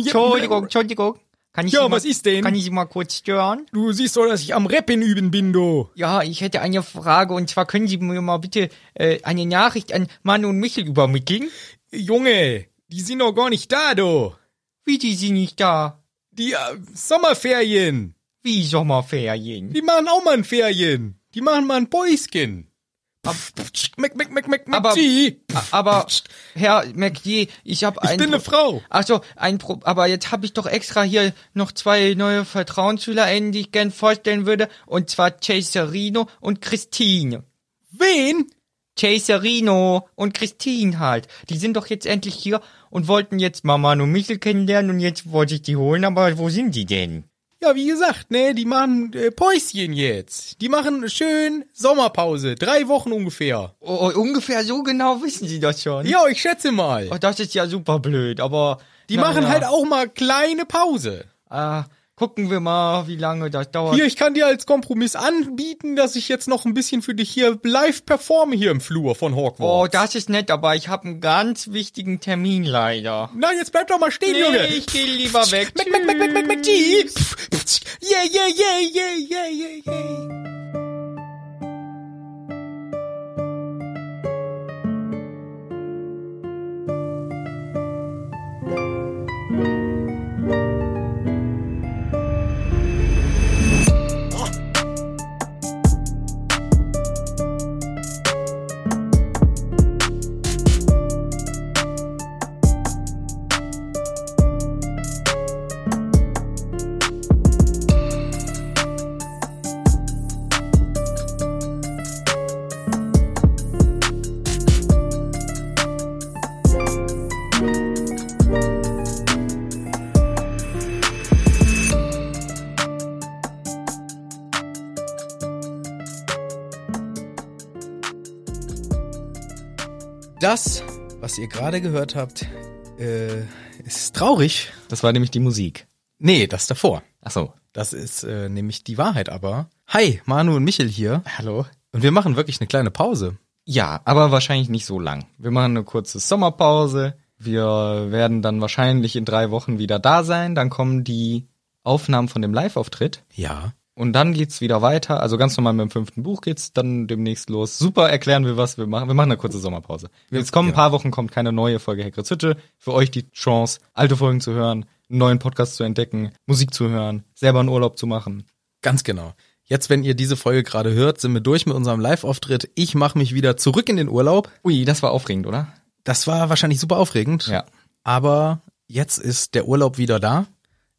Entschuldigung, Entschuldigung. Kann ich Ja, Sie mal, was ist denn? Kann ich Sie mal kurz stören? Du siehst doch, dass ich am Rappen üben bin, du. Ja, ich hätte eine Frage und zwar können Sie mir mal bitte äh, eine Nachricht an Manu und Michel übermitteln? Junge, die sind doch gar nicht da, du. Wie die sind nicht da? Die äh, Sommerferien. Wie Sommerferien? Die machen auch mal ein Ferien. Die machen mal ein Päuschen. Aber- Aber Herr McD, ich habe ein Ich bin eine Frau. Ach so, ein Pro aber jetzt habe ich doch extra hier noch zwei neue VertrauensschülerInnen, die ich gern vorstellen würde, und zwar Chaserino und Christine. Wen? Chaserino und Christine halt. Die sind doch jetzt endlich hier und wollten jetzt Mama und Michel kennenlernen und jetzt wollte ich die holen, aber wo sind die denn? Ja, wie gesagt, ne, die machen äh, Päuschen jetzt. Die machen schön Sommerpause. Drei Wochen ungefähr. Oh, ungefähr so genau wissen sie das schon. Ja, ich schätze mal. Oh, das ist ja super blöd, aber... Die na machen ja. halt auch mal kleine Pause. Ah, gucken wir mal, wie lange das dauert. Hier, ich kann dir als Kompromiss anbieten, dass ich jetzt noch ein bisschen für dich hier live performe hier im Flur von Oh, Hogwarts. das ist nett, aber ich habe einen ganz wichtigen Termin leider. Na, jetzt bleib doch mal stehen, Junge. ich geh lieber weg. Mac, Mac, Mac, Mac, Mac, Mac. Yeah, yeah, yeah, yeah, yeah, yeah, yeah. Was ihr gerade gehört habt, äh, ist traurig. Das war nämlich die Musik. Nee, das davor. Ach so. Das ist äh, nämlich die Wahrheit aber. Hi, Manu und Michel hier. Hallo? Und wir machen wirklich eine kleine Pause. Ja, aber wahrscheinlich nicht so lang. Wir machen eine kurze Sommerpause. Wir werden dann wahrscheinlich in drei Wochen wieder da sein. Dann kommen die Aufnahmen von dem Live-Auftritt. Ja. Und dann geht's wieder weiter. Also ganz normal mit dem fünften Buch geht's dann demnächst los. Super, erklären wir, was wir machen. Wir machen eine kurze Sommerpause. Jetzt kommen ein paar Wochen, kommt keine neue Folge Hagrid's Hütte. Für euch die Chance, alte Folgen zu hören, einen neuen Podcast zu entdecken, Musik zu hören, selber einen Urlaub zu machen. Ganz genau. Jetzt, wenn ihr diese Folge gerade hört, sind wir durch mit unserem Live-Auftritt. Ich mache mich wieder zurück in den Urlaub. Ui, das war aufregend, oder? Das war wahrscheinlich super aufregend. Ja. Aber jetzt ist der Urlaub wieder da.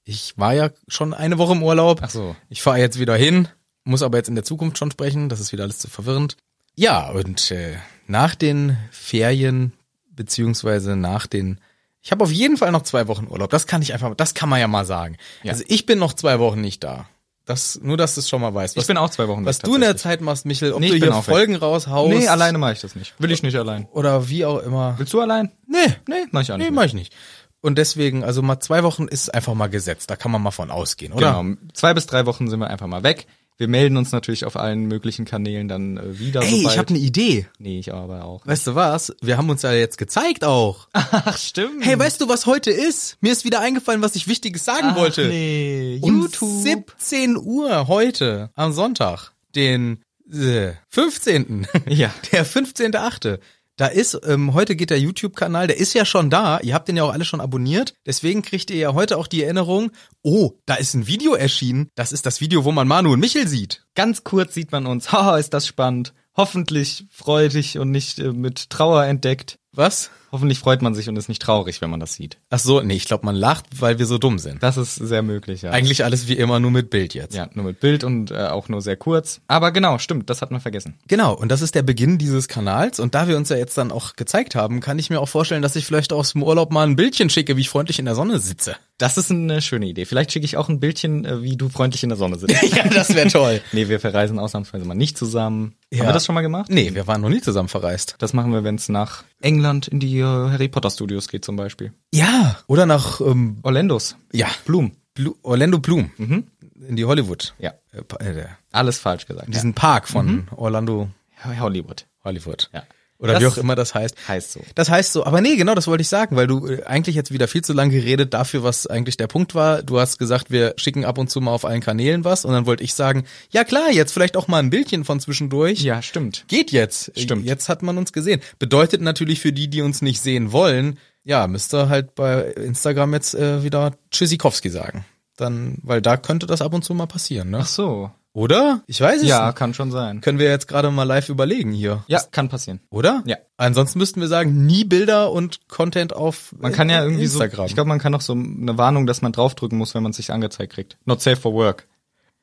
Ich war ja schon eine Woche im Urlaub. Ach so. Ich fahre jetzt wieder hin, muss aber jetzt in der Zukunft schon sprechen. Das ist wieder alles zu verwirrend. Ja, und äh, nach den Ferien beziehungsweise nach den ich habe auf jeden Fall noch zwei Wochen Urlaub. Das kann ich einfach, das kann man ja mal sagen. Ja. Also ich bin noch zwei Wochen nicht da. Das, nur, dass du es schon mal weißt. Was, Ich bin auch zwei Wochen was du in der. Zeit machst, Michel, ob Nee, du hier auch weg. Folgen raushaust. Nee, alleine mache ich das nicht. Will ich nicht allein. Oder wie auch immer. Willst du allein? Nee, Nee, mach ich auch nicht. nee, mach ich nicht. Und deswegen, also mal zwei Wochen ist einfach mal gesetzt. Da kann man mal von ausgehen, oder? Genau. Zwei bis drei Wochen sind wir einfach mal weg. Wir melden uns natürlich auf allen möglichen Kanälen dann äh, wieder. Ey, sobald. ich habe eine Idee. Nee, ich aber auch. Weißt du was? Wir haben uns ja jetzt gezeigt auch. Ach, stimmt. Hey, weißt du, was heute ist? Mir ist wieder eingefallen, was ich Wichtiges sagen wollte. Nee, Um YouTube. 17 Uhr heute am Sonntag, den äh, 15. Ja. Der 15.8. Da ist, ähm, heute geht der YouTube-Kanal, der ist ja schon da. Ihr habt den ja auch alle schon abonniert. Deswegen kriegt ihr ja heute auch die Erinnerung, oh, da ist ein Video erschienen. Das ist das Video, wo man Manu und Michel sieht. Ganz kurz sieht man uns. Haha, ist das spannend. Hoffentlich freudig und nicht äh, mit Trauer entdeckt. Was? Hoffentlich freut man sich und ist nicht traurig, wenn man das sieht. Ach so, nee, ich glaube, man lacht, weil wir so dumm sind. Das ist sehr möglich, ja. Eigentlich alles wie immer nur mit Bild jetzt. ja, nur mit Bild und äh, auch nur sehr kurz. Aber genau, stimmt, das hat man vergessen. Genau, und das ist der Beginn dieses Kanals. Und da wir uns ja jetzt dann auch gezeigt haben, kann ich mir auch vorstellen, dass ich vielleicht aus dem Urlaub mal ein Bildchen schicke, wie ich freundlich in der Sonne sitze. Das ist eine schöne Idee. Vielleicht schicke ich auch ein Bildchen, äh, wie du freundlich in der Sonne sitzt. ja, das wäre toll. nee, wir verreisen ausnahmsweise mal nicht zusammen. Ja. Haben wir das schon mal gemacht? Nee, wir waren noch nie zusammen verreist. Das machen wir, wenn es nach England in die äh, Harry Potter Studios geht zum Beispiel. Ja. Oder nach, ähm, Orlandos. ja, Bloom. Blu Orlando Bloom. In die Hollywood. Ja. Äh, äh, Alles falsch gesagt. diesen Park von Orlando ja. Hollywood. Hollywood. Ja. Oder Das wie auch immer das heißt. heißt so. Das heißt so, aber nee, genau, das wollte ich sagen, weil du äh, eigentlich jetzt wieder viel zu lange geredet dafür, was eigentlich der Punkt war. Du hast gesagt, wir schicken ab und zu mal auf allen Kanälen was und dann wollte ich sagen, ja klar, jetzt vielleicht auch mal ein Bildchen von zwischendurch. Ja, stimmt. Geht jetzt. Stimmt. Jetzt hat man uns gesehen. Bedeutet natürlich für die, die uns nicht sehen wollen, ja, müsst ihr halt bei Instagram jetzt äh, wieder Tschüssikowski sagen. Dann, weil da könnte das ab und zu mal passieren, ne? Ach so. Oder? Ich weiß es Ja, nicht. kann schon sein. Können wir jetzt gerade mal live überlegen hier. Ja, kann passieren. Oder? Ja. Ansonsten müssten wir sagen, nie Bilder und Content auf Man kann ja äh, irgendwie Instagram. so, ich glaube, man kann auch so eine Warnung, dass man draufdrücken muss, wenn man sich angezeigt kriegt. Not safe for work.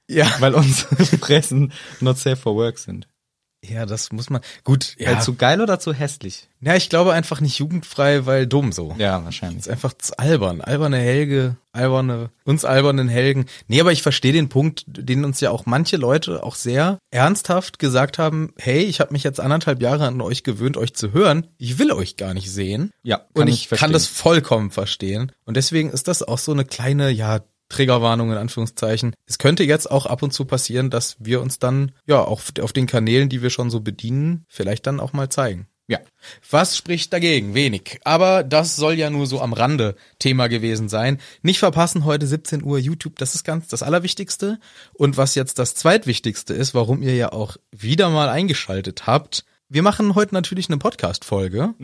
ja. Weil unsere Fressen not safe for work sind. Ja, das muss man. Gut, ja. Weil zu geil oder zu hässlich? ja, ich glaube einfach nicht jugendfrei, weil dumm so. Ja, wahrscheinlich. ist einfach zu albern. Alberne Helge, alberne, uns albernen Helgen. Nee, aber ich verstehe den Punkt, den uns ja auch manche Leute auch sehr ernsthaft gesagt haben, hey, ich habe mich jetzt anderthalb Jahre an euch gewöhnt, euch zu hören. Ich will euch gar nicht sehen. Ja, kann Und ich ich, kann das vollkommen verstehen. Und deswegen ist das auch so eine kleine, ja, Triggerwarnung in Anführungszeichen. Es könnte jetzt auch ab und zu passieren, dass wir uns dann, ja, auch auf den Kanälen, die wir schon so bedienen, vielleicht dann auch mal zeigen. Ja. Was spricht dagegen? Wenig. Aber das soll ja nur so am Rande Thema gewesen sein. Nicht verpassen, heute 17 Uhr YouTube, das ist ganz das Allerwichtigste. Und was jetzt das Zweitwichtigste ist, warum ihr ja auch wieder mal eingeschaltet habt. Wir machen heute natürlich eine Podcast-Folge,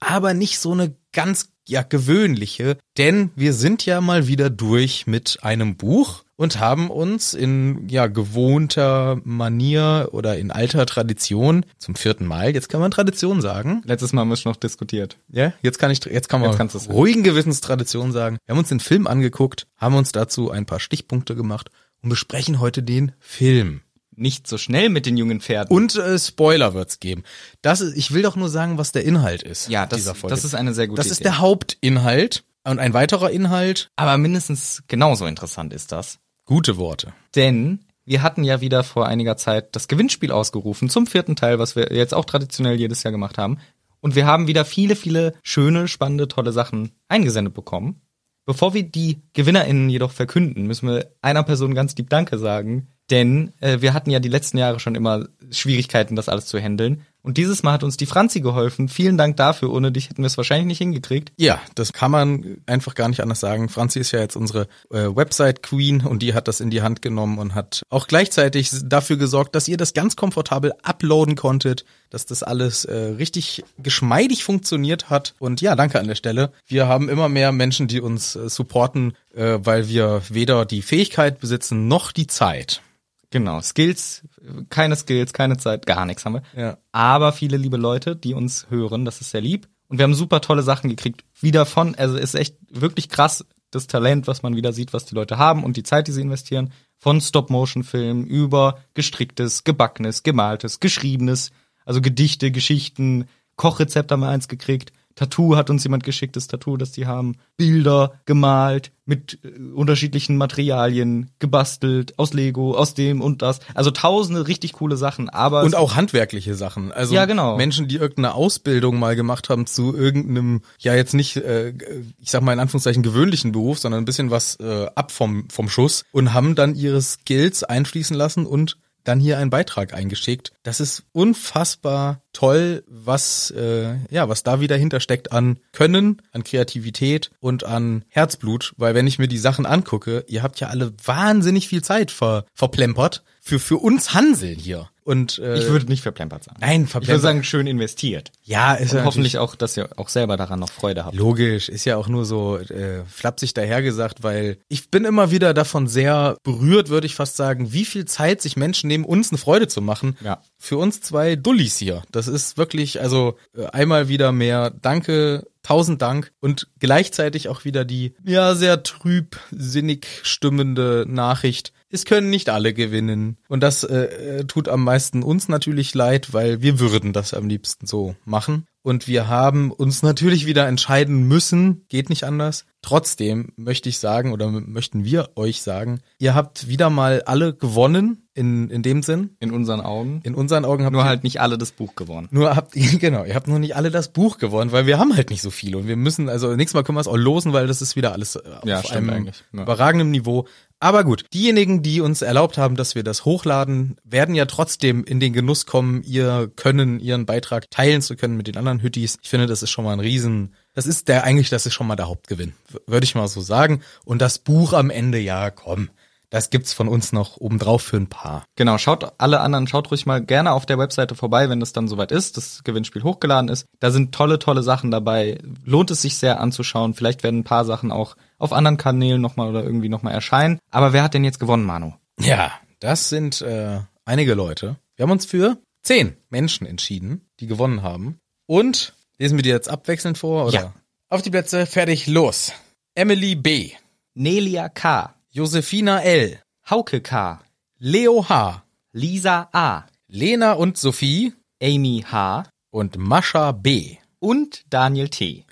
aber nicht so eine ganz ja gewöhnliche, denn wir sind ja mal wieder durch mit einem Buch und haben uns in ja gewohnter Manier oder in alter Tradition zum vierten Mal, jetzt kann man Tradition sagen, Letztes Mal haben wir es noch diskutiert. ja, jetzt kann ich, jetzt kann man Jetzt kannst ruhigen Gewissens Tradition sagen. Wir haben uns den Film angeguckt, haben uns dazu ein paar Stichpunkte gemacht und besprechen heute den Film. Nicht so schnell mit den jungen Pferden. Und äh, Spoiler wird's geben. Das ist, ich will doch nur sagen, was der Inhalt ist. ja, das, dieser Folge. das ist eine sehr gute das ist Idee. der Hauptinhalt und ein weiterer Inhalt. Aber mindestens genauso interessant ist das. Gute Worte. Denn wir hatten ja wieder vor einiger Zeit das Gewinnspiel ausgerufen zum vierten Teil, was wir jetzt auch traditionell jedes Jahr gemacht haben. Und wir haben wieder viele, viele schöne, spannende, tolle Sachen eingesendet bekommen. Bevor wir die GewinnerInnen jedoch verkünden, müssen wir einer Person ganz lieb Danke sagen. Denn äh, wir hatten ja die letzten Jahre schon immer Schwierigkeiten, das alles zu handeln. Und dieses Mal hat uns die Franzi geholfen. Vielen Dank dafür. Ohne dich hätten wir es wahrscheinlich nicht hingekriegt. Ja, das kann man einfach gar nicht anders sagen. Franzi ist ja jetzt unsere äh, Website-Queen und die hat das in die Hand genommen und hat auch gleichzeitig dafür gesorgt, dass ihr das ganz komfortabel uploaden konntet, dass das alles äh, richtig geschmeidig funktioniert hat. Und ja, danke an der Stelle. Wir haben immer mehr Menschen, die uns äh, supporten, äh, weil wir weder die Fähigkeit besitzen noch die Zeit. Genau, Skills, keine Skills, keine Zeit, gar nichts haben wir. Ja. Aber viele liebe Leute, die uns hören, das ist sehr lieb. Und wir haben super tolle Sachen gekriegt. Wieder von, also ist echt wirklich krass, das Talent, was man wieder sieht, was die Leute haben und die Zeit, die sie investieren. Von Stop-Motion-Filmen über gestricktes, gebackenes, gemaltes, geschriebenes, also Gedichte, Geschichten, Kochrezept haben wir eins gekriegt. Tattoo hat uns jemand geschickt, das Tattoo, das die haben. Bilder gemalt mit äh, unterschiedlichen Materialien, gebastelt, aus Lego, aus dem und das. Also tausende richtig coole Sachen, aber Und auch handwerkliche Sachen. Also Ja, genau. Menschen, die irgendeine Ausbildung mal gemacht haben zu irgendeinem, ja jetzt nicht, äh, ich sag mal in Anführungszeichen gewöhnlichen Beruf, sondern ein bisschen was äh, ab vom, vom Schuss und haben dann ihre Skills einfließen lassen und dann hier einen Beitrag eingeschickt. Das ist unfassbar toll, was äh, ja was da wieder hintersteckt an Können, an Kreativität und an Herzblut, weil wenn ich mir die Sachen angucke, ihr habt ja alle wahnsinnig viel Zeit ver, verplempert für für uns Hansel hier. Und äh, ich würde nicht verplempert sagen. nein Ich würde verplempert. sagen, schön investiert. ja, ist Und ja hoffentlich auch, dass ihr auch selber daran noch Freude habt. Logisch, ist ja auch nur so äh, flapsig dahergesagt, weil ich bin immer wieder davon sehr berührt, würde ich fast sagen, wie viel Zeit sich Menschen nehmen, uns eine Freude zu machen. Ja. Für uns zwei Dullis hier. Das ist wirklich, also äh, einmal wieder mehr Danke, tausend Dank und gleichzeitig auch wieder die ja sehr trübsinnig stimmende Nachricht. Es können nicht alle gewinnen. Und das äh, äh, tut am meisten uns natürlich leid, weil wir würden das am liebsten so machen. Und wir haben uns natürlich wieder entscheiden müssen, geht nicht anders. Trotzdem möchte ich sagen oder möchten wir euch sagen, ihr habt wieder mal alle gewonnen in, in dem Sinn. In unseren Augen. In unseren Augen habt Nur ihr halt nicht alle das Buch gewonnen. nur habt ihr, genau, ihr habt nur nicht alle das Buch gewonnen, weil wir haben halt nicht so viele und wir müssen, also nächstes Mal können wir es auch losen, weil das ist wieder alles äh, Ja, auf stimmt einem eigentlich, ja. überragenden Niveau. Aber gut, diejenigen, die uns erlaubt haben, dass wir das hochladen, werden ja trotzdem in den Genuss kommen, ihr Können, ihren Beitrag teilen zu können mit den anderen Hüttis. Ich finde, das ist schon mal ein Riesen, das ist der eigentlich, das ist schon mal der Hauptgewinn, würde ich mal so sagen. Und das Buch am Ende, ja, komm, das gibt's von uns noch obendrauf für ein paar. Genau, schaut alle anderen, schaut ruhig mal gerne auf der Webseite vorbei, wenn das dann soweit ist, das Gewinnspiel hochgeladen ist. Da sind tolle, tolle Sachen dabei. Lohnt es sich sehr anzuschauen. Vielleicht werden ein paar Sachen auch auf anderen Kanälen nochmal oder irgendwie nochmal erscheinen. Aber wer hat denn jetzt gewonnen, Manu? Ja, das sind äh, einige Leute. Wir haben uns für zehn Menschen entschieden, die gewonnen haben. Und lesen wir die jetzt abwechselnd vor, oder? Ja. Auf die Plätze, fertig, los. Emily B., Nelia K., Josefina L., Hauke K., Leo H., Lisa A., Lena und Sophie Amy H. und Mascha B. und Daniel T.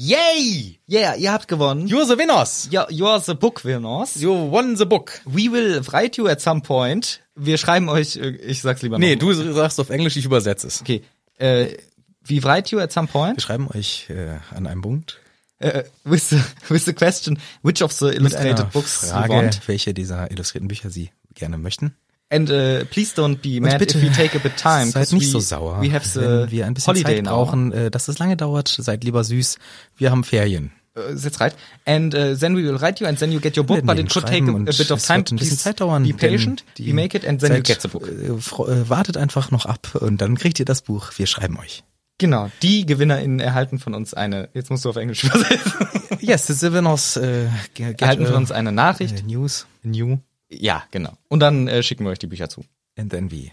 Yay! Yeah, ihr habt gewonnen. You're the winners! You, you're the book winners. You won the book. We will write you at some point. Wir schreiben euch, äh, ich sag's lieber Nee, noch. du sagst auf Englisch, ich übersetze es. Okay. Äh, we write you at some point. Wir schreiben euch äh, an einem Punkt uh, with the with the question which of the illustrated books Frage, you want welche dieser illustrierten Bücher Sie gerne möchten. And uh, please don't be mad bitte if we take a bit time Seid nicht we, so sauer, we have the wenn wir ein bisschen holiday Zeit now. brauchen, äh, dass es lange dauert. Seid lieber süß. Wir haben Ferien. Uh, that's right and uh, then we will write you and then you get your book but it could take a, a bit of time ein bisschen Zeit dauern. be patient we make it and then you seid, get the book äh, äh, wartet einfach noch ab und dann kriegt ihr das Buch. Wir schreiben euch. genau die GewinnerInnen erhalten von uns eine jetzt musst du auf Englisch übersetzen Yes, the winners äh, erhalten von äh, uns eine Nachricht äh, News new ja genau und dann äh, schicken wir euch die Bücher zu and then we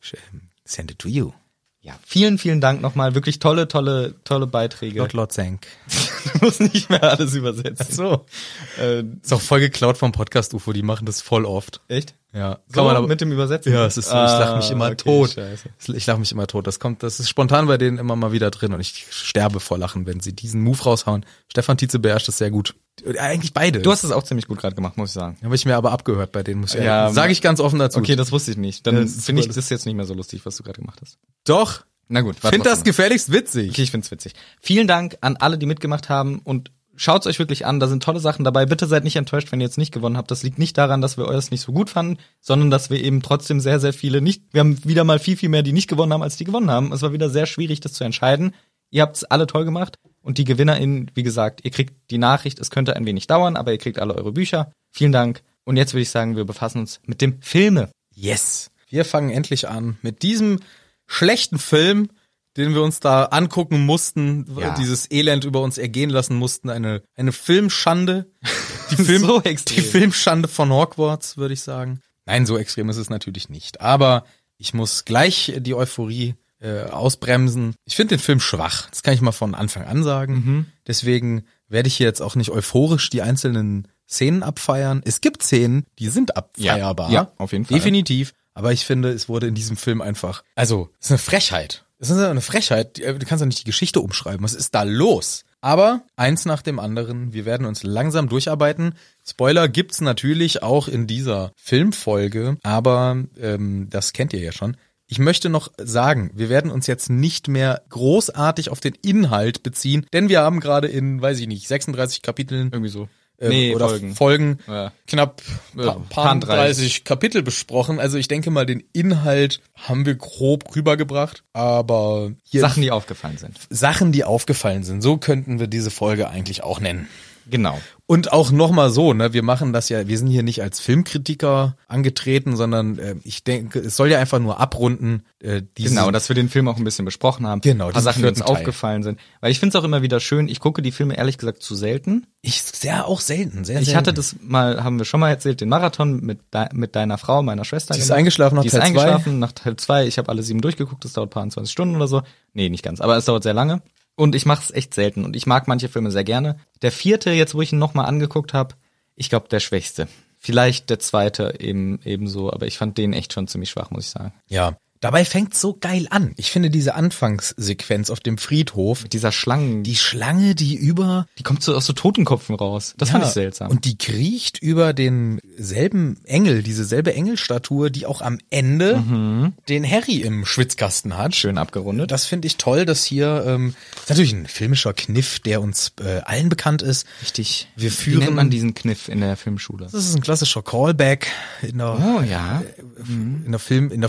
sh- send it to you. ja vielen vielen Dank nochmal wirklich tolle tolle tolle Beiträge Lord Lord Zank. du musst nicht mehr alles übersetzen So. äh, Ist auch voll geklaut vom Podcast UFO, die machen das voll oft. echt Ja, So, mit dem Übersetzen? Ja, es ist so, ich lach mich Ah, immer okay, tot. scheiße. Ich lach mich immer tot. Das kommt, das ist spontan bei denen immer mal wieder drin und ich sterbe vor Lachen, wenn sie diesen Move raushauen. Stefan Tietze beherrscht das sehr gut. Äh, Eigentlich beide. Du hast es auch ziemlich gut gerade gemacht, muss ich sagen. habe ich mir aber abgehört bei denen, muss ich Ja, Sage ich ganz offen dazu. Okay, das wusste ich nicht. Dann ist finde ich das jetzt nicht mehr so lustig, was du gerade gemacht hast. Doch. Na gut, war Find das gefährlichst witzig. Okay, ich find's witzig. Vielen Dank an alle, die mitgemacht haben und schaut's euch wirklich an. Da sind tolle Sachen dabei. Bitte seid nicht enttäuscht, wenn ihr jetzt nicht gewonnen habt. Das liegt nicht daran, dass wir euch nicht so gut fanden, sondern dass wir eben trotzdem sehr, sehr viele nicht. Wir haben wieder mal viel, viel mehr, die nicht gewonnen haben, als die gewonnen haben. Es war wieder sehr schwierig, das zu entscheiden. Ihr habt's alle toll gemacht und die GewinnerInnen, wie gesagt, ihr kriegt die Nachricht. Es könnte ein wenig dauern, aber ihr kriegt alle eure Bücher. Vielen Dank. Und jetzt würde ich sagen, wir befassen uns mit dem Filme. Yes. Wir fangen endlich an mit diesem schlechten Film, den wir uns da angucken mussten, Ja. dieses Elend über uns ergehen lassen mussten, eine eine Filmschande, die Film So die Filmschande von Hogwarts, würde ich sagen. Nein, so extrem ist es natürlich nicht, aber ich muss gleich die Euphorie äh, ausbremsen. Ich finde den Film schwach. Das kann ich mal von Anfang an sagen. Mhm. Deswegen werde ich hier jetzt auch nicht euphorisch die einzelnen Szenen abfeiern. Es gibt Szenen, die sind abfeierbar. Ja, auf jeden Fall. Definitiv. Aber ich finde, es wurde in diesem Film einfach, also, es ist eine Frechheit. Es ist eine Frechheit. Du kannst ja nicht die Geschichte umschreiben. Was ist da los? Aber eins nach dem anderen. Wir werden uns langsam durcharbeiten. Spoiler gibt's natürlich auch in dieser Filmfolge, aber ähm, das kennt ihr ja schon. Ich möchte noch sagen, wir werden uns jetzt nicht mehr großartig auf den Inhalt beziehen, denn wir haben gerade in, weiß ich nicht, 36 Kapiteln Irgendwie so. Äh, oder Folgen, Ja. knapp Ja, pa paar 30 Kapitel besprochen. Also ich denke mal, den Inhalt haben wir grob rübergebracht, aber Sachen, die aufgefallen sind. Sachen, die aufgefallen sind. So könnten wir diese Folge eigentlich auch nennen. Genau. Und auch nochmal so, ne, wir machen das ja, wir sind hier nicht als Filmkritiker angetreten, sondern äh, ich denke, es soll ja einfach nur abrunden. Äh, diese, Genau, dass wir den Film auch ein bisschen besprochen haben. Genau, ein paar diesen Sachen, die uns Teil. aufgefallen sind. Weil ich finde es auch immer wieder schön, ich gucke die Filme ehrlich gesagt zu selten. ich sehr auch selten, sehr Ich selten. hatte das mal, haben wir schon mal erzählt, den Marathon mit, de mit deiner Frau, meiner Schwester. Die ist gemacht. eingeschlafen nach Die ist Teil zwei. eingeschlafen nach Teil 2. Ich habe alle sieben durchgeguckt, das dauert paar 20 Stunden oder so. Nee, nicht ganz, aber es dauert sehr lange. Und ich mache es echt selten und ich mag manche Filme sehr gerne. Der vierte, jetzt wo ich ihn nochmal angeguckt habe, ich glaube der schwächste. Vielleicht der zweite eben ebenso, aber ich fand den echt schon ziemlich schwach, muss ich sagen. Ja, Dabei fängt's so geil an. Ich finde diese Anfangssequenz auf dem Friedhof, Mit dieser Schlangen, die, Schlange, die über die kommt so aus so Totenkopfen raus. Das fand Ja, ich seltsam. Und die kriecht über denselben Engel, diese selbe Engelstatue, die auch am Ende Mhm. den Harry im Schwitzkasten hat. Schön abgerundet. Das finde ich toll, dass hier ähm, ist natürlich ein filmischer Kniff, der uns äh, allen bekannt ist. Richtig. Wir Wie führen- nennt man diesen Kniff in der Filmschule? Das ist ein klassischer Callback in der Oh ja. in der Film in der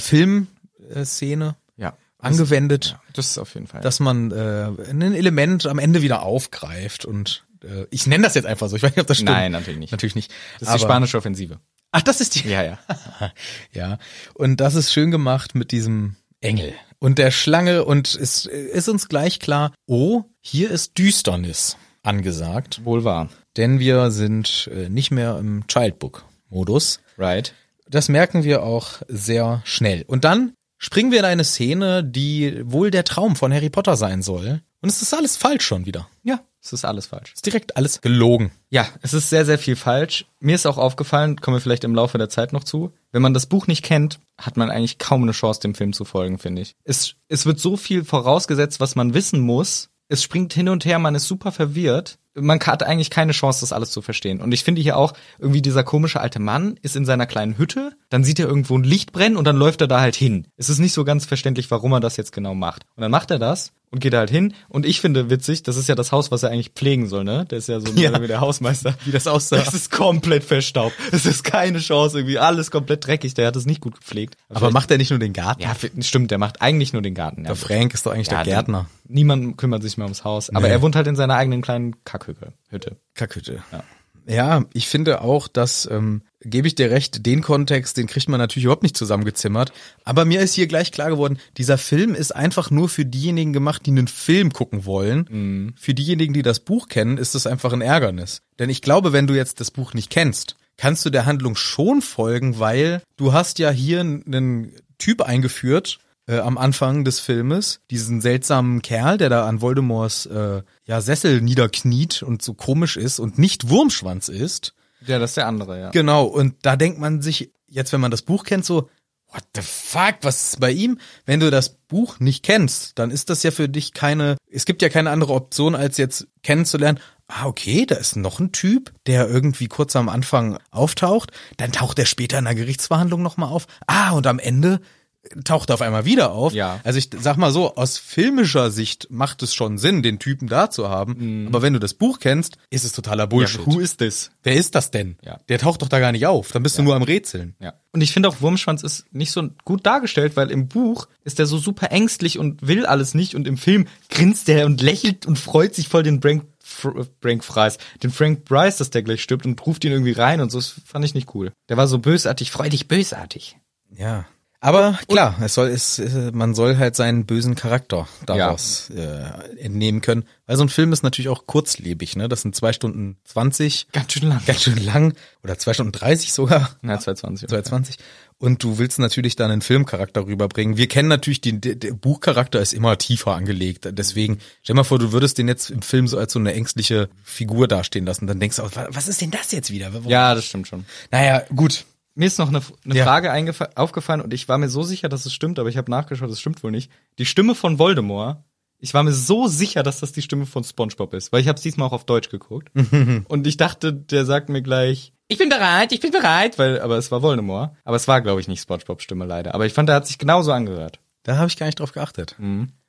Filmszene Ja. angewendet, Ja, das ist auf jeden Fall. dass man äh, ein Element am Ende wieder aufgreift und äh, ich nenne das jetzt einfach so. Ich weiß nicht, ob das stimmt. Nein, natürlich nicht. Natürlich nicht. das ist die spanische Offensive. Ach, das ist die. Ja, ja. Ja, und das ist schön gemacht mit diesem Engel und der Schlange und es ist uns gleich klar, oh, hier ist Düsternis angesagt, Wohl wahr. denn wir sind äh, nicht mehr im Childbook-Modus. Right. Das merken wir auch sehr schnell. Und dann springen wir in eine Szene, die wohl der Traum von Harry Potter sein soll. Und es ist alles falsch schon wieder. Ja, es ist alles falsch. Es ist direkt alles gelogen. Ja, es ist sehr, sehr viel falsch. Mir ist auch aufgefallen, kommen wir vielleicht im Laufe der Zeit noch zu, wenn man das Buch nicht kennt, hat man eigentlich kaum eine Chance, dem Film zu folgen, finde ich. Es, es wird so viel vorausgesetzt, was man wissen muss. Es springt hin und her, man ist super verwirrt. Man hat eigentlich keine Chance, das alles zu verstehen. Und ich finde hier auch, irgendwie dieser komische alte Mann ist in seiner kleinen Hütte, dann sieht er irgendwo ein Licht brennen und dann läuft er da halt hin. Es ist nicht so ganz verständlich, warum er das jetzt genau macht. Und dann macht er das und geht da halt hin. Und ich finde witzig, das ist ja das Haus, was er eigentlich pflegen soll, ne? Der ist ja so Ja. wie der Hausmeister. Wie das aussah. Das ist komplett verstaubt. Es ist keine Chance, irgendwie alles komplett dreckig. Der hat es nicht gut gepflegt. Aber macht er nicht nur den Garten? ja, stimmt, der macht eigentlich nur den Garten. Ja. Der Frank ist doch eigentlich Ja, der Gärtner. Niemand kümmert sich mehr ums Haus. Aber Nee. er wohnt halt in seiner eigenen kleinen Kackhütte. Hütte. Kackhütte. Ja. Ja, ich finde auch, dass, ähm, gebe ich dir recht, den Kontext, den kriegt man natürlich überhaupt nicht zusammengezimmert. Aber mir ist hier gleich klar geworden, dieser Film ist einfach nur für diejenigen gemacht, die einen Film gucken wollen. Für diejenigen, die das Buch kennen, ist das einfach ein Ärgernis. Denn ich glaube, wenn du jetzt das Buch nicht kennst, kannst du der Handlung schon folgen, weil du hast ja hier einen Typ eingeführt, äh, am Anfang des Filmes, diesen seltsamen Kerl, der da an Voldemorts äh, ja, Sessel niederkniet und so komisch ist und nicht Wurmschwanz ist. Ja, das ist der andere, ja. Genau, und da denkt man sich, jetzt wenn man das Buch kennt, so, what the fuck, was ist bei ihm? Wenn du das Buch nicht kennst, dann ist das ja für dich keine, es gibt ja keine andere Option, als jetzt kennenzulernen, ah, okay, da ist noch ein Typ, der irgendwie kurz am Anfang auftaucht, dann taucht er später in der Gerichtsverhandlung nochmal auf, ah, und am Ende taucht auf einmal wieder auf. Ja. Also ich sag mal so, aus filmischer Sicht macht es schon Sinn, den Typen da zu haben. Aber wenn du das Buch kennst, ist es totaler Bullshit. who is this? Wer ist das denn? Ja. Der taucht doch da gar nicht auf. Dann bist du nur am Rätseln. Ja. Und ich finde auch, Wurmschwanz ist nicht so gut dargestellt, weil im Buch ist er so super ängstlich und will alles nicht und im Film grinst er und lächelt und freut sich voll den Brank, Fr Brank Fries, den Frank Bryce, dass der gleich stirbt und ruft ihn irgendwie rein und so. Das fand ich nicht cool. Der war so bösartig, freudig bösartig. Ja. Aber klar, es soll, es, äh, man soll halt seinen bösen Charakter daraus äh, entnehmen können. Weil so ein Film ist natürlich auch kurzlebig, ne? Das sind zwei Stunden zwanzig, Ganz schön lang. ganz schön lang. Oder zwei Stunden dreißig sogar. Na, 220. 220. Und du willst natürlich dann einen Filmcharakter rüberbringen. Wir kennen natürlich, die, der, Buchcharakter ist immer tiefer angelegt. Deswegen, stell mal vor, du würdest den jetzt im Film so als so eine ängstliche Figur dastehen lassen. Dann denkst du, auch, wa- was ist denn das jetzt wieder? Warum- Ja, das stimmt schon. Naja, gut. Mir ist noch eine, eine Ja. Frage aufgefallen und ich war mir so sicher, dass es stimmt, aber ich habe nachgeschaut, es stimmt wohl nicht. Die Stimme von Voldemort, ich war mir so sicher, dass das die Stimme von SpongeBob ist, weil ich habe es diesmal auch auf Deutsch geguckt und ich dachte, der sagt mir gleich, ich bin bereit, ich bin bereit, weil, aber es war Voldemort, aber es war, glaube ich, nicht SpongeBobs Stimme leider. Aber ich fand, der hat sich genauso angehört. Da habe ich gar nicht drauf geachtet.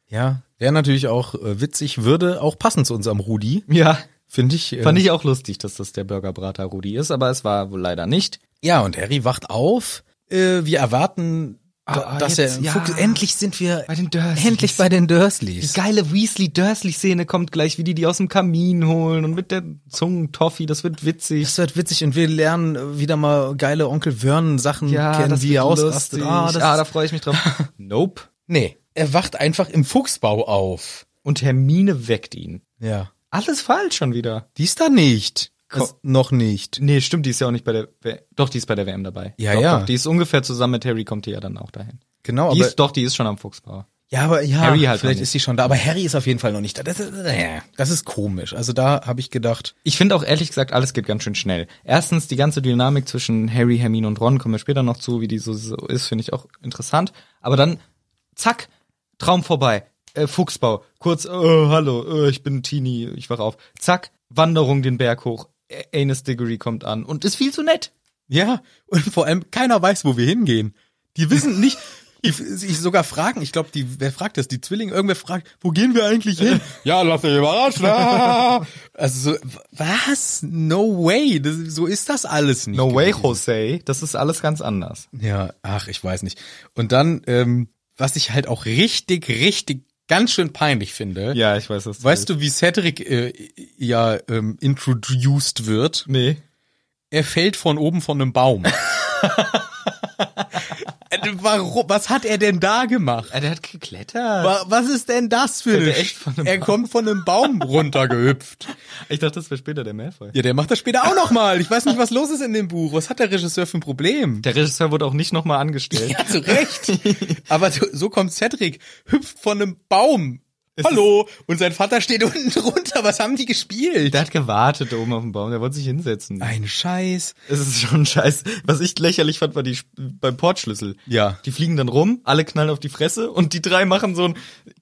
Ja, wäre natürlich auch äh, witzig, würde auch passen zu unserem Rudi, Ja, finde ich. Äh, fand ich auch lustig, dass das der Burgerbrater Rudi ist, aber es war wohl leider nicht. Ja, und Harry wacht auf. Äh, wir erwarten, da, Ah, dass jetzt, er ja. Fuchs, endlich sind wir Bei den Dursleys. endlich bei den Dursleys. Die geile Weasley-Dursley-Szene kommt gleich, wie die die aus dem Kamin holen und mit der Zungentoffee, das wird witzig. Das wird witzig und wir lernen wieder mal geile Onkel Vernon Sachen kennen, wie er ausrastet. Ah, das ah, da freue ich mich drauf. nope. nee, er wacht einfach im Fuchsbau auf. Und Hermine weckt ihn. Ja. Alles falsch schon wieder. Die ist da nicht. Das, noch nicht. Nee, stimmt, die ist ja auch nicht bei der W Doch, die ist bei der WM dabei. Ja, doch, ja. Doch, die ist ungefähr zusammen mit Harry, kommt die ja dann auch dahin. Genau, Die aber ist, doch, die ist schon am Fuchsbau. Ja, aber ja, Harry halt vielleicht ist sie schon da, aber Harry ist auf jeden Fall noch nicht da. Das ist, äh, das ist komisch. Also da habe ich gedacht, Ich finde auch ehrlich gesagt, alles geht ganz schön schnell. Erstens, die ganze Dynamik zwischen Harry, Hermine und Ron kommen wir später noch zu, wie die so, so ist, finde ich auch interessant. Aber dann zack, Traum vorbei. Äh, Fuchsbau, kurz, äh, hallo, äh, ich bin Teenie, ich wach auf. Zack, Wanderung den Berg hoch. Anus Diggory kommt an und ist viel zu nett. Ja, und vor allem keiner weiß, wo wir hingehen. Die wissen nicht, die sich sogar fragen, ich glaube, die, wer fragt das? Die Zwillinge, irgendwer fragt, wo gehen wir eigentlich hin? ja, lass dich überraschen. Also so, was? No way, das, so ist das alles nicht. No way, gewesen. Jose, das ist alles ganz anders. Ja, ach, ich weiß nicht. Und dann, ähm, was ich halt auch richtig, richtig ganz schön peinlich finde. Ja, ich weiß das. Weißt du, wie Cedric äh, ja ähm, introduced wird? Nee. Er fällt von oben von einem Baum. Äh, Warum? Was hat er denn da gemacht? Ah, der hat geklettert. Wa- Was ist denn das für Fällt eine? er er kommt von einem Baum runtergehüpft. Ich dachte, das wäre später der Malfoy. Ja, der macht das später auch noch mal. Ich weiß nicht, was los ist in dem Buch. Was hat der Regisseur für ein Problem? Der Regisseur wurde auch nicht nochmal angestellt. Ja, zu Recht. Aber so, so kommt Cedric, hüpft von einem Baum. Hallo. Und sein Vater steht unten drunter. Was haben die gespielt? Der hat gewartet oben auf dem Baum, der wollte sich hinsetzen. Ein Scheiß. Es ist schon scheiß. Was ich lächerlich fand, war die beim Portschlüssel. Ja. Die fliegen dann rum, alle knallen auf die Fresse und die drei machen so ein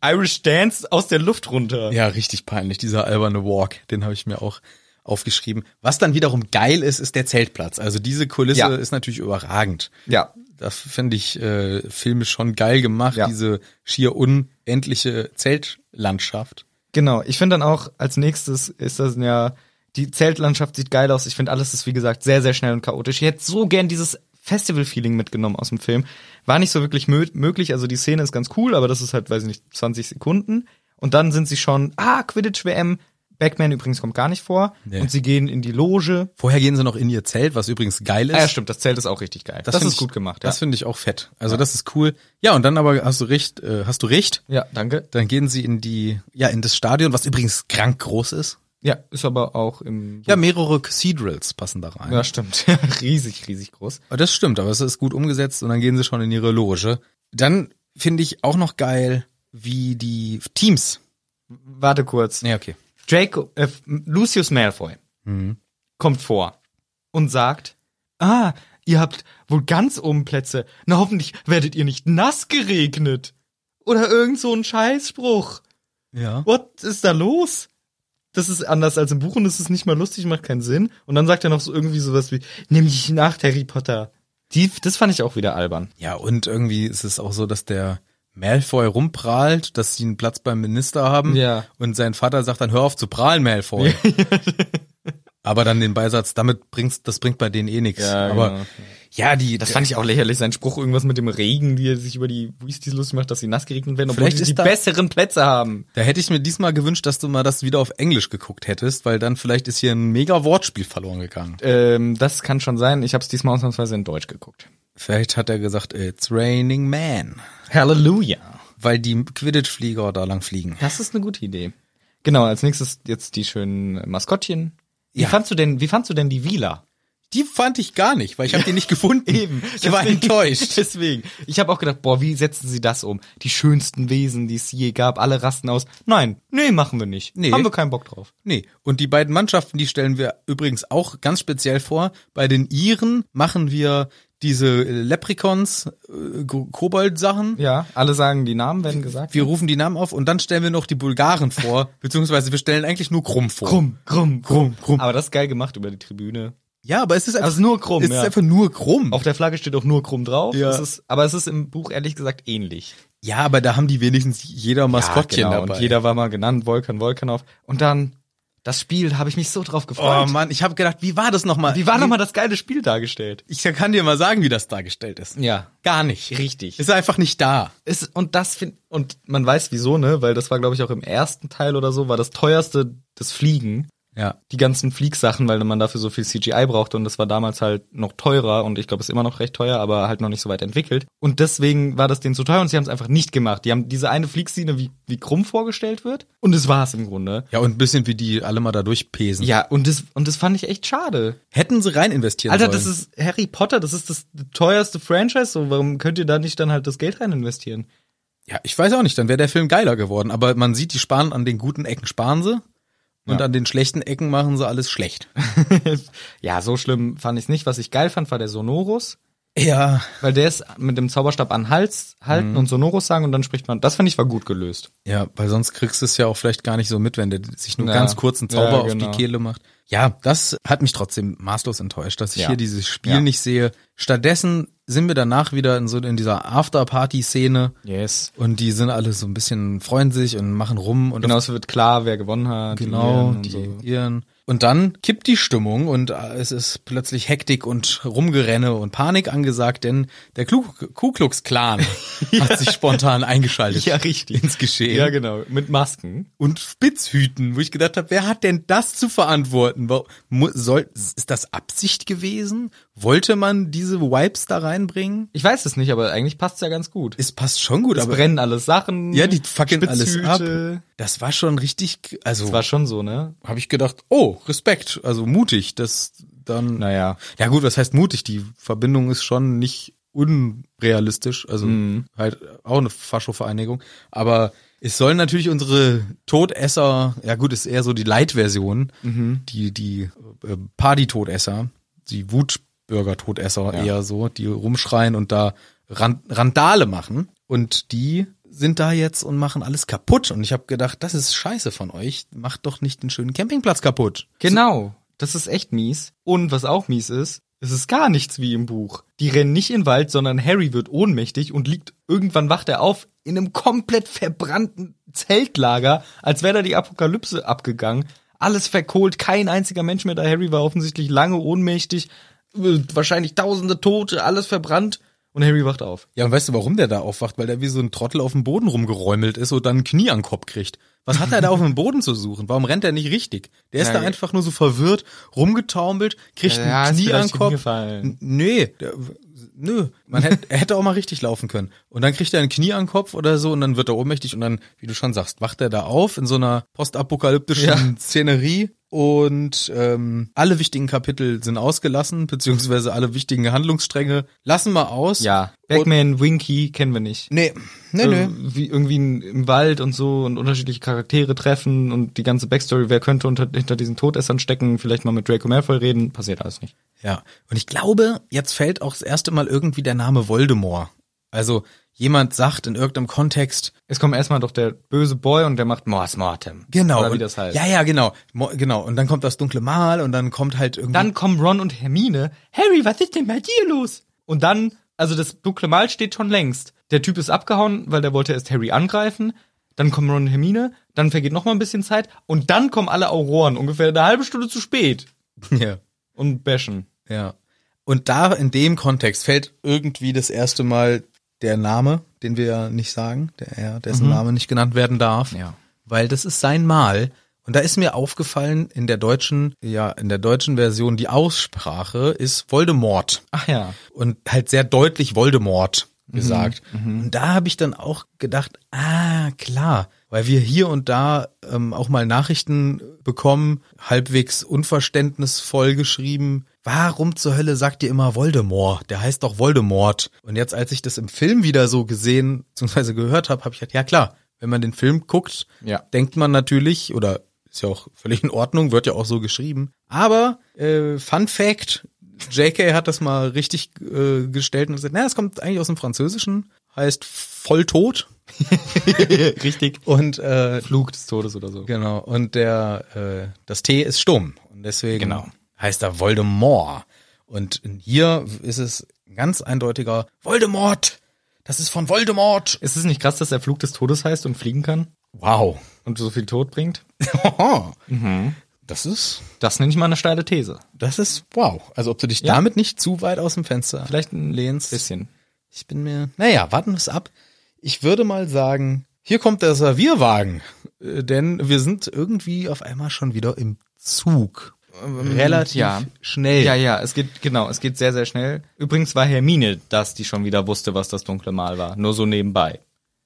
Irish Dance aus der Luft runter. Ja, richtig peinlich, dieser alberne Walk, den habe ich mir auch aufgeschrieben. Was dann wiederum geil ist, ist der Zeltplatz. Also diese Kulisse Ja. ist natürlich überragend. Ja. Da finde ich äh, Filme schon geil gemacht, Ja. diese schier unendliche Zeltlandschaft. Genau. Ich finde dann auch, als nächstes ist das ja, die Zeltlandschaft sieht geil aus. Ich finde alles ist, wie gesagt, sehr, sehr schnell und chaotisch. Ich hätte so gern dieses Festival-Feeling mitgenommen aus dem Film. War nicht so wirklich mö möglich. Also die Szene ist ganz cool, aber das ist halt, weiß ich nicht, 20 Sekunden. Und dann sind sie schon, ah, Quidditch-WM. Backman übrigens kommt gar nicht vor. Nee. Und sie gehen in die Loge. Vorher gehen sie noch in ihr Zelt, was übrigens geil ist. Ah, ja, stimmt, das Zelt ist auch richtig geil. Das, find ist ich- gut gemacht, ja. Das finde ich auch fett. Also das ist cool. Ja, und dann aber hast du recht, äh, hast du recht. ja, danke. Dann gehen sie in die, ja, in das Stadion, was übrigens krank groß ist. Ja, ist aber auch im. Ja, mehrere Cathedrals passen da rein. ja stimmt. riesig, riesig groß. Aber Das stimmt, aber es ist gut umgesetzt und dann gehen sie schon in ihre Loge. Dann finde ich auch noch geil, wie die Teams. Warte kurz. Ja, okay. Draco, äh, Lucius Malfoy kommt vor und sagt, ah, ihr habt wohl ganz oben Plätze. Na, hoffentlich werdet ihr nicht nass geregnet. Oder irgend so ein Scheißspruch. Ja. What ist da los? Das ist anders als im Buch und es ist nicht mal lustig, macht keinen Sinn. Und dann sagt er noch so irgendwie sowas wie, nimm dich nach, Harry Potter. Die, das fand ich auch wieder albern. Ja, und irgendwie ist es auch so, dass der Malfoy rumprahlt, dass sie einen Platz beim Minister haben. Ja. Und sein Vater sagt dann, hör auf zu prahlen, Malfoy. Aber dann den Beisatz, damit bringt's, das bringt bei denen eh nichts. Ja, Aber genau. ja, die, Das fand ich auch lächerlich, sein Spruch irgendwas mit dem Regen, wie er sich über die Weasleys lustig macht, dass sie nass geregnet werden, obwohl Vielleicht sie die da- besseren Plätze haben. Da hätte ich mir diesmal gewünscht, dass du mal das wieder auf Englisch geguckt hättest, weil dann vielleicht ist hier ein mega Wortspiel verloren gegangen. Ähm, das kann schon sein. Ich habe es diesmal ausnahmsweise in Deutsch geguckt. Vielleicht hat er gesagt, it's raining man. Halleluja. Weil die Quidditch-Flieger da lang fliegen. Das ist eine gute Idee. Genau, als nächstes jetzt die schönen Maskottchen. Wie Ja. fandst du denn, wie fandst du denn die Wieler? Die fand ich gar nicht, weil ich habe die nicht gefunden. Ich war Deswegen- enttäuscht. Deswegen. Ich habe auch gedacht, boah, wie setzen sie das um? Die schönsten Wesen, die es je gab, alle rasten aus. Nein, nee, machen wir nicht. Nee. Haben wir keinen Bock drauf. Nee, und die beiden Mannschaften, die stellen wir übrigens auch ganz speziell vor. Bei den Iren machen wir diese Leprechauns, äh, Ko- Kobold-Sachen. Ja, alle sagen, die Namen werden gesagt. Wir rufen die Namen auf und dann stellen wir noch die Bulgaren vor, beziehungsweise wir stellen eigentlich nur Krumm vor. krumm, krumm, krumm, krumm. Aber das ist geil gemacht über die Tribüne. Ja, aber es ist einfach Also nur krumm, Es ja. ist einfach nur krumm. Auf der Flagge steht auch nur krumm drauf. Ja. Es ist, aber es ist im Buch ehrlich gesagt ähnlich. ja, aber da haben die wenigstens jeder Maskottchen ja, genau. dabei. Und jeder war mal genannt, Volkan Volkanov. Und dann das Spiel, habe ich mich so drauf oh gefreut. Mann, ich habe gedacht, wie war das nochmal? Wie war nochmal das geile Spiel dargestellt? Ich kann dir mal sagen, wie das dargestellt ist. Ja. Gar nicht. Richtig. Ist einfach nicht da. Ist, und das find, und man weiß wieso, ne? Weil das war, glaube ich, auch im ersten Teil oder so, war das teuerste das Fliegen. Ja. Die ganzen Fliegsachen, weil man dafür so viel CGI brauchte und das war damals halt noch teurer und ich glaube, es ist immer noch recht teuer, aber halt noch nicht so weit entwickelt. Und deswegen war das denen zu teuer und sie haben es einfach nicht gemacht. Die haben diese eine Fliegszene, wie, wie krumm vorgestellt wird und es war es im Grunde. Ja, und ein bisschen wie die alle mal da durchpesen. Ja, und das, und das fand ich echt schade. Hätten sie rein investieren Alter, sollen. das ist Harry Potter, das ist das teuerste Franchise, so warum könnt ihr da nicht dann halt das Geld rein investieren? Ja, ich weiß auch nicht, dann wäre der Film geiler geworden. Aber man sieht, die sparen an den guten Ecken sparen sie. Und Ja. an den schlechten Ecken machen sie alles schlecht. ja, so schlimm fand ich nicht. Was ich geil fand, war der Sonorus. Ja. Weil der ist mit dem Zauberstab an den Hals halten und Sonorus sagen und dann spricht man. Das fand ich war gut gelöst. Ja, weil sonst kriegst du es ja auch vielleicht gar nicht so mit, wenn der sich nur Ja. ganz kurz einen Zauber Ja, auf genau. die Kehle macht. Ja, das hat mich trotzdem maßlos enttäuscht, dass ich Ja. hier dieses Spiel nicht sehe. Stattdessen sind wir danach wieder in so in dieser After-Party-Szene Yes. und die sind alle so ein bisschen freuen sich und machen rum und Genau, es wird klar, wer gewonnen hat. Genau, die. Iren. Und dann kippt die Stimmung und äh, es ist plötzlich Hektik und Rumgerenne und Panik angesagt, denn der Ku Ku Klux Klan hat sich spontan eingeschaltet Ja, richtig. ins Geschehen. Ja, genau. Mit Masken. Und Spitzhüten, wo ich gedacht habe, wer hat denn das zu verantworten? Soll, ist das Absicht gewesen? Wollte man diese Wipes da reinbringen? Ich weiß es nicht, aber eigentlich passt's ja ganz gut. Es passt schon gut, Es aber brennen alles Sachen. ja, die fucking alles ab. Spitzhüte. Das war schon richtig, also Das war schon so, ne? habe ich gedacht, oh, Respekt, also mutig, das dann. Naja. Ja gut, was heißt mutig? Die Verbindung ist schon nicht unrealistisch, also halt auch eine Fascho-Vereinigung. Aber es sollen natürlich unsere Todesser, ja gut, ist eher so die Light-Version, die die äh, Party-Todesser, die Wutbürger-Todesser Ja. eher so, die rumschreien und da Ran Randale machen. Und die sind da jetzt und machen alles kaputt. Und ich habe gedacht, das ist scheiße von euch. Macht doch nicht den schönen Campingplatz kaputt. Genau. Das ist echt mies. Und was auch mies ist, es ist gar nichts wie im Buch. Die rennen nicht in den Wald, sondern Harry wird ohnmächtig und liegt, irgendwann wacht er auf in einem komplett verbrannten Zeltlager, als wäre da die Apokalypse abgegangen. Alles verkohlt, kein einziger Mensch mehr da. Harry war offensichtlich lange ohnmächtig, wahrscheinlich tausende Tote, alles verbrannt. Und Harry wacht auf. Ja, und weißt du, warum der da aufwacht? Weil der wie so ein Trottel auf dem Boden rumgeräumelt ist und dann ein Knie an den Kopf kriegt. Was hat er da auf dem Boden zu suchen? Warum rennt er nicht richtig? Der ist Ja, da einfach nur so verwirrt, rumgetaumelt, kriegt Ja, ein Knie an den Kopf. hingefallen. Nee, der, nö. Man hätte, er hätte auch mal richtig laufen können. Und dann kriegt er ein Knie an den Kopf oder so und dann wird er ohnmächtig und dann, wie du schon sagst, wacht er da auf in so einer postapokalyptischen Ja. Szenerie und ähm, alle wichtigen Kapitel sind ausgelassen, beziehungsweise alle wichtigen Handlungsstränge lassen wir aus. Ja. Batman, Winky kennen wir nicht. Nee, nee, nee. wie irgendwie im Wald und so und unterschiedliche Charaktere treffen und die ganze Backstory, wer könnte unter, hinter diesen Todessern stecken, vielleicht mal mit Draco Malfoy reden, passiert alles nicht. Ja. Und ich glaube, jetzt fällt auch das erste Mal irgendwie der Name Voldemort. Also jemand sagt in irgendeinem Kontext, Es kommt erstmal doch der böse Boy und der macht Mors Mortem. genau. Oder wie und- das heißt. Ja, ja, genau. Mo- Genau. Und dann kommt das dunkle Mal und dann kommt halt irgendwie. Dann kommen Ron und Hermine. Harry, was ist denn bei dir los? Und dann, also das dunkle Mal steht schon längst. Der Typ ist abgehauen, weil der wollte erst Harry angreifen. Dann kommen Ron und Hermine. Dann vergeht noch mal ein bisschen Zeit. Und dann kommen alle Auroren, ungefähr eine halbe Stunde zu spät. ja. Und bashen. Ja. Und da in dem Kontext fällt irgendwie das erste Mal der Name, den wir nicht sagen, der, dessen Name nicht genannt werden darf. Ja. Weil das ist sein Mal. Und da ist mir aufgefallen, in der deutschen, ja, in der deutschen Version, die Aussprache ist Voldemort. Ach ja. und halt sehr deutlich Voldemort gesagt. Und da habe ich dann auch gedacht, ah, klar, weil wir hier und da ähm, auch mal Nachrichten bekommen, halbwegs unverständnisvoll geschrieben. Warum zur Hölle sagt ihr immer Voldemort? Der heißt doch Voldemort. Und jetzt, als ich das im Film wieder so gesehen bzw. gehört habe, habe ich gedacht, ja klar, wenn man den Film guckt, Ja. denkt man natürlich, oder ist ja auch völlig in Ordnung, wird ja auch so geschrieben. Aber äh, Fun Fact, JK hat das mal richtig äh, gestellt und gesagt, naja, es kommt eigentlich aus dem Französischen, heißt Volltot. Richtig. Und äh, Flug des Todes oder so. genau, und der äh, das T ist stumm. Und deswegen Genau. heißt er Voldemort. Und hier ist es ein ganz eindeutiger Voldemort. Das ist von Voldemort. Ist es nicht krass, dass er Flug des Todes heißt und fliegen kann? Wow. Und so viel Tod bringt? Das ist Das nenne ich mal eine steile These. Das ist wow. Also ob du dich Ja. damit nicht zu weit aus dem Fenster Vielleicht ein lehnst. bisschen. Ich bin mir. Naja, warten wir es ab. Ich würde mal sagen, hier kommt der Servierwagen. Äh, Denn wir sind irgendwie auf einmal schon wieder im Zug. Relativ ja. schnell. Ja, ja, es geht, genau, es geht sehr, sehr schnell. Übrigens war Hermine das, die schon wieder wusste, was das dunkle Mal war. Nur so nebenbei.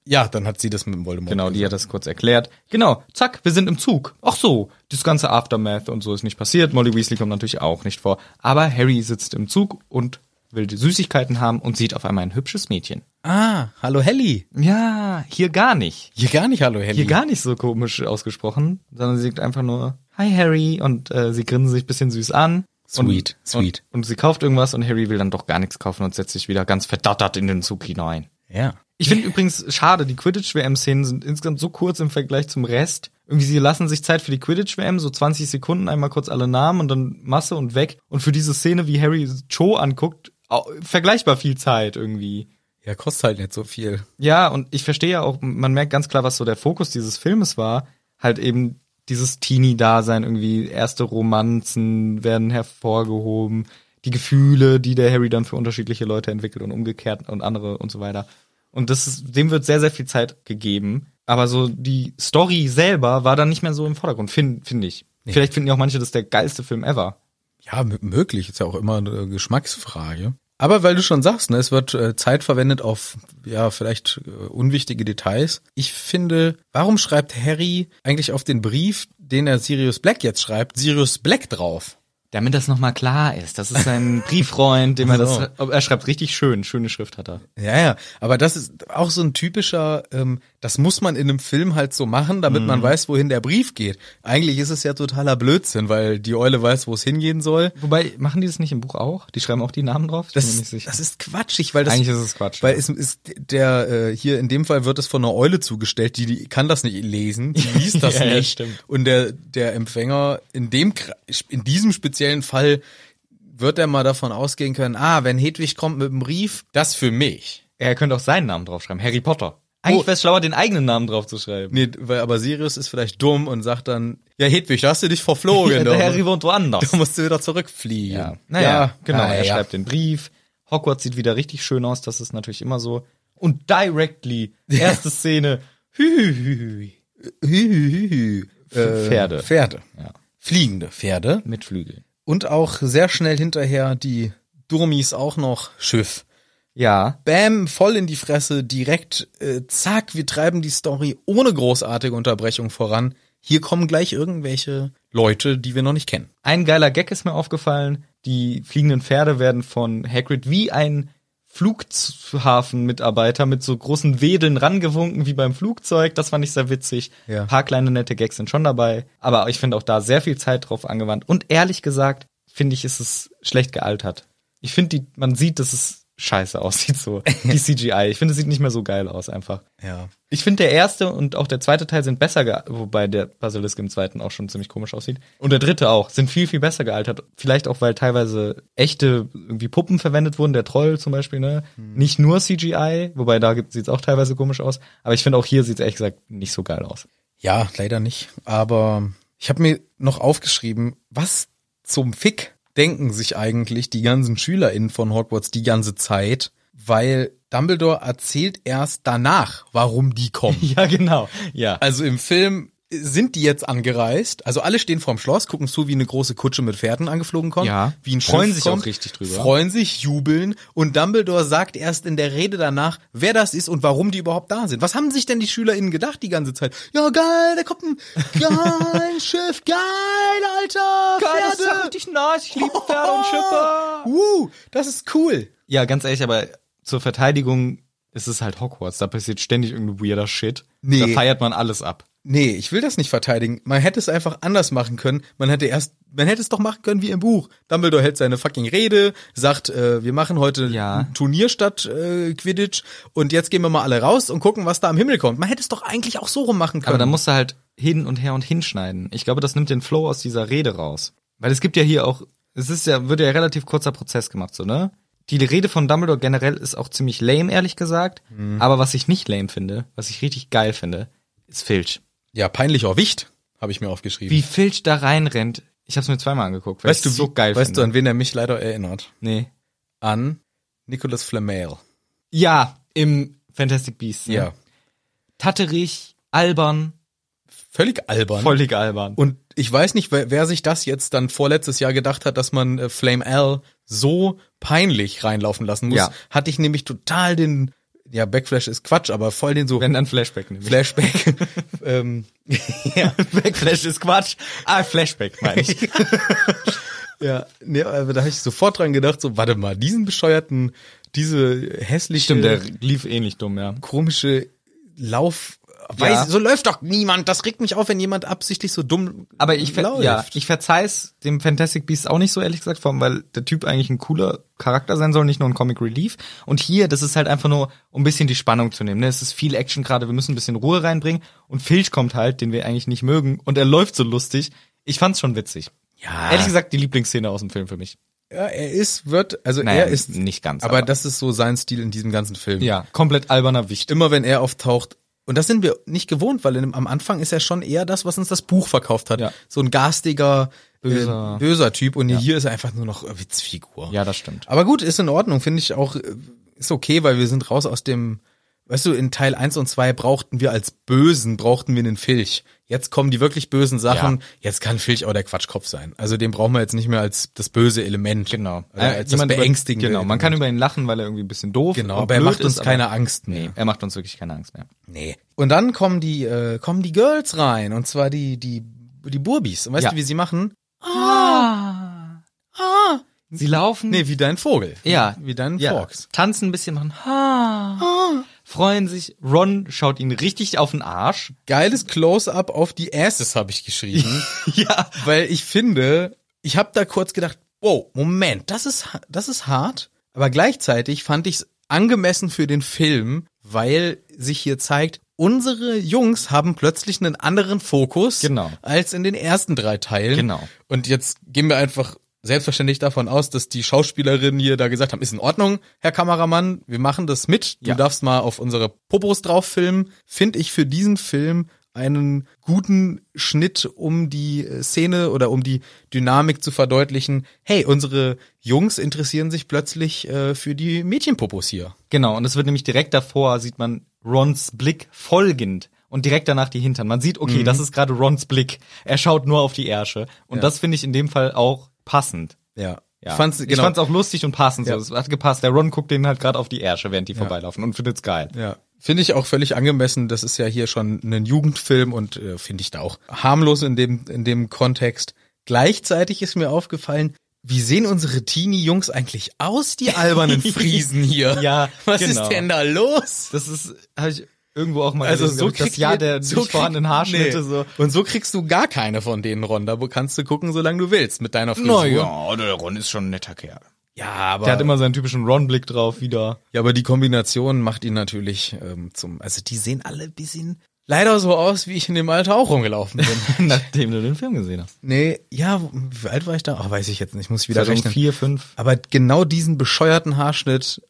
Ja, dann hat sie das mit dem Voldemort. Genau, die hat das kurz erklärt. Genau, zack, wir sind im Zug. Ach so, das ganze Aftermath und so ist nicht passiert. Molly Weasley kommt natürlich auch nicht vor. Aber Harry sitzt im Zug und will die Süßigkeiten haben und sieht auf einmal ein hübsches Mädchen. Ah, hallo Helly. Ja, hier gar nicht. Hier gar nicht hallo Helly. Hier gar nicht so komisch ausgesprochen, sondern sie sagt einfach nur Hi Harry und äh, sie grinsen sich ein bisschen süß an. Sweet, sweet. Und, und sie kauft irgendwas und Harry will dann doch gar nichts kaufen und setzt sich wieder ganz verdattert in den Zug hinein. Ja. Ich finde übrigens schade, die Quidditch-WM-Szenen sind insgesamt so kurz im Vergleich zum Rest. Irgendwie, sie lassen sich Zeit für die Quidditch-WM, so 20 Sekunden, einmal kurz alle Namen und dann Masse und weg. Und für diese Szene, wie Harry Cho anguckt, vergleichbar viel Zeit irgendwie. Ja, kostet halt nicht so viel. Ja, und ich verstehe ja auch, man merkt ganz klar, was so der Fokus dieses Filmes war. Halt eben dieses Teenie-Dasein, irgendwie erste Romanzen werden hervorgehoben, die Gefühle, die der Harry dann für unterschiedliche Leute entwickelt und umgekehrt und andere und so weiter. Und das ist, dem wird sehr, sehr viel Zeit gegeben. Aber so die Story selber war dann nicht mehr so im Vordergrund, finde find ich. Vielleicht finden ja auch manche, das ist der geilste Film ever. Ja, möglich. Ist ja auch immer eine Geschmacksfrage. Aber weil du schon sagst, ne, es wird äh, Zeit verwendet auf, ja, vielleicht äh, unwichtige Details. Ich finde, warum schreibt Harry eigentlich auf den Brief, den er Sirius Black jetzt schreibt, Sirius Black drauf? Damit das nochmal klar ist. Das ist sein Brieffreund, dem er das, er schreibt richtig schön, schöne Schrift hat er. Ja, ja, aber das ist auch so ein typischer, ähm, das muss man in einem Film halt so machen, damit man weiß, wohin der Brief geht. Eigentlich ist es ja totaler Blödsinn, weil die Eule weiß, wo es hingehen soll. Wobei, machen die das nicht im Buch auch? Die schreiben auch die Namen drauf? Ich Das, bin mir nicht sicher. das ist quatschig, weil das Eigentlich ist es Quatsch. Weil es ist der äh, hier in dem Fall wird es von einer Eule zugestellt, die, die kann das nicht lesen, die liest das Ja, ja, nicht. stimmt. Und der der Empfänger in dem in diesem speziellen Fall wird er mal davon ausgehen können, ah, wenn Hedwig kommt mit dem Brief, das für mich. er könnte auch seinen Namen draufschreiben. Harry Potter. Eigentlich Oh. wäre es schlauer, den eigenen Namen draufzuschreiben. Nee, weil aber Sirius ist vielleicht dumm und sagt dann, ja Hedwig, da hast du dich verflogen. der da, Harry wohnt woanders. da musst du wieder zurückfliegen. Ja, naja, genau. Ah, er ja. schreibt den Brief. Hogwarts sieht wieder richtig schön aus, das ist natürlich immer so. Und directly, erste Szene, hü, hü, hü, hü, Pferde. Pferde. Ja. Fliegende Pferde. mit Flügeln. Und auch sehr schnell hinterher die Durmis auch noch Schiff. Ja, Bam, voll in die Fresse, direkt, äh, zack, wir treiben die Story ohne großartige Unterbrechung voran. Hier kommen gleich irgendwelche Leute, die wir noch nicht kennen. ein geiler Gag ist mir aufgefallen. Die fliegenden Pferde werden von Hagrid wie ein Flughafenmitarbeiter mit so großen Wedeln rangewunken wie beim Flugzeug. Das fand ich sehr witzig. Ja. Ein paar kleine nette Gags sind schon dabei. Aber ich finde auch da sehr viel Zeit drauf angewandt. Und ehrlich gesagt, finde ich, ist es schlecht gealtert. Ich finde, die, man sieht, dass es scheiße aussieht, so. Die CGI. Ich finde, es sieht nicht mehr so geil aus, einfach. Ja. Ich finde, der erste und auch der zweite Teil sind besser, ge wobei der Basilisk im zweiten auch schon ziemlich komisch aussieht. Und der dritte auch, sind viel, viel besser gealtert. Vielleicht auch, weil teilweise echte irgendwie Puppen verwendet wurden, der Troll zum Beispiel, ne? Nicht nur CGI, wobei da sieht es auch teilweise komisch aus. Aber ich finde auch hier sieht es ehrlich gesagt nicht so geil aus. Ja, leider nicht. Aber ich habe mir noch aufgeschrieben, was zum Fick denken sich eigentlich die ganzen SchülerInnen von Hogwarts die ganze Zeit, weil Dumbledore erzählt erst danach, warum die kommen. Ja, genau. Ja. Also im Film sind die jetzt angereist, also alle stehen vorm Schloss, gucken zu, wie eine große Kutsche mit Pferden angeflogen kommt, Ja. wie ein Freuen sich auch kommt, richtig drüber. freuen sich, jubeln und Dumbledore sagt erst in der Rede danach, wer das ist und warum die überhaupt da sind. Was haben sich denn die SchülerInnen gedacht die ganze Zeit? Ja geil, da kommt ein geil Schiff, geil, Alter, Pferde. nice. Ich liebe Uh, das ist cool. Ja, ganz ehrlich, aber zur Verteidigung ist es halt Hogwarts. Da passiert ständig irgendein weirder Shit. Nee. Da feiert man alles ab. Nee, ich will das nicht verteidigen. Man hätte es einfach anders machen können. Man hätte erst, man hätte es doch machen können wie im Buch. Dumbledore hält seine fucking Rede, sagt, äh, wir machen heute Ja. ein Turnier statt äh, Quidditch und jetzt gehen wir mal alle raus und gucken, was da am Himmel kommt. Man hätte es doch eigentlich auch so rum machen können. Aber da musst du halt hin und her und hinschneiden. Ich glaube, das nimmt den Flow aus dieser Rede raus. Weil es gibt ja hier auch, es ist ja, wird ja relativ kurzer Prozess gemacht, so, ne? Die Rede von Dumbledore generell ist auch ziemlich lame, ehrlich gesagt. Aber was ich nicht lame finde, was ich richtig geil finde, ist Filch. Ja, peinlicher Wicht, habe ich mir aufgeschrieben. Wie Filch da reinrennt. Ich habe es mir zweimal angeguckt, weil weißt du, so geil weißt finde. du, an wen er mich leider erinnert? nee. An Nicholas Flamel. Ja, im Fantastic Beasts. Ne? Ja. Tatterig, albern, Völlig albern. völlig albern. Und ich weiß nicht, wer, wer sich das jetzt dann vorletztes Jahr gedacht hat, dass man äh, Flame L so peinlich reinlaufen lassen muss. Ja. Hatte ich nämlich total den, ja, Backflash ist Quatsch, aber voll den so Wenn dann Flashback nämlich. Flashback. ähm, ja, Backflash ist Quatsch. Ah, Flashback meine ich. ja, nee, aber da habe ich sofort dran gedacht, so, warte mal, diesen bescheuerten, diese hässliche, Stimmt, der lief ähnlich dumm, ja. komische weiß, Ja. so läuft doch niemand. Das regt mich auf, wenn jemand absichtlich so dumm Aber ich, ver läuft. ja, ich verzeih's dem Fantastic Beasts auch nicht so, ehrlich gesagt, vor allem, weil der Typ eigentlich ein cooler Charakter sein soll, nicht nur ein Comic Relief. Und hier, das ist halt einfach nur, um ein bisschen die Spannung zu nehmen. Ne? Es ist viel Action gerade, wir müssen ein bisschen Ruhe reinbringen. Und Filch kommt halt, den wir eigentlich nicht mögen. Und er läuft so lustig. Ich fand's schon witzig. Ja. Ehrlich gesagt, die Lieblingsszene aus dem Film für mich. Ja, er ist, wird, also Naja, er ist nicht ganz, Aber, aber- das ist so sein Stil in diesem ganzen Film. Ja, komplett alberner Wicht. Immer wenn er auftaucht, und das sind wir nicht gewohnt, weil in, am Anfang ist er schon eher das, was uns das Buch verkauft hat. Ja. So ein garstiger, Böser. äh, böser Typ. Und hier ist er einfach nur noch äh, Witzfigur. Ja, das stimmt. Aber gut, ist in Ordnung, finde ich auch, äh, ist okay, weil wir sind raus aus dem, weißt du, in Teil 1 und 2 brauchten wir als Bösen, brauchten wir einen Filch. Jetzt kommen die wirklich bösen Sachen, Ja. jetzt kann Filch auch der Quatschkopf sein. Also den brauchen wir jetzt nicht mehr als das böse Element. Genau. Oder als das Jemand über- beängstigende Genau, man Element. kann über ihn lachen, weil er irgendwie ein bisschen doof Genau, und aber er macht uns ist, keine Angst mehr. Nee, er macht uns wirklich keine Angst mehr. Nee. Und dann kommen die, äh, kommen die Girls rein, und zwar die, die, die Burbis. Und weißt Ja. du, wie sie machen? Sie laufen. Nee, wie dein Vogel. Ja. Wie dein ja. Fox. Tanzen ein bisschen, machen ha, freuen sich. Ron schaut ihn richtig auf den Arsch. Geiles Close-up auf die Asses habe ich geschrieben. ja. weil ich finde, ich habe da kurz gedacht, wow, Moment, das ist, das ist hart. Aber gleichzeitig fand ich es angemessen für den Film, weil sich hier zeigt, unsere Jungs haben plötzlich einen anderen Fokus Genau. als in den ersten drei Teilen. Genau. Und jetzt gehen wir einfach selbstverständlich davon aus, dass die Schauspielerinnen hier da gesagt haben, ist in Ordnung, Herr Kameramann, wir machen das mit. Du Ja. darfst mal auf unsere Popos drauf filmen. Finde ich für diesen Film einen guten Schnitt, um die äh, Szene oder um die Dynamik zu verdeutlichen. Hey, unsere Jungs interessieren sich plötzlich äh, für die Mädchenpopos hier. Genau, und es wird nämlich direkt davor, sieht man Rons Blick folgend und direkt danach die Hintern. Man sieht, okay, das ist gerade Rons Blick. Er schaut nur auf die Ärsche. Und Ja. das finde ich in dem Fall auch passend. Ja. Ja. Ich fand's, ich genau, fand's auch lustig und passend. Ja. So. Es hat gepasst. Der Ron guckt denen halt gerade auf die Ärsche, während die vorbeilaufen und findet's geil. Ja. Finde ich auch völlig angemessen. Das ist ja hier schon ein Jugendfilm und äh, finde ich da auch harmlos in dem, in dem Kontext. Gleichzeitig ist mir aufgefallen, wie sehen unsere Teenie-Jungs eigentlich aus, die albernen Friesen hier? Ja, Was genau. ist denn da los? Das ist, habe ich irgendwo auch mal Also gelesen, so ich, das Jahr der so nicht vorhandenen Haarschnitte nee. so. Und so kriegst du gar keine von denen, Ron. Da kannst du gucken, solange du willst mit deiner Frisur. der Ron ist schon ein netter Kerl. Ja, aber Der hat immer seinen typischen Ron-Blick drauf wieder. Ja, aber die Kombination macht ihn natürlich ähm, zum. Also die sehen alle ein bisschen leider so aus, wie ich in dem Alter auch rumgelaufen bin. Nachdem du den Film gesehen hast. nee, ja, wie alt war ich da? Ach, weiß ich jetzt nicht, muss ich wieder rechnen. vier, fünf. Aber genau diesen bescheuerten Haarschnitt,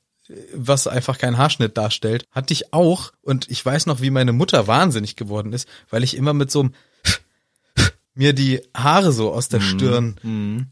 was einfach kein Haarschnitt darstellt, hatte ich auch. Und ich weiß noch, wie meine Mutter wahnsinnig geworden ist, weil ich immer mit so einem mir die Haare so aus Mhm. der Stirn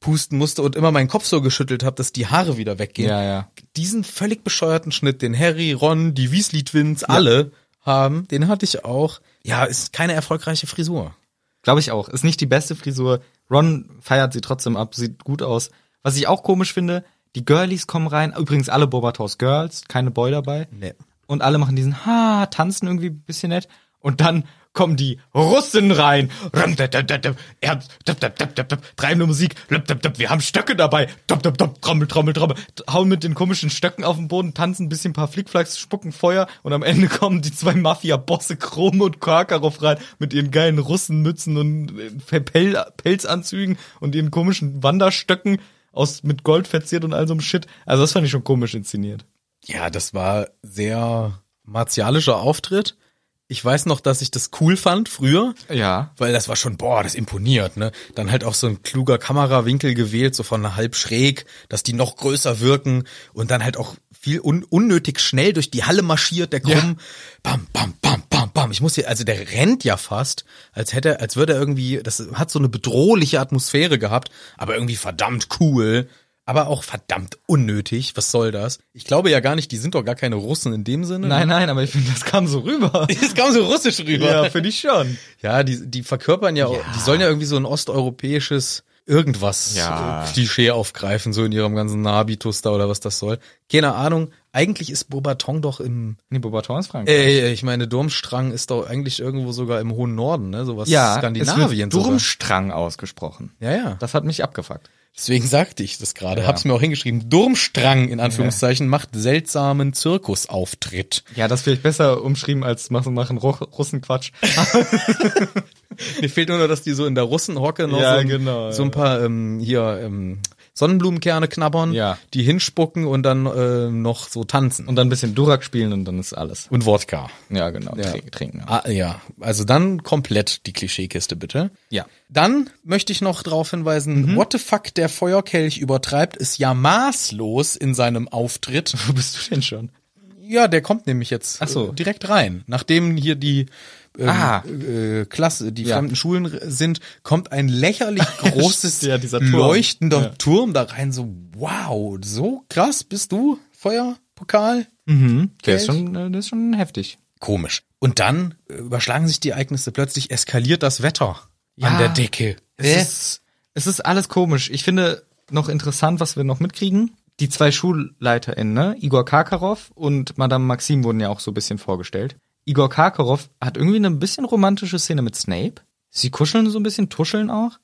pusten musste und immer meinen Kopf so geschüttelt habe, dass die Haare wieder weggehen. Ja, ja. Diesen völlig bescheuerten Schnitt, den Harry, Ron, die Weasley Twins, alle haben, den hatte ich auch. Ja, ist keine erfolgreiche Frisur. Glaube ich auch. Ist nicht die beste Frisur. Ron feiert sie trotzdem ab, sieht gut aus. Was ich auch komisch finde, die Girlies kommen rein. Übrigens alle Bobators Girls, keine Boy dabei. Nee. Und alle machen diesen Ha, tanzen irgendwie ein bisschen nett. Und dann kommen die Russen rein. Treibende Musik. Wir haben Stöcke dabei. Trommel, Trommel, Trommel. Hauen mit den komischen Stöcken auf den Boden, tanzen ein bisschen ein paar Flickflacks, spucken Feuer. Und am Ende kommen die zwei Mafia-Bosse Chrom und Karkaroff rein mit ihren geilen Russenmützen und äh, Pel Pelzanzügen und ihren komischen Wanderstöcken aus mit Gold verziert und all so einem Shit. Also das fand ich schon komisch inszeniert. Ja, das war sehr martialischer Auftritt. Ich weiß noch, dass ich das cool fand früher. Ja. Weil das war schon, boah, das imponiert, ne? Dann halt auch so ein kluger Kamerawinkel gewählt, so von halb schräg, dass die noch größer wirken und dann halt auch viel un unnötig schnell durch die Halle marschiert, der Krumm. Bam, bam, bam, bam, bam. Ich muss hier, also der rennt ja fast, als hätte, als würde er irgendwie, das hat so eine bedrohliche Atmosphäre gehabt, aber irgendwie verdammt cool. Aber auch verdammt unnötig. Was soll das? Ich glaube ja gar nicht, die sind doch gar keine Russen in dem Sinne. Nein, nein, aber ich finde, das kam so rüber. Das kam so russisch rüber. ja, finde ich schon. Ja, die, die verkörpern ja, auch- die sollen ja irgendwie so ein osteuropäisches irgendwas Ja. Klischee aufgreifen, so in ihrem ganzen Habitus da oder was das soll. Keine Ahnung. Eigentlich ist Beaubaton doch im, Nee, Bobaton ist Frankreich. äh, ich meine, Durmstrang ist doch eigentlich irgendwo sogar im hohen Norden, ne? Sowas ja, Skandinavien es wird sogar. Durmstrang ausgesprochen. Ja, ja. Das hat mich abgefuckt. Deswegen sagte ich das gerade, Ja. hab's mir auch hingeschrieben. Durmstrang, in Anführungszeichen, macht seltsamen Zirkusauftritt. Ja, das vielleicht besser umschrieben als machen, machen Ru Russenquatsch. Mir fehlt nur noch, dass die so in der Russenhocke noch Ja, so, ein- genau, so ein paar ähm, hier ähm, Sonnenblumenkerne knabbern, Ja. die hinspucken und dann äh, noch so tanzen. Und dann ein bisschen Durak spielen und dann ist alles. und Wodka. Ja, genau. Ja. Trink- Trinken. Ah, ja, also dann komplett die Klischeekiste bitte. Ja. Dann möchte ich noch darauf hinweisen, what the fuck, der Feuerkelch übertreibt es ja maßlos in seinem Auftritt. Wo bist du denn schon? Ja, der kommt nämlich jetzt so. äh, direkt rein. Nachdem hier die ähm, Ah. äh, Klasse, die Ja. fremden Schulen sind, kommt ein lächerlich großes, Ja, leuchtender Ja. Turm da rein. So, wow, so krass bist du, Feuerpokal? Mhm. Der ist schon, äh, der ist schon heftig. Komisch. Und dann äh, überschlagen sich die Ereignisse. Plötzlich eskaliert das Wetter an Ja. der Decke. Es, Äh? ist, es ist alles komisch. Ich finde noch interessant, was wir noch mitkriegen. Die zwei SchulleiterInnen, ne? Igor Karkarow und Madame Maxim wurden ja auch so ein bisschen vorgestellt. Igor Karkarow hat irgendwie eine bisschen romantische Szene mit Snape. Sie kuscheln so ein bisschen, tuscheln auch.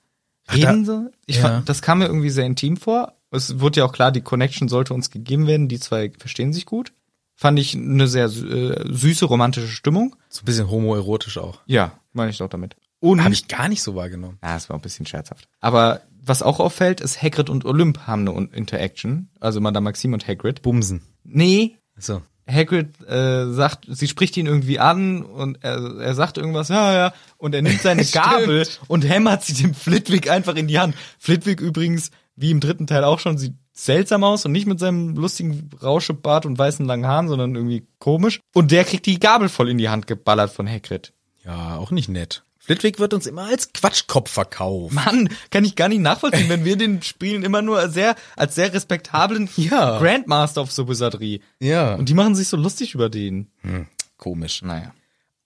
Reden so. Ich ja. fand, das kam mir irgendwie sehr intim vor. Es wurde ja auch klar, die Connection sollte uns gegeben werden. Die zwei verstehen sich gut. Fand ich eine sehr äh, süße, romantische Stimmung. So ein bisschen homoerotisch auch. Ja, meine ich doch damit. Und Habe ich gar nicht so wahrgenommen. ja, es war ein bisschen scherzhaft. Aber was auch auffällt, ist Hagrid und Olymp haben eine Interaction. Also Madame Maxim und Hagrid. Bumsen. Nee, So. Hagrid äh, sagt, sie spricht ihn irgendwie an und er, er sagt irgendwas, ja, ja, und er nimmt seine Gabel und hämmert sie dem Flitwick einfach in die Hand. Flitwick übrigens, wie im dritten Teil auch schon, sieht seltsam aus und nicht mit seinem lustigen Rauschebart und weißen langen Haaren, sondern irgendwie komisch. Und der kriegt die Gabel voll in die Hand geballert von Hagrid. Ja, auch nicht nett. Flitwick wird uns immer als Quatschkopf verkauft. Mann, kann ich gar nicht nachvollziehen, wenn wir den spielen immer nur sehr, als sehr respektablen Ja. Grandmaster of the Wizardry. Ja. Und die machen sich so lustig über den. Hm, komisch. Naja.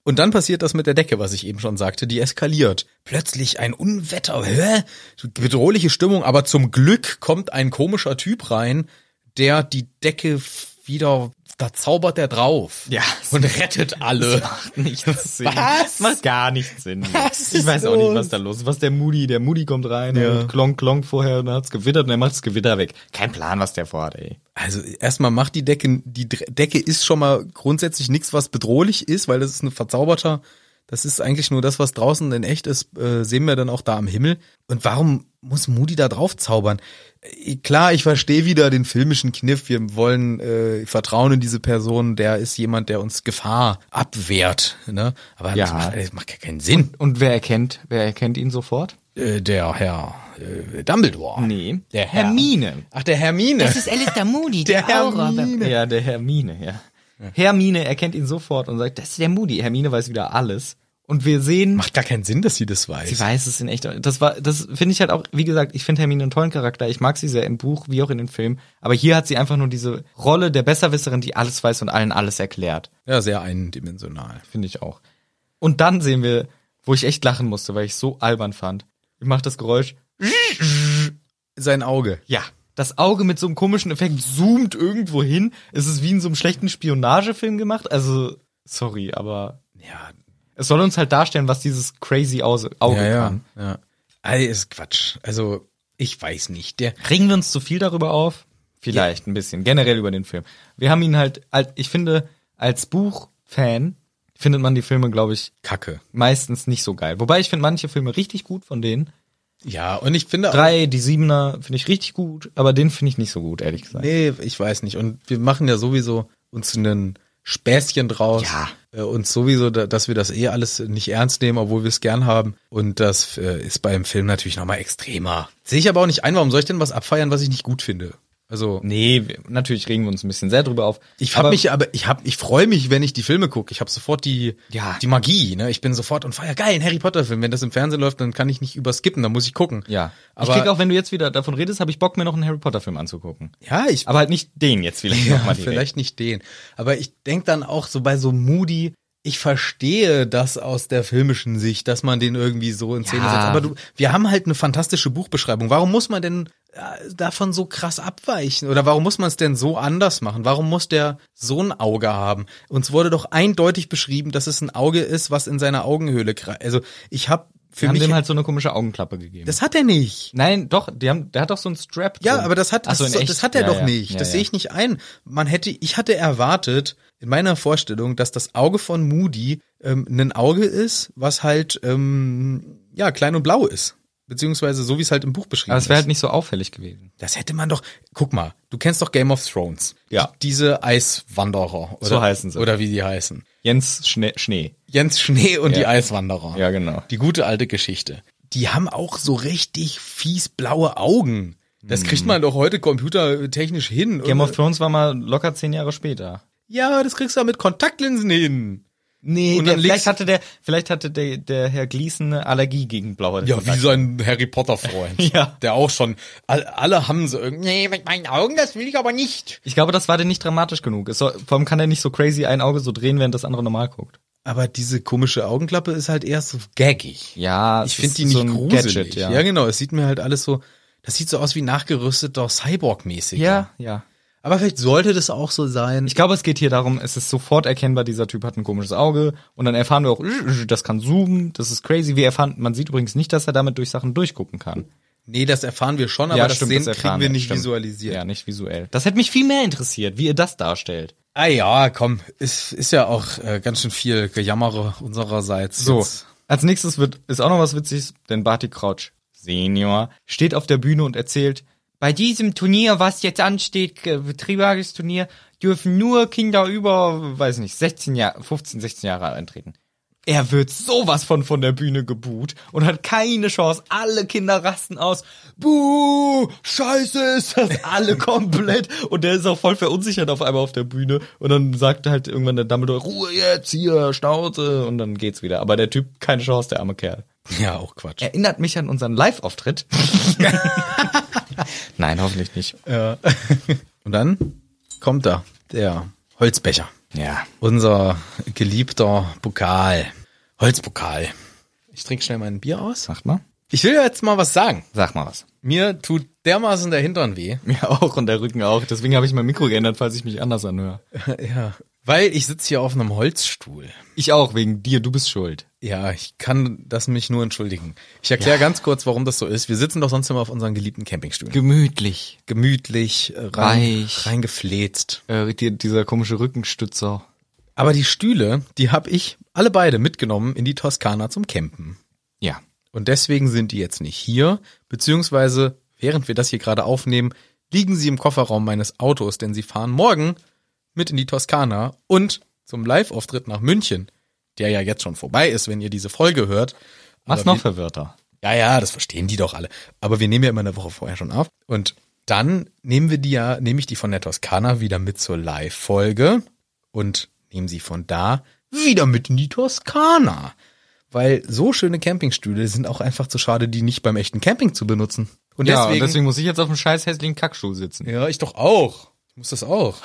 Und dann passiert das mit der Decke, was ich eben schon sagte, die eskaliert. Plötzlich ein Unwetter, hä? Bedrohliche Stimmung, aber zum Glück kommt ein komischer Typ rein, der die Decke wieder, da zaubert er drauf. Ja. Und rettet alle. Macht nichts Sinn. Was? Macht gar nichts Sinn. Was ich weiß auch nicht, was da los ist. Was der Moody, der Moody kommt rein Ja. und klonk, klonk vorher und dann hat's gewittert und er macht das Gewitter weg. Kein Plan, was der vorhat, ey. Also erstmal macht die Decke, die Decke ist schon mal grundsätzlich nichts, was bedrohlich ist, weil das ist ein verzauberter, das ist eigentlich nur das, was draußen in echt ist, äh, sehen wir dann auch da am Himmel. Und warum muss Moody da drauf zaubern? Äh, Klar, ich verstehe wieder den filmischen Kniff. Wir wollen äh, vertrauen in diese Person. Der ist jemand, der uns Gefahr abwehrt. Ne? Aber Ja. das, macht, das macht ja keinen Sinn. Und wer erkennt, wer erkennt ihn sofort? Äh, der Herr äh, Dumbledore. Nee. Der Herr. Hermine. Ach, der Hermine. Das ist Alistair Moody, der, Der Aura. Hermine. Ja, der Hermine, ja. Hermine erkennt ihn sofort und sagt, das ist der Moody. Hermine weiß wieder alles. Und wir sehen, Macht gar keinen Sinn, dass sie das weiß. sie weiß es in echt. Das war, das finde ich halt auch, wie gesagt, ich finde Hermine einen tollen Charakter. Ich mag sie sehr im Buch wie auch in den Film. Aber hier hat sie einfach nur diese Rolle der Besserwisserin, die alles weiß und allen alles erklärt. Ja, sehr eindimensional. Finde ich auch. Und dann sehen wir, wo ich echt lachen musste, weil ich so albern fand. Ich mach das Geräusch. Sein Auge. Ja. Das Auge mit so einem komischen Effekt zoomt irgendwo hin. Es ist wie in so einem schlechten Spionagefilm gemacht. Also, sorry, aber Ja, es soll uns halt darstellen, was dieses crazy Auge ja, ja. kann. ja. Ey, ist Quatsch. Also, ich weiß nicht. Der, Regen wir uns zu viel darüber auf? Vielleicht ein bisschen. Generell über den Film. Wir haben ihn halt, ich finde, als Buchfan findet man die Filme, glaube ich, Kacke. meistens nicht so geil. Wobei ich finde manche Filme richtig gut von denen. Ja, und ich finde auch, Drei, die Siebener finde ich richtig gut, aber den finde ich nicht so gut, ehrlich gesagt. nee, ich weiß nicht. Und wir machen ja sowieso uns einen Späßchen draus. Ja. Äh, uns sowieso, da- dass wir das eh alles nicht ernst nehmen, obwohl wir es gern haben. Und das äh, ist beim Film natürlich nochmal extremer. Sehe ich aber auch nicht ein, warum soll ich denn was abfeiern, was ich nicht gut finde? Also, Nee, wir, natürlich regen wir uns ein bisschen sehr drüber auf. Ich habe mich aber ich habe ich freue mich, wenn ich die Filme gucke. Ich habe sofort die Ja. die Magie, ne? Ich bin sofort und feier geil, ein Harry Potter Film, wenn das im Fernsehen läuft, dann kann ich nicht überskippen, dann muss ich gucken. Ja. Aber ich krieg auch, wenn du jetzt wieder davon redest, habe ich Bock, mir noch einen Harry Potter Film anzugucken. ja, ich Aber halt nicht den jetzt vielleicht ja, nochmal vielleicht nicht den, aber ich denk dann auch so bei so Moody ich verstehe das aus der filmischen Sicht, dass man den irgendwie so in Szene Ja. setzt. Aber du, wir haben halt eine fantastische Buchbeschreibung. Warum muss man denn davon so krass abweichen? Oder warum muss man es denn so anders machen? Warum muss der so ein Auge haben? Uns wurde doch eindeutig beschrieben, dass es ein Auge ist, was in seiner Augenhöhle kreist. Also ich habe Die für haben mich, dem halt so eine komische Augenklappe gegeben. das hat er nicht. Nein, doch, die haben, der hat doch so einen Strap. Ja, drin. aber das hat, das, so, das hat er Ja, doch ja. nicht. Ja, das ja. sehe ich nicht ein. Man hätte, ich hatte erwartet, in meiner Vorstellung, dass das Auge von Moody ähm, ein Auge ist, was halt ähm, ja klein und blau ist. Beziehungsweise so wie es halt im Buch beschrieben Aber es wäre ist. halt nicht so auffällig gewesen. Das hätte man doch. Guck mal, du kennst doch Game of Thrones. Ja. Die, diese Eiswanderer. Oder, So heißen sie. Oder wie die heißen. Jens Schnee. Schnee. Jens Schnee und Ja. die Eiswanderer. Ja, genau. Die gute alte Geschichte. Die haben auch so richtig fies blaue Augen. Das kriegt man doch heute computertechnisch hin. Game of Thrones war mal locker zehn Jahre später. ja, das kriegst du ja mit Kontaktlinsen hin. Nee, der, vielleicht hatte der, vielleicht hatte der, der Herr Gleason eine Allergie gegen blaue. Ja, wie so ein Harry Potter Freund. Ja. Der auch schon, all, alle haben so irgendwie, nee, mit meinen Augen, das will ich aber nicht. Ich glaube, das war denn nicht dramatisch genug. Es soll, vor allem kann er nicht so crazy ein Auge so drehen, während das andere normal guckt. Aber diese komische Augenklappe ist halt eher so gaggig. Ja, Ich finde die nicht so gruselig. Gadget, ja. ja. genau. Es sieht mir halt alles so, das sieht so aus wie nachgerüsteter Cyborg-mäßig. Ja, ja. Aber vielleicht sollte das auch so sein. Ich glaube, es geht hier darum, es ist sofort erkennbar, dieser Typ hat ein komisches Auge und dann erfahren wir auch, das kann zoomen, das ist crazy. Wir erfahren, man sieht übrigens nicht, dass er damit durch Sachen durchgucken kann. nee, das erfahren wir schon, aber das sehen kriegen erfahren wir nicht stimmt. visualisiert. Ja, nicht visuell. Das hätte mich viel mehr interessiert, wie ihr das darstellt. Ah ja, komm, ist, ist ja auch äh, ganz schön viel Gejammere unsererseits. So, Jetzt. als nächstes wird, ist auch noch was Witziges, denn Barty Crouch Senior steht auf der Bühne und erzählt, bei diesem Turnier, was jetzt ansteht, äh, Triebhagesturnier, dürfen nur Kinder über, weiß nicht, 16 Jahre, 15, 16 Jahre eintreten. Er wird sowas von von der Bühne gebuht und hat keine Chance. Alle Kinder rasten aus. Buh, scheiße ist das alle komplett. Und der ist auch voll verunsichert auf einmal auf der Bühne. Und dann sagt halt irgendwann der Dumbledore, Ruhe jetzt, hier, Schnauze. Und dann geht's wieder. Aber der Typ, keine Chance, der arme Kerl. Ja, auch Quatsch. Erinnert mich an unseren Live-Auftritt. Nein, hoffentlich nicht. Ja. Und dann kommt da der Holzbecher. Ja. Unser geliebter Pokal. Holzpokal. Ich trinke schnell mein Bier aus. Sag mal. Ich will jetzt mal was sagen. Sag mal was. Mir tut dermaßen der Hintern weh. Mir auch und der Rücken auch. Deswegen habe ich mein Mikro geändert, falls ich mich anders anhöre. ja. Weil ich sitze hier auf einem Holzstuhl. Ich auch, wegen dir. Du bist schuld. Ja, ich kann das mich nur entschuldigen. Ich erkläre ganz kurz, warum das so ist. Wir sitzen doch sonst immer auf unseren geliebten Campingstühlen. Gemütlich. Gemütlich, rein, Weich. reingefläzt. Äh, die, dieser komische Rückenstützer. Aber die Stühle, die habe ich alle beide mitgenommen in die Toskana zum Campen. Ja. Und deswegen sind die jetzt nicht hier, beziehungsweise während wir das hier gerade aufnehmen, liegen sie im Kofferraum meines Autos, denn sie fahren morgen mit in die Toskana und zum Live-Auftritt nach München, der ja jetzt schon vorbei ist, wenn ihr diese Folge hört. Was Aber noch Wörter? Ja, ja, das verstehen die doch alle. Aber wir nehmen ja immer eine Woche vorher schon auf. Und dann nehmen wir die ja, nehme ich die von der Toskana wieder mit zur Live-Folge und nehme sie von da wieder mit in die Toskana. Weil so schöne Campingstühle sind auch einfach zu schade, die nicht beim echten Camping zu benutzen. Und ja, deswegen, und deswegen muss ich jetzt auf dem scheiß hässlichen Kackstuhl sitzen. ja, ich doch auch. Ich muss das auch.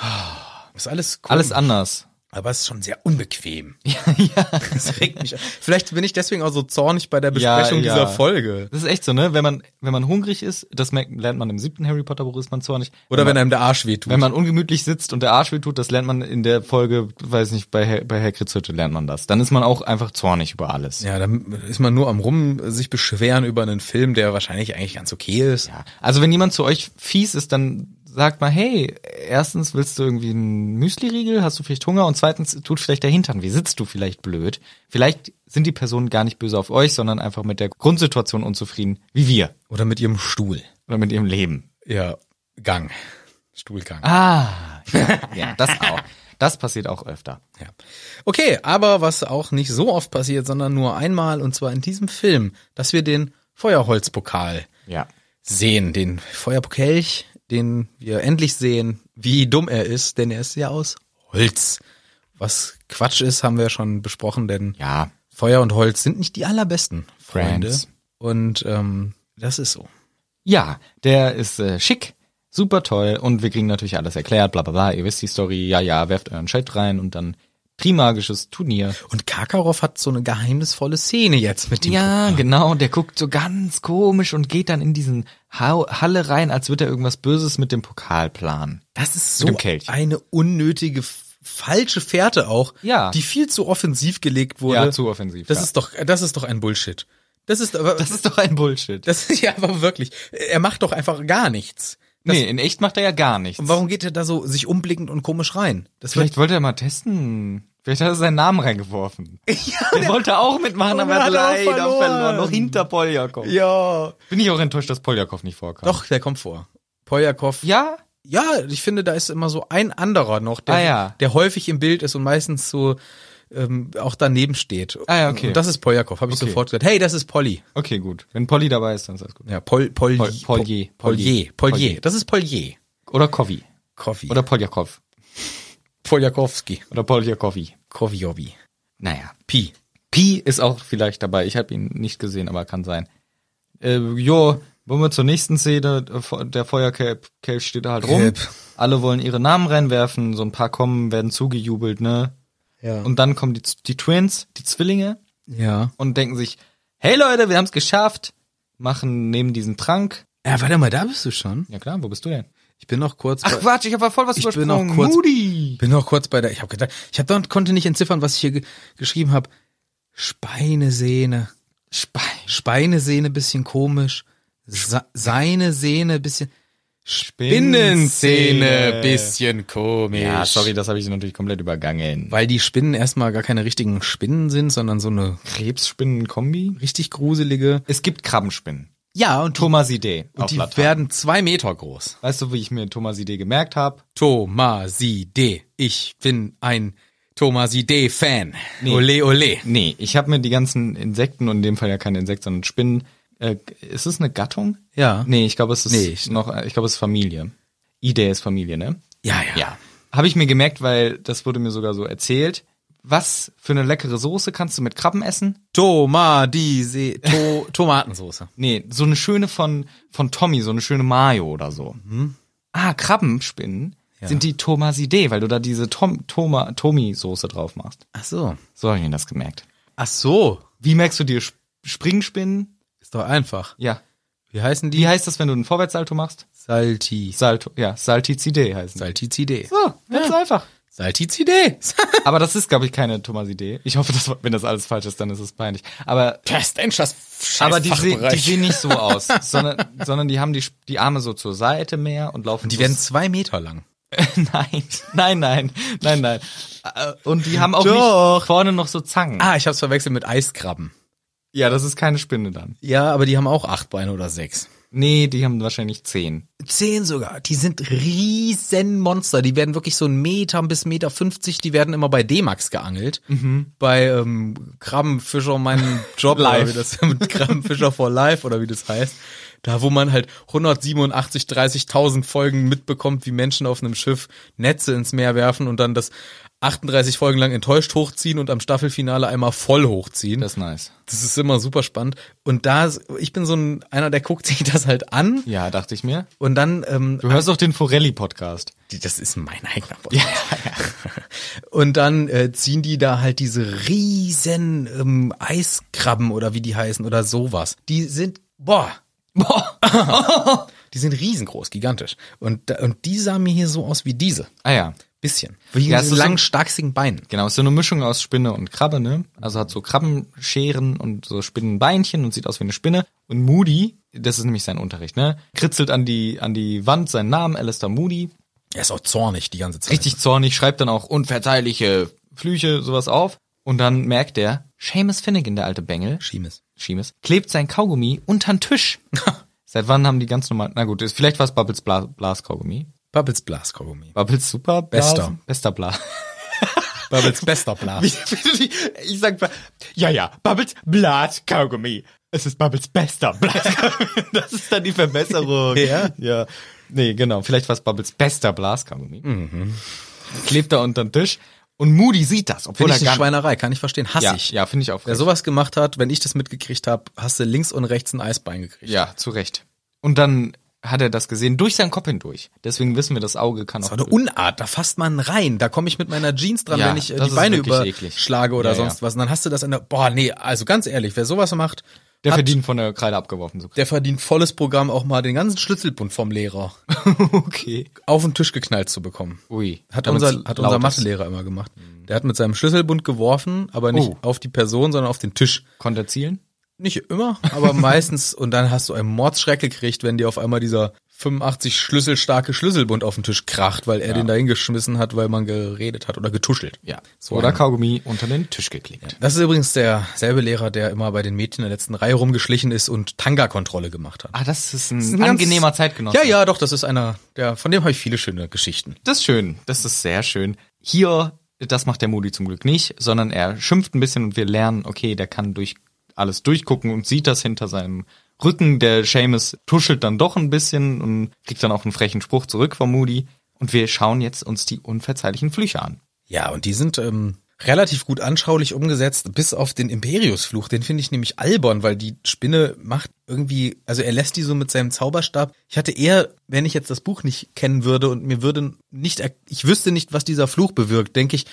Ist alles cool. Alles anders. Aber es ist schon sehr unbequem. Ja, ja. Das regt mich. auf. Vielleicht bin ich deswegen auch so zornig bei der Ja, Besprechung ja. dieser Folge. Das ist echt so, ne? Wenn man, wenn man hungrig ist, das merkt, lernt man im siebten Harry Potter Buch, ist man zornig. Oder wenn man, einem der Arsch wehtut. wenn man ungemütlich sitzt und der Arsch weh tut, das lernt man in der Folge, weiß nicht, bei, bei Herr Kritzhütte lernt man das. Dann ist man auch einfach zornig über alles. Ja, dann ist man nur am rum sich beschweren über einen Film, der wahrscheinlich eigentlich ganz okay ist. Ja. Also wenn jemand zu euch fies ist, dann sagt mal, hey, erstens willst du irgendwie einen Müsli-Riegel, hast du vielleicht Hunger und zweitens tut vielleicht der Hintern weh, sitzt du vielleicht blöd. Vielleicht sind die Personen gar nicht böse auf euch, sondern einfach mit der Grundsituation unzufrieden, wie wir. Oder mit ihrem Stuhl. Oder mit ihrem Leben. Ja, Gang. Stuhlgang. Ah, ja, ja das auch. Das passiert auch öfter. Ja. Okay, aber was auch nicht so oft passiert, sondern nur einmal und zwar in diesem Film, dass wir den Feuerholzpokal Ja. sehen, den Feuerpokelch, den wir endlich sehen, wie dumm er ist, denn er ist ja aus Holz. Was Quatsch ist, haben wir ja schon besprochen, denn Ja. Feuer und Holz sind nicht die allerbesten Freunde. Friends. Und ähm, das ist so. Ja, der ist äh, schick, super toll und wir kriegen natürlich alles erklärt, bla bla bla, ihr wisst die Story, ja, ja, werft euren Chat rein und dann Trimagisches Turnier. Und Karkaroff hat so eine geheimnisvolle Szene jetzt mit dem Ja, genau, der guckt so ganz komisch und geht dann in diesen ha Halle rein, als würde er irgendwas Böses mit dem Pokal planen. Das ist so eine unnötige, falsche Fährte auch, Ja. die viel zu offensiv gelegt wurde. Ja, zu offensiv, Das ja. ist doch, das ist doch ein Bullshit. Das ist aber, Das ist doch ein Bullshit. das ist ja aber wirklich, er macht doch einfach gar nichts. Das, nee, in echt macht er ja gar nichts. Und warum geht er da so sich umblickend und komisch rein? Das Vielleicht wollte er mal testen. Vielleicht hat er seinen Namen reingeworfen. Ja, der, wollte auch mitmachen, aber hat hat er auch leider verloren. verloren. Noch hinter Poljakov. ja. Bin ich auch enttäuscht, dass Poljakov nicht vorkam. Doch, der kommt vor. Poljakov. Ja? Ja, ich finde, da ist immer so ein anderer noch, der, Ah, ja. der häufig im Bild ist und meistens so ähm, auch daneben steht. Ah, ja, okay. Und das ist Poljakov, habe ich Okay. sofort gesagt. Hey, das ist Polly. Okay, gut. Wenn Polly dabei ist, dann ist alles gut. Ja, Pol, Pol, Pol- Polje. Polje. Polje. Polje. Das ist Polje. Oder Kovi. Coffee. Oder Poljakov. Poljakowski. Oder Poljakovi. Koviovi. Naja. Pi. Pi ist auch vielleicht dabei. Ich habe ihn nicht gesehen, aber kann sein. Äh, jo, wollen wir zur nächsten Szene. Der Feuerkelch steht da halt rum. Kelp. Alle wollen ihre Namen reinwerfen. So ein paar kommen, werden zugejubelt, ne? Ja. Und dann kommen die, die Twins, die Zwillinge, ja. und denken sich, hey Leute, wir haben's geschafft. Machen, nehmen diesen Trank. Ja, warte mal, da bist du schon. Ja klar, wo bist du denn? Ich bin noch kurz Ach Quatsch, ich habe voll was Ich bin noch kurz- Moody. bin noch kurz bei der, ich habe gedacht, ich habe konnte nicht entziffern, was ich hier ge geschrieben habe. Speinesehne. Spein. Speinesehne bisschen komisch. Se seine Sehne bisschen Spinnenzähne bisschen komisch. Ja, sorry, das habe ich natürlich komplett übergangen. Weil die Spinnen erstmal gar keine richtigen Spinnen sind, sondern so eine Krebsspinnen-Kombi? richtig gruselige. Es gibt Krabbenspinnen. Ja, und, Thomasidee und auf die Latein. werden zwei Meter groß. Weißt du, wie ich mir Thomasidee gemerkt habe? Thomasidee. Ich bin ein Thomasidee-Fan. Nee. Ole, ole. Nee, ich habe mir die ganzen Insekten und in dem Fall ja keine Insekten, sondern Spinnen. Äh, ist es eine Gattung? Ja. Nee, ich glaube, es ist Nee, ich- noch, ich glaube, es ist Familie. Idee ist Familie, ne? Ja, ja. Ja. Habe ich mir gemerkt, weil das wurde mir sogar so erzählt. Was für eine leckere Soße kannst du mit Krabben essen? Tomadise, to Tomatensoße. Nee, so eine schöne von, von Tommy, so eine schöne Mayo oder so. Ah, Krabbenspinnen sind die Thomasidee, weil du da diese Tom, Toma, Tomi-Soße drauf machst. Ach so. So habe ich mir das gemerkt. Ach so. Wie merkst du dir Sp- Springspinnen? Ist doch einfach. Ja. Wie heißen die? Wie heißt das, wenn du einen Vorwärtssalto machst? Salti. Salto, ja, Saltizidee heißen. die. Saltizidee. So, ganz einfach. Saltizidee. Aber das ist, glaube ich, keine Thomasidee. Ich hoffe, dass, wenn das alles falsch ist, dann ist es peinlich. Aber, Testengers. aber die, se die sehen nicht so aus, sondern, sondern die haben die, die Arme so zur Seite mehr und laufen Die so werden zwei Meter lang. nein, nein, nein, nein, nein. Äh, Und die haben auch Doch. nicht vorne noch so Zangen. Ah, ich hab's verwechselt mit Eiskrabben. Ja, das ist keine Spinne dann. Ja, aber die haben auch acht Beine oder sechs. Nee, die haben wahrscheinlich zehn. Zehn sogar. Die sind riesen Monster. Die werden wirklich so ein Meter bis Meter 50. Die werden immer bei D-Max geangelt. Bei ähm, Krabbenfischer, mein Job, Live. das mit Krabbenfischer for Life oder wie das heißt. Da, wo man halt 187, 30.000 Folgen mitbekommt, wie Menschen auf einem Schiff Netze ins Meer werfen und dann das 38 Folgen lang enttäuscht hochziehen und am Staffelfinale einmal voll hochziehen. Das ist nice. Das ist immer super spannend. Und da, ich bin so ein, einer, der guckt sich das halt an Ja, dachte ich mir. und dann, ähm, Du hörst doch den Forelli-Podcast. das ist mein eigener Podcast. Und dann äh, ziehen die da halt diese riesen ähm, Eiskrabben oder wie die heißen oder sowas. Die sind, boah, Boah. die sind riesengroß, gigantisch. Und, und die sahen mir hier so aus wie diese. Ah ja. Bisschen. Wie Ja, ja, es diese ist so- langen, starksigen Beinen. Genau, ist so eine Mischung aus Spinne und Krabbe, ne? Also hat so Krabbenscheren und so Spinnenbeinchen und sieht aus wie eine Spinne. Und Moody, das ist nämlich sein Unterricht, ne? Kritzelt an die, an die Wand seinen Namen, Alistair Moody. Er ist auch zornig die ganze Zeit. Richtig zornig, schreibt dann auch unverzeihliche Flüche, sowas auf. Und dann merkt er, Seamus Finnegan, der alte Bengel, Schiemes. Schiemes, klebt sein Kaugummi untern Tisch. Seit wann haben die ganz normal, na gut, vielleicht war es Bubbles Bla Blaskaugummi. Bubbles Blaskaugummi. Bubbles Super Blas, Bester. Bester Blas. Bubbles bester Blas. ich sag, ja, ja, Bubbles Blaskaugummi. Es ist Bubbles bester Blaskaugummi. Das ist dann die Verbesserung. Ja? Ja. Nee, genau. Vielleicht war es Bubbles bester Blaskaugummi. Mhm. Klebt da unter den Tisch. Und Moody sieht das, obwohl Finde er ich eine gar Schweinerei, kann ich verstehen. Hasse Ja, ich. ja finde ich auch. Wer sowas gemacht hat, wenn ich das mitgekriegt habe, hast du links und rechts ein Eisbein gekriegt. Ja, zu Recht. Und dann hat er das gesehen durch seinen Kopf hindurch. Deswegen wissen wir, das Auge kann Das auch. war eine Unart, da fasst man rein. Da komme ich mit meiner Jeans dran, Ja, wenn ich äh, das die Beine wirklich eklig. überschlage oder Ja, sonst was. Und dann hast du das in der, boah, nee, also ganz ehrlich, wer sowas macht, der verdient von der Kreide abgeworfen kriegen. der verdient volles Programm auch mal den ganzen Schlüsselbund vom Lehrer okay. auf den Tisch geknallt zu bekommen. Ui. Hat Damit's unser, hat unser. Mathelehrer immer gemacht. Der hat mit seinem Schlüsselbund geworfen, aber nicht Oh. auf die Person, sondern auf den Tisch. Konnte er zielen? Nicht immer, aber meistens. Und dann hast du einen Mordsschreck gekriegt, wenn dir auf einmal dieser 85 schlüsselstarke Schlüsselbund auf den Tisch kracht, weil er den da hingeschmissen hat, weil man geredet hat oder getuschelt. Ja. So Oder Kaugummi unter den Tisch geklebt. Das ist übrigens derselbe Lehrer, der immer bei den Mädchen in der letzten Reihe rumgeschlichen ist und Tanga-Kontrolle gemacht hat. Ah, das ist ein, Das ist ein ganz- angenehmer Zeitgenosse. Ja, ja, doch, das ist einer, der, von dem habe ich viele schöne Geschichten. Das ist schön. Das ist sehr schön. Hier, das macht der Moody zum Glück nicht, sondern er schimpft ein bisschen und wir lernen, okay, der kann durch alles durchgucken und sieht das hinter seinem Rücken. Der Seamus tuschelt dann doch ein bisschen und kriegt dann auch einen frechen Spruch zurück von Moody. Und wir schauen jetzt uns die unverzeihlichen Flüche an. Ja, und die sind ähm, relativ gut anschaulich umgesetzt, bis auf den Imperius-Fluch. Den finde ich nämlich albern, weil die Spinne macht irgendwie, also er lässt die so mit seinem Zauberstab. Ich hatte eher, wenn ich jetzt das Buch nicht kennen würde und mir würde nicht, ich wüsste nicht, was dieser Fluch bewirkt, denke ich,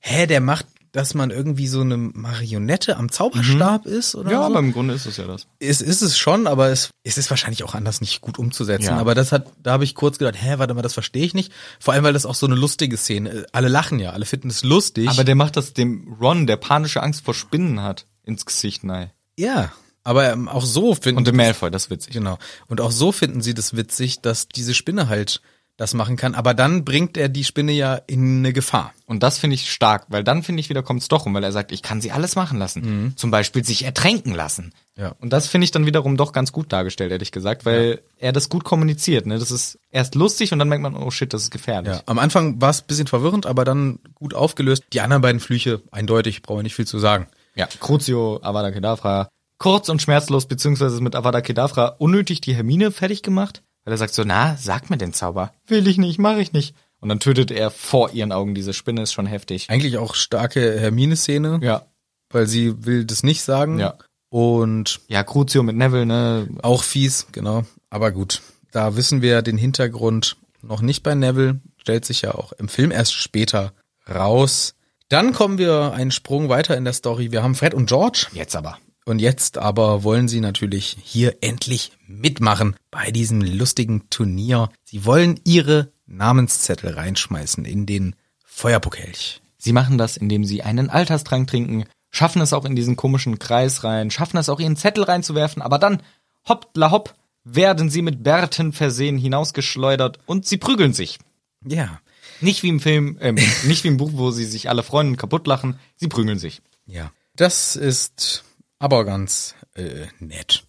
hä, der macht, dass man irgendwie so eine Marionette am Zauberstab ist oder Ja, so. aber im Grunde ist es ja das. Es ist es schon, aber es, es ist wahrscheinlich auch anders nicht gut umzusetzen. Ja. Aber das hat, da habe ich kurz gedacht, hä, warte mal, das verstehe ich nicht. Vor allem, weil das auch so eine lustige Szene. ist. Alle lachen ja, alle finden es lustig. Aber der macht das dem Ron, der panische Angst vor Spinnen hat, ins Gesicht nein. ja, aber ähm, auch so finden Und dem Malfoy, das witzig. genau. Und auch so finden sie das witzig, dass diese Spinne halt das machen kann. Aber dann bringt er die Spinne ja in eine Gefahr. Und das finde ich stark, weil dann finde ich wieder kommt's doch um, weil er sagt, ich kann sie alles machen lassen. Zum Beispiel sich ertränken lassen. Ja. Und das finde ich dann wiederum doch ganz gut dargestellt, ehrlich gesagt, weil er das gut kommuniziert. Ne? Das ist erst lustig und dann merkt man, oh shit, das ist gefährlich. Ja. Am Anfang war es ein bisschen verwirrend, aber dann gut aufgelöst. Die anderen beiden Flüche, eindeutig, brauche ich nicht viel zu sagen. Ja, Crucio, Avada Kedavra. Kurz und schmerzlos, beziehungsweise mit Avada Kedavra unnötig die Hermine fertig gemacht, weil er sagt so, na, sag mir den Zauber. Will ich nicht, mach ich nicht. Und dann tötet er vor ihren Augen diese Spinne, ist schon heftig. Eigentlich auch starke Hermine-Szene. Ja. weil sie will das nicht sagen. Ja. Und Ja, Crucio mit Neville, ne? auch fies, genau. Aber gut, da wissen wir den Hintergrund noch nicht bei Neville. Stellt sich ja auch im Film erst später raus. Dann kommen wir einen Sprung weiter in der Story. Wir haben Fred und George. Jetzt aber. Und jetzt aber wollen sie natürlich hier endlich mitmachen bei diesem lustigen Turnier. Sie wollen ihre Namenszettel reinschmeißen in den Feuerpokelch. Sie machen das, indem sie einen Alterstrank trinken, schaffen es auch in diesen komischen Kreis rein, schaffen es auch ihren Zettel reinzuwerfen, aber dann, hoppla hopp, werden sie mit Bärten versehen hinausgeschleudert und sie prügeln sich. Ja. Nicht wie im Film, ähm, nicht wie im Buch, wo sie sich alle freuen und kaputt lachen, sie prügeln sich. Ja. Das ist aber ganz äh, nett.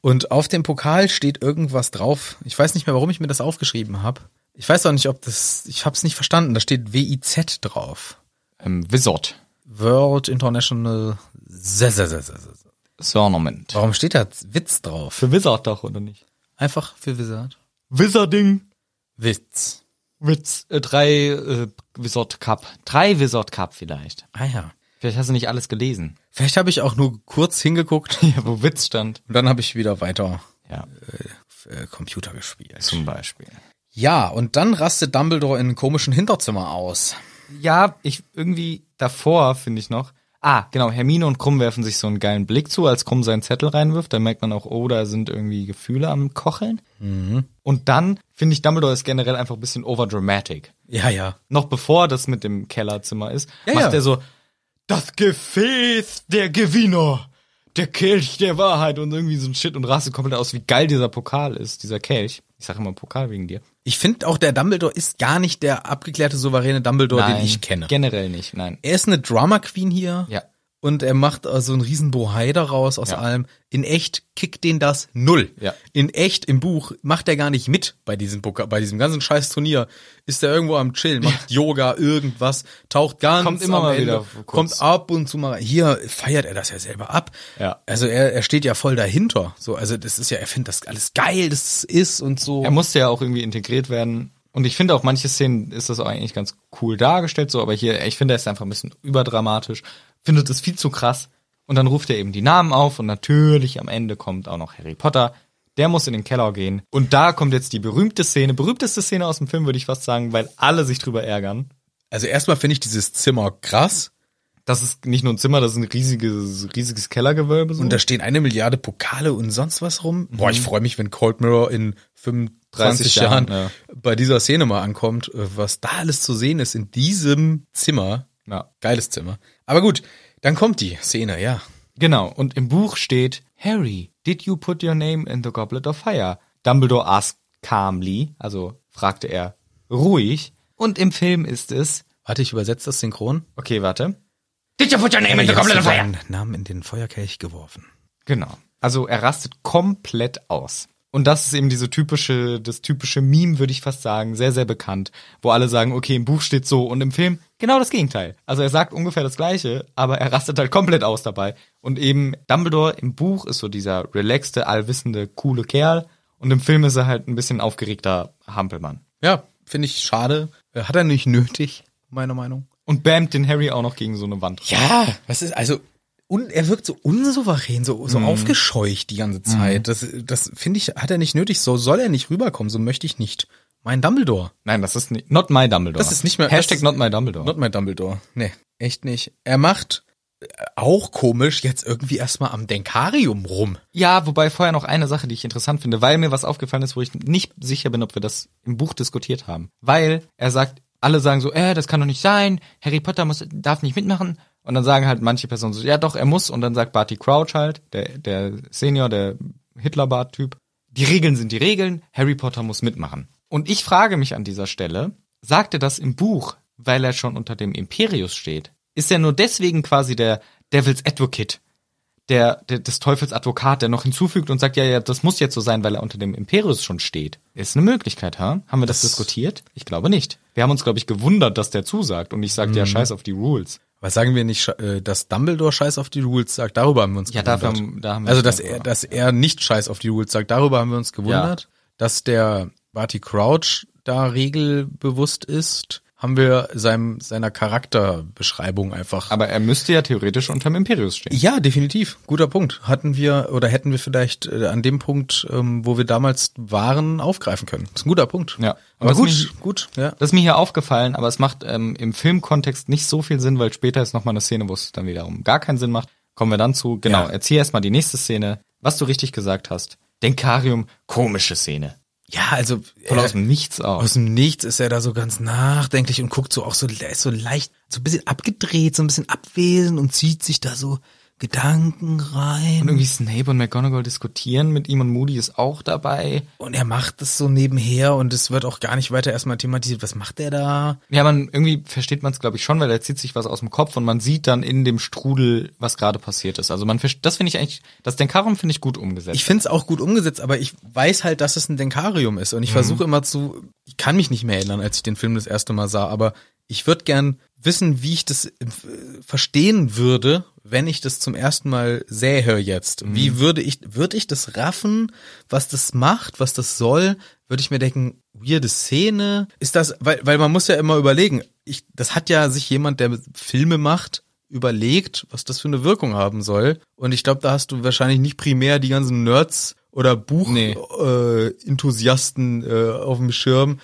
Und auf dem Pokal steht irgendwas drauf. Ich weiß nicht mehr, warum ich mir das aufgeschrieben habe. Ich weiß auch nicht, ob das. Ich habe es nicht verstanden. Da steht WIZ drauf. Ähm, Wizard. World International. Tournament. Warum steht da Witz drauf? Für Wizard doch, oder nicht? Einfach für Wizard. Wizarding. Witz. Witz. Äh, drei äh, Wizard Cup. Drei Wizard Cup vielleicht. Ah ja. Vielleicht hast du nicht alles gelesen. Vielleicht habe ich auch nur kurz hingeguckt Ja, wo Witz stand. und dann habe ich wieder weiter Ja, äh, Computer gespielt. zum Beispiel. Ja, und dann rastet Dumbledore in einem komischen Hinterzimmer aus. Ja, ich irgendwie davor finde ich noch. Ah, genau, Hermine und Krumm werfen sich so einen geilen Blick zu, als Krumm seinen Zettel reinwirft. Dann merkt man auch, oh, da sind irgendwie Gefühle am Kocheln. Und dann finde ich, Dumbledore ist generell einfach ein bisschen overdramatic. Ja, ja. Noch bevor das mit dem Kellerzimmer ist, Ja, macht ja. er so, das Gefäß der Gewinner, der Kelch der Wahrheit und irgendwie so ein Shit und rastet komplett aus, wie geil dieser Pokal ist, dieser Kelch. Ich sage immer Pokal wegen dir. Ich finde auch, der Dumbledore ist gar nicht der abgeklärte, souveräne Dumbledore, den ich kenne. Generell nicht, nein. Er ist eine Drama Queen hier. Ja. Und er macht äh, so einen riesen Bohai daraus aus Ja. allem. In echt kickt den das null. Ja. In echt im Buch macht er gar nicht mit bei diesem Poker, bei diesem ganzen scheiß Turnier. Ist er irgendwo am Chillen, macht Yoga, irgendwas, taucht ganz Kommt immer mal Ende, wieder kurz. kommt ab und zu mal. Hier feiert er das ja selber ab. Ja. Also er, er steht ja voll dahinter. So, also das ist ja, er findet das alles geil, das ist und so. Er musste ja auch irgendwie integriert werden. Und ich finde auch manche Szenen ist das auch eigentlich ganz cool dargestellt, so, aber hier, ich finde, er ist einfach ein bisschen überdramatisch, findet es viel zu krass. Und dann ruft er eben die Namen auf und natürlich am Ende kommt auch noch Harry Potter. Der muss in den Keller gehen. Und da kommt jetzt die berühmte Szene, berühmteste Szene aus dem Film, würde ich fast sagen, weil alle sich drüber ärgern. Also erstmal finde ich dieses Zimmer krass. Das ist nicht nur ein Zimmer, das ist ein riesiges, riesiges Kellergewölbe. So. Und da stehen eine Milliarde Pokale und sonst was rum. Boah, ich freue mich, wenn Cold Mirror in 25 30 Jahren Jahren, ja. bei dieser Szene mal ankommt, was da alles zu sehen ist in diesem Zimmer. ja. Geiles Zimmer. Aber gut, dann kommt die Szene, ja. Genau, und im Buch steht, Harry, did you put your name in the Goblet of Fire? Dumbledore asked calmly, also fragte er ruhig. Und im Film ist es, Warte, ich übersetze das synchron. okay, warte. Did you put your name in the goblet of fire? Namen in den Feuerkelch geworfen. Genau. Also er rastet komplett aus. Und das ist eben diese typische, das typische Meme, würde ich fast sagen, sehr, sehr bekannt, wo alle sagen, okay, im Buch steht so und im Film genau das Gegenteil. Also er sagt ungefähr das Gleiche, aber er rastet halt komplett aus dabei. Und eben Dumbledore im Buch ist so dieser relaxte, allwissende, coole Kerl und im Film ist er halt ein bisschen aufgeregter Hampelmann. Ja, finde ich schade. Hat er nicht nötig, meiner Meinung. Und bammt den Harry auch noch gegen so eine Wand. Ja, was ist, also, und er wirkt so unsouverän, so, so aufgescheucht die ganze Zeit. Das, das finde ich, hat er nicht nötig. So soll er nicht rüberkommen. So möchte ich nicht. Mein Dumbledore. Nein, das ist nicht, not my Dumbledore. Das ist nicht mehr- Hashtag ist- not my Dumbledore. Not my Dumbledore. Nee, echt nicht. Er macht äh, auch komisch jetzt irgendwie erstmal am Denkarium rum. Ja, wobei vorher noch eine Sache, die ich interessant finde, weil mir was aufgefallen ist, wo ich nicht sicher bin, ob wir das im Buch diskutiert haben. Weil er sagt, alle sagen so, äh, das kann doch nicht sein, Harry Potter muss, darf nicht mitmachen. Und dann sagen halt manche Personen so, ja doch, er muss. Und dann sagt Barty Crouch halt, der, der Senior, der Hitlerbart-Typ, die Regeln sind die Regeln, Harry Potter muss mitmachen. Und ich frage mich an dieser Stelle, sagt er das im Buch, weil er schon unter dem Imperius steht? Ist er nur deswegen quasi der Devil's Advocate, der, der des Teufels Advokat, der noch hinzufügt und sagt, ja, ja, das muss jetzt so sein, weil er unter dem Imperius schon steht. Ist eine Möglichkeit, ha? Haben wir das, diskutiert? Ich glaube nicht. Wir haben uns, glaube ich, gewundert, dass der zusagt und nicht sagt, ja, scheiß auf die Rules. Was sagen wir nicht, äh, dass Dumbledore Scheiß auf die Rules sagt? Darüber haben wir uns Ja, gewundert. dafür haben- da haben wir also, dass er, dass er nicht Scheiß auf die Rules sagt, darüber haben wir uns gewundert. Dass der Barty Crouch da regelbewusst ist, haben wir seinem, seiner Charakterbeschreibung einfach. Aber er müsste ja theoretisch unter dem Imperius stehen. ja, definitiv. Guter Punkt. Hatten wir oder hätten wir vielleicht äh, an dem Punkt, ähm, wo wir damals waren, aufgreifen können. Das ist ein guter Punkt. Ja. Aber Was gut, mich- gut, ja. Das ist mir hier aufgefallen, aber es macht ähm, im Filmkontext nicht so viel Sinn, weil später ist nochmal eine Szene, wo es dann wiederum gar keinen Sinn macht. Kommen wir dann zu. Genau, Ja. erzähl erstmal die nächste Szene. Was du richtig gesagt hast. Denkarium, komische Szene. Ja, also Voll aus dem Nichts aus. Aus dem Nichts ist er da so ganz nachdenklich und guckt so auch so, er ist so leicht, so ein bisschen abgedreht, so ein bisschen abwesend und zieht sich da so Gedanken rein. Und irgendwie Snape und McGonagall diskutieren mit ihm und Moody ist auch dabei. Und er macht das so nebenher und es wird auch gar nicht weiter erstmal thematisiert. Was macht er da? Ja, man irgendwie versteht man es glaube ich schon, weil er zieht sich was aus dem Kopf und man sieht dann in dem Strudel, was gerade passiert ist. Also man das finde ich eigentlich, das Denkarium finde ich gut umgesetzt. Ich finde es auch gut umgesetzt, aber ich weiß halt, dass es ein Denkarium ist und ich versuche immer zu, ich kann mich nicht mehr erinnern, als ich den Film das erste Mal sah, aber ich würde gern wissen, wie ich das äh, verstehen würde, wenn ich das zum ersten Mal sähe jetzt. Wie würde ich, würde ich das raffen, was das macht, was das soll? Würde ich mir denken, weirde Szene? Ist das, weil, weil man muss ja immer überlegen, ich, das hat ja sich jemand, der Filme macht, überlegt, was das für eine Wirkung haben soll. Und ich glaube, da hast du wahrscheinlich nicht primär die ganzen Nerds oder Nee. Buch-Enthusiasten äh, Enthusiasten, äh, auf dem Schirm,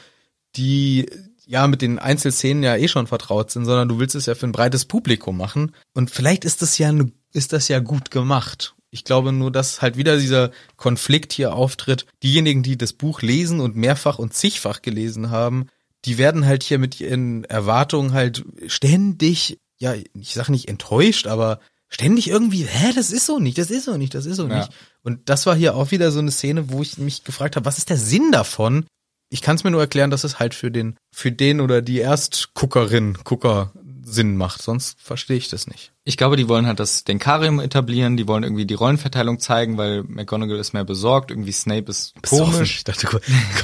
die ja mit den Einzelszenen ja eh schon vertraut sind, sondern du willst es ja für ein breites Publikum machen. Und vielleicht ist das ja ist das ja gut gemacht. Ich glaube nur, dass halt wieder dieser Konflikt hier auftritt. Diejenigen, die das Buch lesen und mehrfach und zigfach gelesen haben, die werden halt hier mit ihren Erwartungen halt ständig, ja, ich sag nicht enttäuscht, aber ständig irgendwie, hä, das ist so nicht, das ist so nicht, das ist so Ja. nicht. Und das war hier auch wieder so eine Szene, wo ich mich gefragt habe, was ist der Sinn davon? Ich kann es mir nur erklären, dass es halt für den, für den oder die Erstguckerin, Gucker Sinn macht. Sonst verstehe ich das nicht. Ich glaube, die wollen halt das Denkarium etablieren, die wollen irgendwie die Rollenverteilung zeigen, weil McGonagall ist mehr besorgt, irgendwie Snape ist komisch Ich dachte,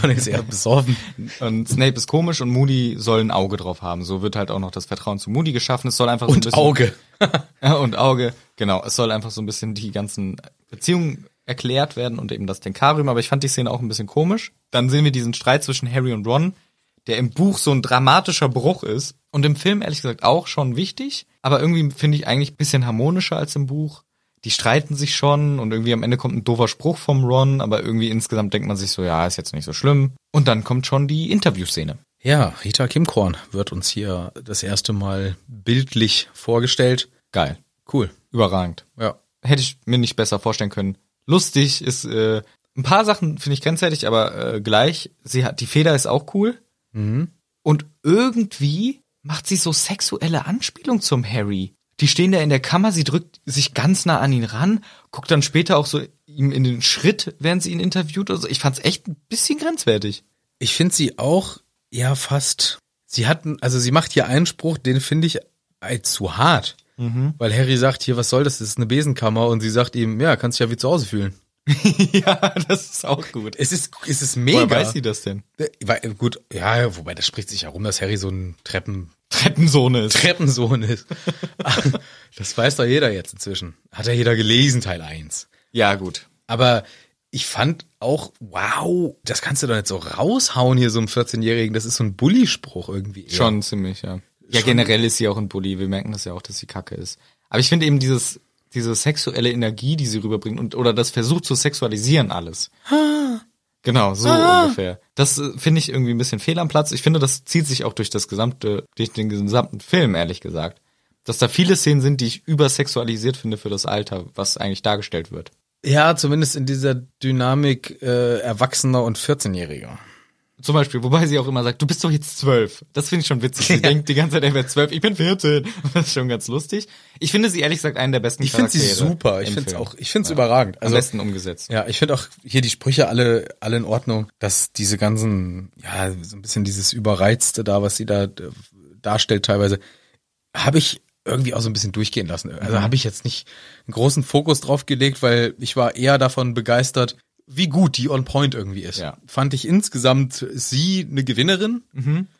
Conny ist eher besorgen. und Snape ist komisch und Moody soll ein Auge drauf haben. So wird halt auch noch das Vertrauen zu Moody geschaffen. Es soll einfach so ein Und bisschen Auge. Und Auge, genau. Es soll einfach so ein bisschen die ganzen Beziehungen erklärt werden und eben das Denkarium, aber ich fand die Szene auch ein bisschen komisch. Dann sehen wir diesen Streit zwischen Harry und Ron, der im Buch so ein dramatischer Bruch ist und im Film ehrlich gesagt auch schon wichtig, aber irgendwie finde ich eigentlich ein bisschen harmonischer als im Buch. Die streiten sich schon und irgendwie am Ende kommt ein doofer Spruch vom Ron, aber irgendwie insgesamt denkt man sich so, ja, ist jetzt nicht so schlimm. Und dann kommt schon die Interviewszene. Ja, Rita Kimkorn wird uns hier das erste Mal bildlich vorgestellt. Geil. Cool. Überragend. Ja. hätte ich mir nicht besser vorstellen können. Lustig ist, äh, ein paar Sachen finde ich grenzwertig, aber äh, gleich, sie hat, die Feder ist auch cool. Und irgendwie macht sie so sexuelle Anspielung zum Harry. Die stehen da in der Kammer, sie drückt sich ganz nah an ihn ran, guckt dann später auch so ihm in den Schritt, während sie ihn interviewt. Also ich fand's echt ein bisschen grenzwertig. Ich finde sie auch ja fast. Sie hatten, also sie macht hier einen Spruch, den finde ich zu hart. Mhm. Weil Harry sagt hier, was soll das? Das ist eine Besenkammer und sie sagt ihm, ja, kannst dich ja wie zu Hause fühlen. ja, das ist auch gut. Es ist, es ist Woher mega. weiß sie das denn? Weil, gut, ja, wobei das spricht sich herum, dass Harry so ein Treppen, Treppensohn ist. Treppensohn ist. das weiß doch jeder jetzt inzwischen. Hat ja jeder gelesen, Teil 1. Ja, gut. Aber ich fand auch, wow, das kannst du doch nicht so raushauen hier so einem 14-Jährigen. Das ist so ein Bully-Spruch irgendwie. eher. Schon ziemlich, ja. Ja, generell ist sie auch ein Bully. Wir merken das ja auch, dass sie kacke ist. Aber ich finde eben dieses, diese sexuelle Energie, die sie rüberbringt und, oder das versucht zu sexualisieren alles. Genau, so ungefähr. Das äh, finde ich irgendwie ein bisschen fehl am Platz. Ich finde, das zieht sich auch durch das gesamte, durch den gesamten Film, ehrlich gesagt. Dass da viele Szenen sind, die ich übersexualisiert finde für das Alter, was eigentlich dargestellt wird. Ja, zumindest in dieser Dynamik äh, Erwachsener und 14-Jähriger. Zum Beispiel, wobei sie auch immer sagt, du bist doch jetzt zwölf. Das finde ich schon witzig. Sie denkt die ganze Zeit, er wäre zwölf, ich bin 14. Das ist schon ganz lustig. Ich finde sie ehrlich gesagt einen der besten Ich finde sie Charaktere super. Ich finde es auch, ich finde es überragend. Am Also besten umgesetzt. Ja, ich finde auch hier die Sprüche alle, alle in Ordnung, dass diese ganzen, ja, so ein bisschen dieses Überreizte da, was sie da äh, darstellt teilweise, habe ich irgendwie auch so ein bisschen durchgehen lassen. Mhm. Also habe ich jetzt nicht einen großen Fokus drauf gelegt, weil ich war eher davon begeistert, wie gut die on point irgendwie ist. Ja. Fand ich insgesamt sie eine Gewinnerin.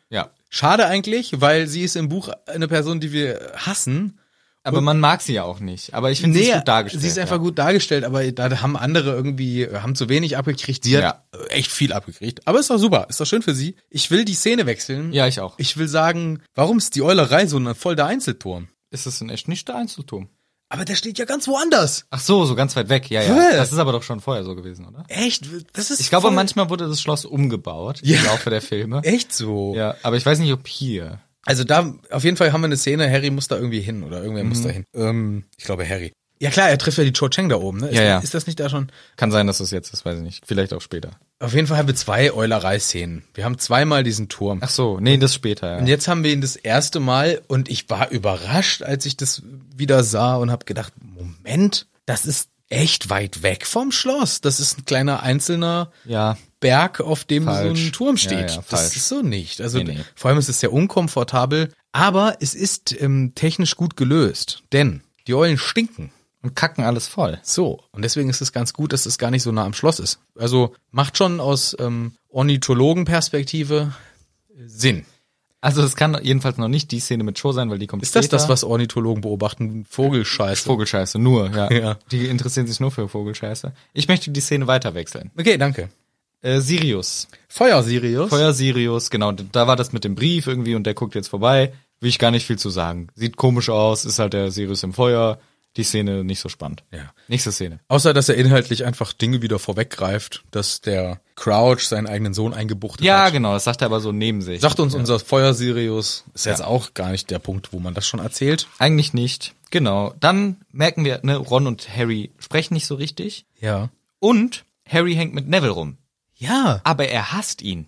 Ja. Schade eigentlich, weil sie ist im Buch eine Person, die wir hassen. Aber man mag sie ja auch nicht. Aber ich finde sie ist gut dargestellt. Sie ist einfach ja. gut dargestellt, aber da haben andere irgendwie, haben zu wenig abgekriegt. Sie Ja. hat echt viel abgekriegt. Aber ist doch super, ist doch schön für sie. Ich will die Szene wechseln. Ja, ich auch. Ich will sagen, warum ist die Eulerei so ein voll der Einzelturm? Ist es in echt nicht der Einzelturm? Aber der steht ja ganz woanders. Ach so, so ganz weit weg. Ja, ja. Das ist aber doch schon vorher so gewesen, oder? Echt? Das ist Ich glaube, voll- manchmal wurde das Schloss umgebaut Ja. im Laufe der Filme. Echt so. Ja, aber ich weiß nicht, ob hier. Also da, auf jeden Fall haben wir eine Szene, Harry muss da irgendwie hin oder irgendwer Mhm. muss da hin. Ähm, ich glaube Harry. Ja klar, er trifft ja die Cho Chang da oben, ne? Ist, Ja, ja. ist das nicht da schon? Kann sein, dass es jetzt ist, weiß ich nicht. Vielleicht auch später. Auf jeden Fall haben wir zwei Eulerei-Szenen. Wir haben zweimal diesen Turm. Ach so, nee, das später, Und ja. jetzt haben wir ihn das erste Mal und ich war überrascht, als ich das wieder sah und habe gedacht, Moment, das ist echt weit weg vom Schloss. Das ist ein kleiner einzelner Ja, Berg, auf dem so Falsch. ein Turm Ja, steht. ja, das falsch. ist so nicht. Also Nee, nee. vor allem ist es sehr unkomfortabel, aber es ist ähm, technisch gut gelöst, denn die Eulen stinken. Und kacken alles voll. So, und deswegen ist es ganz gut, dass es gar nicht so nah am Schloss ist. Also macht schon aus ähm, Ornithologenperspektive Sinn. Also es kann jedenfalls noch nicht die Szene mit Show sein, weil die kommt Ist das später. das, was Ornithologen beobachten? Vogelscheiße. Vogelscheiße, nur, ja. Ja. Die interessieren sich nur für Vogelscheiße. Ich möchte die Szene weiter wechseln. Okay, danke. Äh, Sirius. Feuer Sirius. Feuer Sirius, genau, da war das mit dem Brief irgendwie und der guckt jetzt vorbei. Will ich gar nicht viel zu sagen. Sieht komisch aus, ist halt der Sirius im Feuer. Die Szene nicht so spannend. Ja. Nächste Szene. Außer, dass er inhaltlich einfach Dinge wieder vorweggreift, dass der Crouch seinen eigenen Sohn eingebuchtet Ja, hat. genau, das sagt er aber so neben sich. Sagt uns unser Feuer Sirius. Ist jetzt Ja. auch gar nicht der Punkt, wo man das schon erzählt. Eigentlich nicht. Genau. Dann merken wir, ne, Ron und Harry sprechen nicht so richtig. Ja. Und Harry hängt mit Neville rum. Ja. Aber er hasst ihn.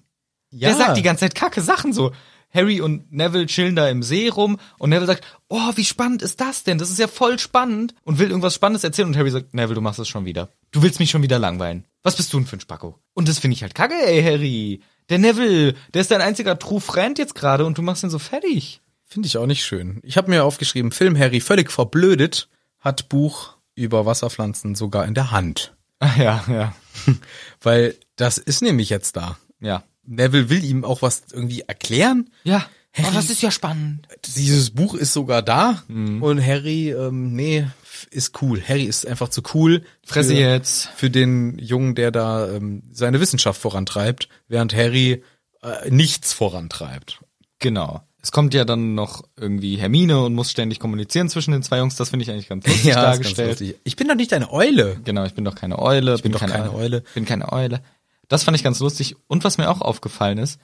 Ja. Der sagt die ganze Zeit kacke Sachen so. Harry und Neville chillen da im See rum und Neville sagt, oh, wie spannend ist das denn? Das ist ja voll spannend und will irgendwas Spannendes erzählen und Harry sagt, Neville, du machst es schon wieder. Du willst mich schon wieder langweilen. Was bist du denn für ein Spacko? Und das finde ich halt kacke, ey, Harry. Der Neville, der ist dein einziger True Friend jetzt gerade und du machst ihn so fertig. Finde ich auch nicht schön. Ich habe mir aufgeschrieben, Film Harry völlig verblödet, hat Buch über Wasserpflanzen sogar in der Hand. Ah, ja, ja, Weil das ist nämlich jetzt da. ja. Neville will ihm auch was irgendwie erklären. Ja. Harry- Oh, das ist ja spannend. Dieses Buch ist sogar da Mhm. und Harry, ähm, nee, ist cool. Harry ist einfach zu cool. Fresse für, jetzt. Für den Jungen, der da ähm, seine Wissenschaft vorantreibt, während Harry äh, nichts vorantreibt. Genau. Es kommt ja dann noch irgendwie Hermine und muss ständig kommunizieren zwischen den zwei Jungs. Das finde ich eigentlich ganz lustig ist ganz dargestellt. lustig. Ich bin doch nicht deine Eule. Genau, ich bin doch keine Eule. Ich bin doch keine Eule. Bin keine Eule. Das fand ich ganz lustig. Und was mir auch aufgefallen ist,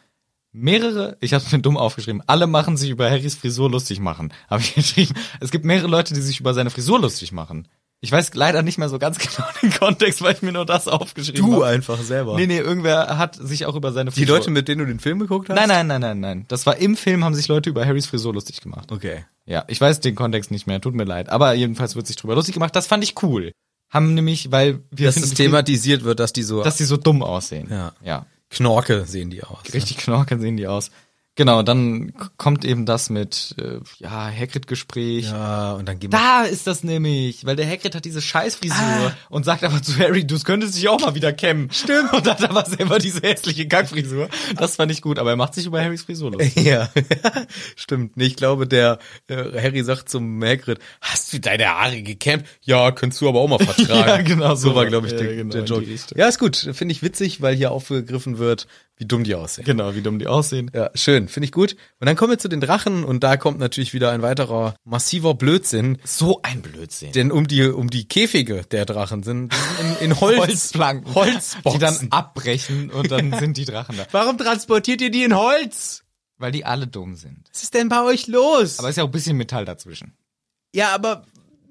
mehrere, ich habe mir dumm aufgeschrieben, alle machen sich über Harrys Frisur lustig machen. Habe ich geschrieben. Es gibt mehrere Leute, die sich über seine Frisur lustig machen. Ich weiß leider nicht mehr so ganz genau den Kontext, weil ich mir nur das aufgeschrieben habe. einfach selber. Nee, nee, irgendwer hat sich auch über seine Die Leute, mit denen du den Film geguckt hast? Nein, nein, nein, nein, nein. Das war im Film, haben sich Leute über Harrys Frisur lustig gemacht. Okay. Ja, ich weiß den Kontext nicht mehr, tut mir leid. Aber jedenfalls wird sich drüber lustig gemacht. Das fand ich cool. Haben nämlich, weil wir Dass finden, es thematisiert wird, dass die so dass die so dumm aussehen. Ja. Ja. Knorke sehen die aus. Richtig knorke sehen die aus. Genau, dann kommt eben das mit, äh, ja, Hagrid-Gespräch. Ja, und dann gehen. Da ist das nämlich, weil der Hagrid hat diese Scheißfrisur Ah. und sagt aber zu Harry, du könntest dich auch mal wieder kämmen. Stimmt. Und hat aber selber diese hässliche Kackfrisur. Das fand ich gut, aber er macht sich über Harrys Frisur lustig. Ja, stimmt. Nee, ich glaube, der äh, Harry sagt zum Hagrid, hast du deine Haare gekämmt? Ja, könntest du aber auch mal vertragen. Ja, genau so so. war, glaube ich, Ja, der, genau, der Joke. Ja, ist gut. Finde ich witzig, weil hier aufgegriffen wird, wie dumm die aussehen. Genau, wie dumm die aussehen. Ja, schön, finde ich gut. Und dann kommen wir zu den Drachen und da kommt natürlich wieder ein weiterer massiver Blödsinn. So ein Blödsinn. Denn um die, um die Käfige der Drachen sind, in, in Holz, Holzplanken. Holzboxen. Die dann abbrechen und dann sind die Drachen da. Warum transportiert ihr die in Holz? Weil die alle dumm sind. Was ist denn bei euch los? Aber ist ja auch ein bisschen Metall dazwischen. ja, aber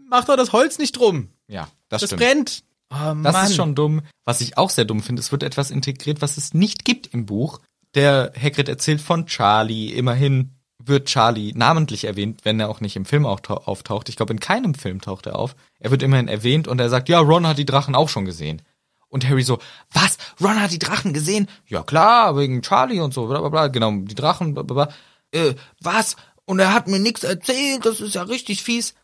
macht doch das Holz nicht drum. Ja, das, Das stimmt. brennt. Oh, Das Mann. ist schon dumm. Was ich auch sehr dumm finde, es wird etwas integriert, was es nicht gibt im Buch. Der Hagrid erzählt von Charlie. Immerhin wird Charlie namentlich erwähnt, wenn er auch nicht im Film auftau- auftaucht. Ich glaube, in keinem Film taucht er auf. Er wird immerhin erwähnt und er sagt, ja, Ron hat die Drachen auch schon gesehen. Und Harry so, was? Ron hat die Drachen gesehen? Ja klar, wegen Charlie und so, bla bla bla. Genau, die Drachen, bla bla bla. Äh, was? Und er hat mir nichts erzählt, das ist ja richtig fies.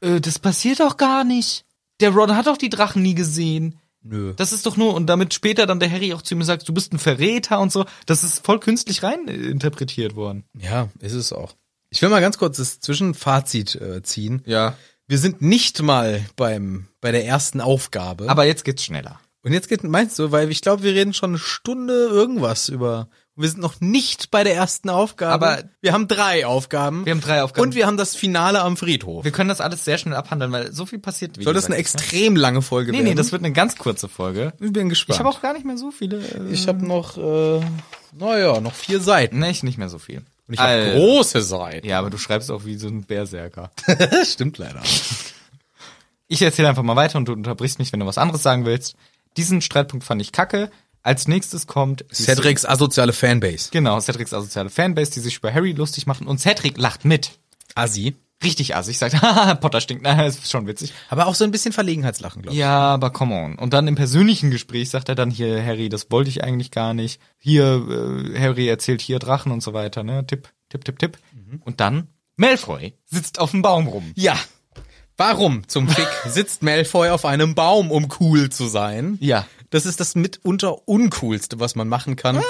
Äh, das passiert doch gar nicht. Der Ron hat doch die Drachen nie gesehen. Nö. Das ist doch nur, und damit später dann der Harry auch zu ihm sagt, du bist ein Verräter und so, das ist voll künstlich rein äh, interpretiert worden. Ja, ist es auch. Ich will mal ganz kurz das Zwischenfazit äh, ziehen. Ja. Wir sind nicht mal beim bei der ersten Aufgabe. Aber jetzt geht's schneller. und jetzt geht meinst du, weil ich glaube, wir reden schon eine Stunde irgendwas über. Wir sind noch nicht bei der ersten Aufgabe. Aber- wir haben drei Aufgaben. Wir haben drei Aufgaben. Und wir haben das Finale am Friedhof. Wir können das alles sehr schnell abhandeln, weil so viel passiert. Wie Soll das eine gesagt, extrem lange Folge Nee, werden? nee, das wird eine ganz kurze Folge. ich bin gespannt. Ich habe auch gar nicht mehr so viele. Äh, ich habe noch, äh, naja, noch vier Seiten. nee, ich nicht mehr so viel. Und ich habe Alter. große Seiten. Ja, aber du schreibst auch wie so ein Berserker. Stimmt leider. Ich erzähle einfach mal weiter und du unterbrichst mich, wenn du was anderes sagen willst. Diesen Streitpunkt fand ich kacke. Als nächstes kommt Cedrics asoziale Fanbase. Genau, Cedrics asoziale Fanbase, die sich über Harry lustig machen und Cedric lacht mit. Assi. Richtig assig, sagt, haha, Potter stinkt, na, ist schon witzig. Aber auch so ein bisschen Verlegenheitslachen, glaube ich. Ja, aber come on. Und dann im persönlichen Gespräch sagt er dann hier, Harry, das wollte ich eigentlich gar nicht. Hier, äh, Harry erzählt hier Drachen und so weiter, ne? Tipp, tipp, tipp, tipp. Und dann, Malfoy sitzt auf dem Baum rum. Ja. Warum zum Fick sitzt Malfoy auf einem Baum, um cool zu sein? Ja. Das ist das mitunter uncoolste, was man machen kann,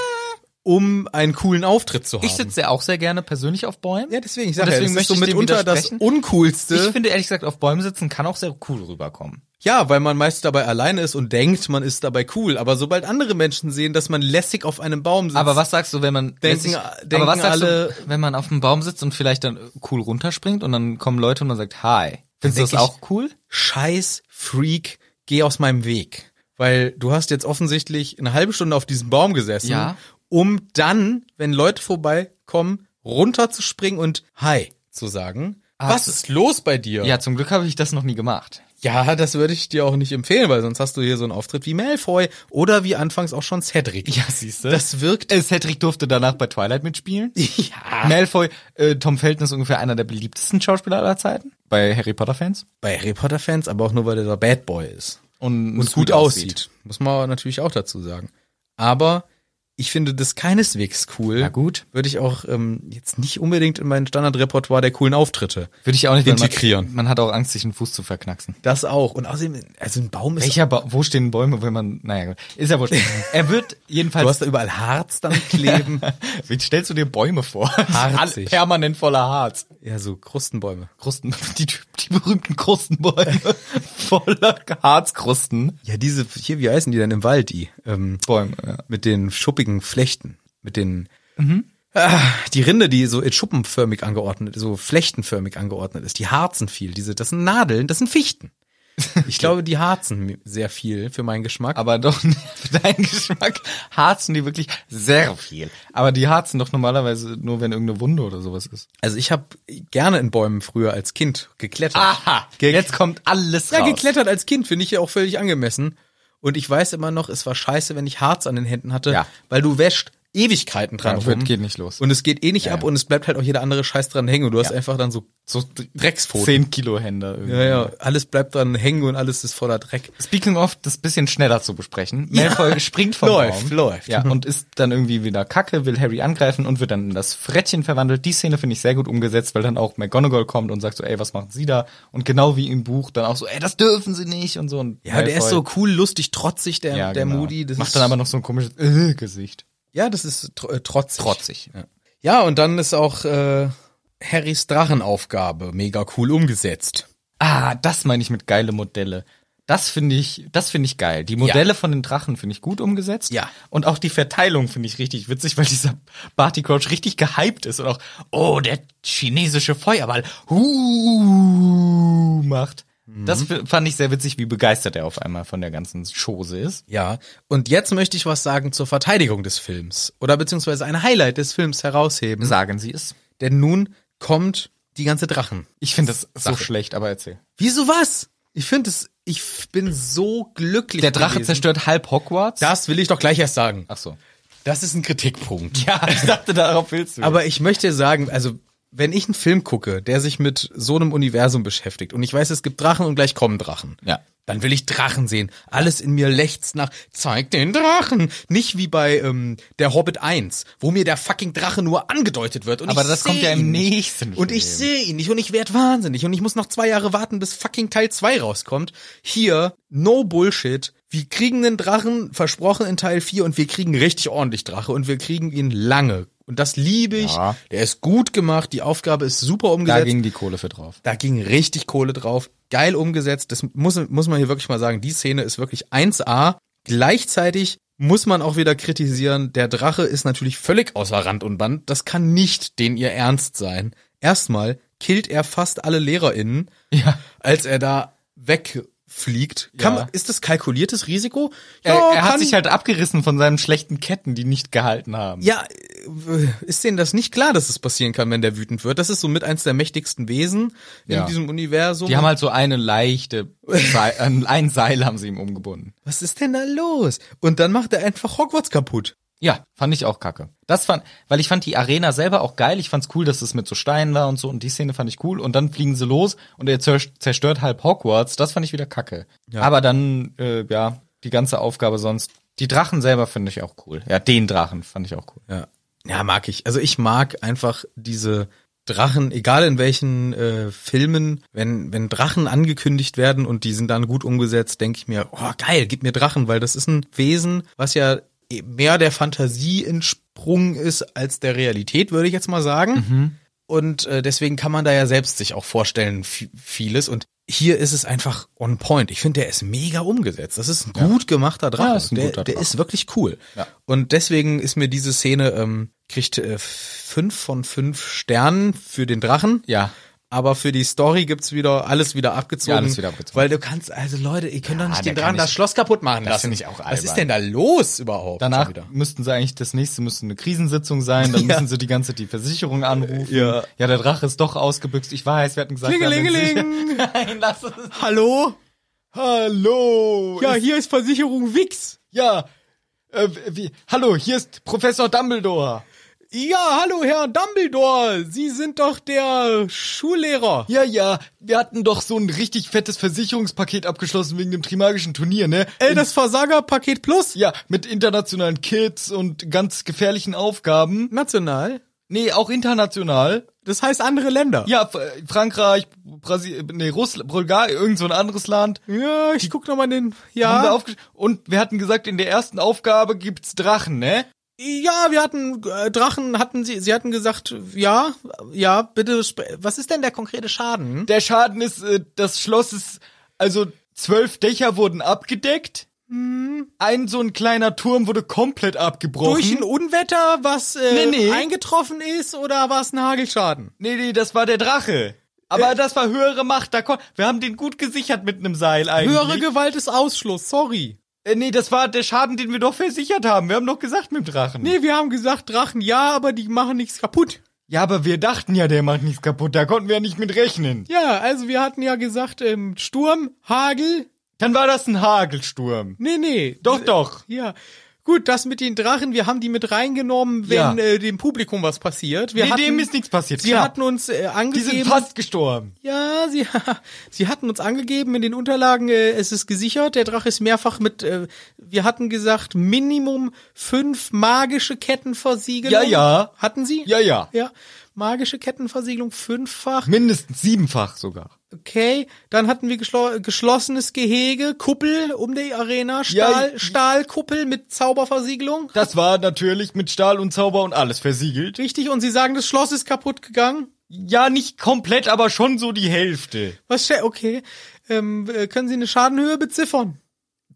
um einen coolen Auftritt zu haben. Ich sitze ja auch sehr gerne persönlich auf Bäumen. ja, deswegen, ich sage ja, deswegen das ist so möchte ich dem mitunter das uncoolste. Ich finde ehrlich gesagt, auf Bäumen sitzen kann auch sehr cool rüberkommen. ja, weil man meist dabei alleine ist und denkt, man ist dabei cool. Aber sobald andere Menschen sehen, dass man lässig auf einem Baum sitzt, Aber was sagst du, wenn man Denken- lässig- denken aber was sagst alle- du, wenn man auf dem Baum sitzt und vielleicht dann cool runterspringt und dann kommen Leute und man sagt Hi. Findest du das auch cool? Scheiß Freak, geh aus meinem Weg. Weil du hast jetzt offensichtlich eine halbe Stunde auf diesem Baum gesessen, Ja. um dann, wenn Leute vorbeikommen, runterzuspringen und Hi zu sagen. Ah, Was ist los bei dir? Ja, zum Glück habe ich das noch nie gemacht. Ja, das würde ich dir auch nicht empfehlen, weil sonst hast du hier so einen Auftritt wie Malfoy oder wie anfangs auch schon Cedric. Ja, siehst du. Das wirkt. Äh, Cedric durfte danach bei Twilight mitspielen. Ja. Malfoy, äh, Tom Felton ist ungefähr einer der beliebtesten Schauspieler aller Zeiten. Bei Harry Potter Fans. Bei Harry Potter Fans, aber auch nur, weil der der Bad Boy ist. Und, Und gut aussieht. Muss man natürlich auch dazu sagen. Aber ich finde das keineswegs cool. Na gut. Würde ich auch ähm, jetzt nicht unbedingt in mein Standardrepertoire der coolen Auftritte. Würde ich auch nicht Integrieren. Man, man hat auch Angst, sich einen Fuß zu verknacksen. Das auch. Und außerdem, also ein Baum ist. Welcher ba wo stehen Bäume, wenn man, naja, gut. ist ja wurscht. er wird jedenfalls. Du hast da überall Harz dann kleben. Wie stellst du dir Bäume vor? Harzig. Alle Permanent voller Harz. ja, so Krustenbäume. Krusten, die, die berühmten Krustenbäume voller Harzkrusten. Ja, diese, hier, wie heißen die denn im Wald, die? Ähm, Bäume, ja. mit den schuppigen Flechten. Mit den. Ah, die Rinde, die so in schuppenförmig angeordnet, so flechtenförmig angeordnet ist, die harzen viel. Diese, das sind Nadeln, das sind Fichten. Ich glaube, die harzen sehr viel für meinen Geschmack. Aber doch nicht für deinen Geschmack harzen die wirklich sehr viel. Aber die harzen doch normalerweise nur, wenn irgendeine Wunde oder sowas ist. Also ich habe gerne in Bäumen früher als Kind geklettert. Aha, jetzt kommt alles Ja, raus. geklettert als Kind finde ich ja auch völlig angemessen. Und ich weiß immer noch, es war scheiße, wenn ich Harz an den Händen hatte, Ja. weil du wäscht Ewigkeiten dran Ja, rum. wird- geht nicht los. Und es geht eh nicht Ja, ab ja. und es bleibt halt auch jeder andere Scheiß dran hängen und du hast einfach dann so, so Dreckspfoten. 10 Kilo Hände irgendwie. Ja, ja, alles bleibt dran hängen und alles ist voller Dreck. Speaking of, das bisschen schneller zu besprechen. Malfoy springt vom Läuft, Baum. läuft. Ja, und ist dann irgendwie wieder kacke, will Harry angreifen und wird dann in das Frettchen verwandelt. Die Szene finde ich sehr gut umgesetzt, weil dann auch McGonagall kommt und sagt so, ey, was machen Sie da? Und genau wie im Buch dann auch so, ey, das dürfen Sie nicht und so. Und Ja, der ist so cool, lustig, trotzig, der, der genau. Moody. Das Macht dann aber noch so ein komisches äh, Gesicht. Ja, das ist tr äh, trotzig. Trotzig. Ja. ja, und dann ist auch äh, Harrys Drachenaufgabe mega cool umgesetzt. Ah, das meine ich mit geile Modelle. Das finde ich, das finde ich geil. Die Modelle Ja. von den Drachen finde ich gut umgesetzt. Ja. Und auch die Verteilung finde ich richtig witzig, weil dieser Barty Crouch richtig gehypt ist und auch, oh, der chinesische Feuerball, huh, macht. Das f- fand ich sehr witzig, wie begeistert er auf einmal von der ganzen Chose ist. Ja, und jetzt möchte ich was sagen zur Verteidigung des Films oder beziehungsweise ein Highlight des Films herausheben. Sagen Sie es. Denn nun kommt die ganze Drachen. Ich finde das so Sache. schlecht, aber erzähl. Wieso was? Ich finde es, ich bin so glücklich. Der Drache gewesen. zerstört halb Hogwarts. Das will ich doch gleich erst sagen. Ach so. Das ist ein Kritikpunkt. Ja, ich dachte, darauf willst du. Aber ich möchte sagen, also wenn ich einen Film gucke, der sich mit so einem Universum beschäftigt und ich weiß, es gibt Drachen und gleich kommen Drachen. Ja. Dann will ich Drachen sehen. Alles in mir lechzt nach, zeig den Drachen. Nicht wie bei ähm, der Hobbit 1, wo mir der fucking Drache nur angedeutet wird. Und Aber ich das kommt ja im nächsten Und ich Film. sehe ihn nicht und ich werd wahnsinnig und ich muss noch zwei Jahre warten, bis fucking Teil 2 rauskommt. Hier, no Bullshit. Wir kriegen einen Drachen, versprochen in Teil 4 und wir kriegen richtig ordentlich Drache und wir kriegen ihn lange. Und das liebe ich. Ja. Der ist gut gemacht, die Aufgabe ist super umgesetzt. da ging die Kohle für drauf. Da ging richtig Kohle drauf. Geil umgesetzt. Das muss, muss man hier wirklich mal sagen. Die Szene ist wirklich 1A. Gleichzeitig muss man auch wieder kritisieren, der Drache ist natürlich völlig außer Rand und Band. Das kann nicht den ihr Ernst sein. Erstmal killt er fast alle LehrerInnen, Ja. als er da wegfliegt. Kann Ja. man, ist das kalkuliertes Risiko? Er, er hat sich halt abgerissen von seinen schlechten Ketten, die nicht gehalten haben. Ja, äh, ist denen das nicht klar, dass es passieren kann, wenn der wütend wird? Das ist somit eins der mächtigsten Wesen Ja. in diesem Universum. Die haben halt so eine leichte, Seil, ein- ein Seil haben sie ihm umgebunden. Was ist denn da los? Und dann macht er einfach Hogwarts kaputt. Ja, fand ich auch kacke. Das fand, weil ich fand die Arena selber auch geil. Ich fand's cool, dass es mit so Steinen war und so und die Szene fand ich cool. Und dann fliegen sie los und er zer- zerstört halb Hogwarts. Das fand ich wieder kacke. Ja. Aber dann, äh, ja, die ganze Aufgabe sonst. Die Drachen selber finde ich auch cool. Ja, den Drachen fand ich auch cool. Ja. Ja, mag ich. Also ich mag einfach diese Drachen, egal in welchen äh, Filmen, wenn, wenn Drachen angekündigt werden und die sind dann gut umgesetzt, denke ich mir, oh geil, gib mir Drachen, weil das ist ein Wesen, was ja mehr der Fantasie entsprungen ist als der Realität, würde ich jetzt mal sagen. Und äh, deswegen kann man da ja selbst sich auch vorstellen, vi- vieles. Und hier ist es einfach on point. Ich finde, der ist mega umgesetzt. Das ist ein gut gemachter Drache. Ja, ist der, der Drache. ist wirklich cool. Ja. Und deswegen ist mir diese Szene, ähm, kriegt äh, fünf von fünf Sternen für den Drachen. Ja. Aber für die Story gibt's wieder alles wieder abgezogen. Ja, alles wieder abgezogen. Weil du kannst, also Leute, ihr könnt doch nicht den Drachen das Schloss kaputt machen Das lassen. finde ich auch Was albern. ist denn da los überhaupt? Danach müssten sie eigentlich, das nächste müsste eine Krisensitzung sein, dann Ja. müssen sie die ganze die Versicherung anrufen. Ja. ja, der Drache ist doch ausgebüxt. Ich weiß, wir hatten gesagt, Klingelingeling. Nein, lass es. Hallo? Hallo. Ja, hier ist Versicherung Wix. ja. Äh, wie, hallo, hier ist Professor Dumbledore. Ja, hallo Herr Dumbledore. Sie sind doch der Schullehrer. Ja, ja, wir hatten doch so ein richtig fettes Versicherungspaket abgeschlossen wegen dem Trimagischen Turnier, ne? Ey, das Versagerpaket Plus. ja, mit internationalen Kids und ganz gefährlichen Aufgaben. National. Nee, auch international. Das heißt andere Länder. Ja, Frankreich, Brasilien, nee, Russland, Bulgarien, irgend so ein anderes Land. Ja, ich guck noch mal den. Haben wir Ja. und wir hatten gesagt, in der ersten Aufgabe gibt's Drachen, ne? Ja, wir hatten äh, Drachen, hatten sie, sie hatten gesagt, ja, ja, bitte, was ist denn der konkrete Schaden? Der Schaden ist, äh, das Schloss ist, also zwölf Dächer wurden abgedeckt. Ein so ein kleiner Turm wurde komplett abgebrochen. Durch ein Unwetter, was äh, Nee, nee. eingetroffen ist, oder war es ein Hagelschaden? nee, nee, das war der Drache. Aber das war höhere Macht. Da wir haben den gut gesichert mit einem Seil eigentlich. Höhere Gewalt ist Ausschluss, sorry. Äh, nee, das war der Schaden, den wir doch versichert haben. Wir haben doch gesagt mit dem Drachen. Nee, wir haben gesagt, Drachen ja, aber die machen nichts kaputt. Ja, aber wir dachten ja, der macht nichts kaputt. Da konnten wir ja nicht mit rechnen. Ja, also wir hatten ja gesagt, ähm, Sturm, Hagel. Dann war das ein Hagelsturm. Nee, nee. Doch, doch. Ja. Gut, das mit den Drachen, wir haben die mit reingenommen, wenn Ja. äh, dem Publikum was passiert. Wir Nee, hatten, dem ist nichts passiert. Sie klar. hatten uns äh, Die angegeben. sind fast gestorben. Ja, sie, sie hatten uns angegeben in den Unterlagen, äh, es ist gesichert, der Drache ist mehrfach mit, äh, wir hatten gesagt, Minimum fünf magische Kettenversiegelung. Ja, ja. Hatten sie? Ja, ja. Ja, magische Kettenversiegelung fünffach. Mindestens siebenfach sogar. Okay, dann hatten wir geschlo geschlossenes Gehege, Kuppel um die Arena, Stahl, Ja, Stahlkuppel mit Zauberversiegelung. Das war natürlich mit Stahl und Zauber und alles versiegelt. Richtig, und sie sagen, das Schloss ist kaputt gegangen. Ja, nicht komplett, aber schon so die Hälfte. Was, okay, ähm, äh, können Sie eine Schadenhöhe beziffern?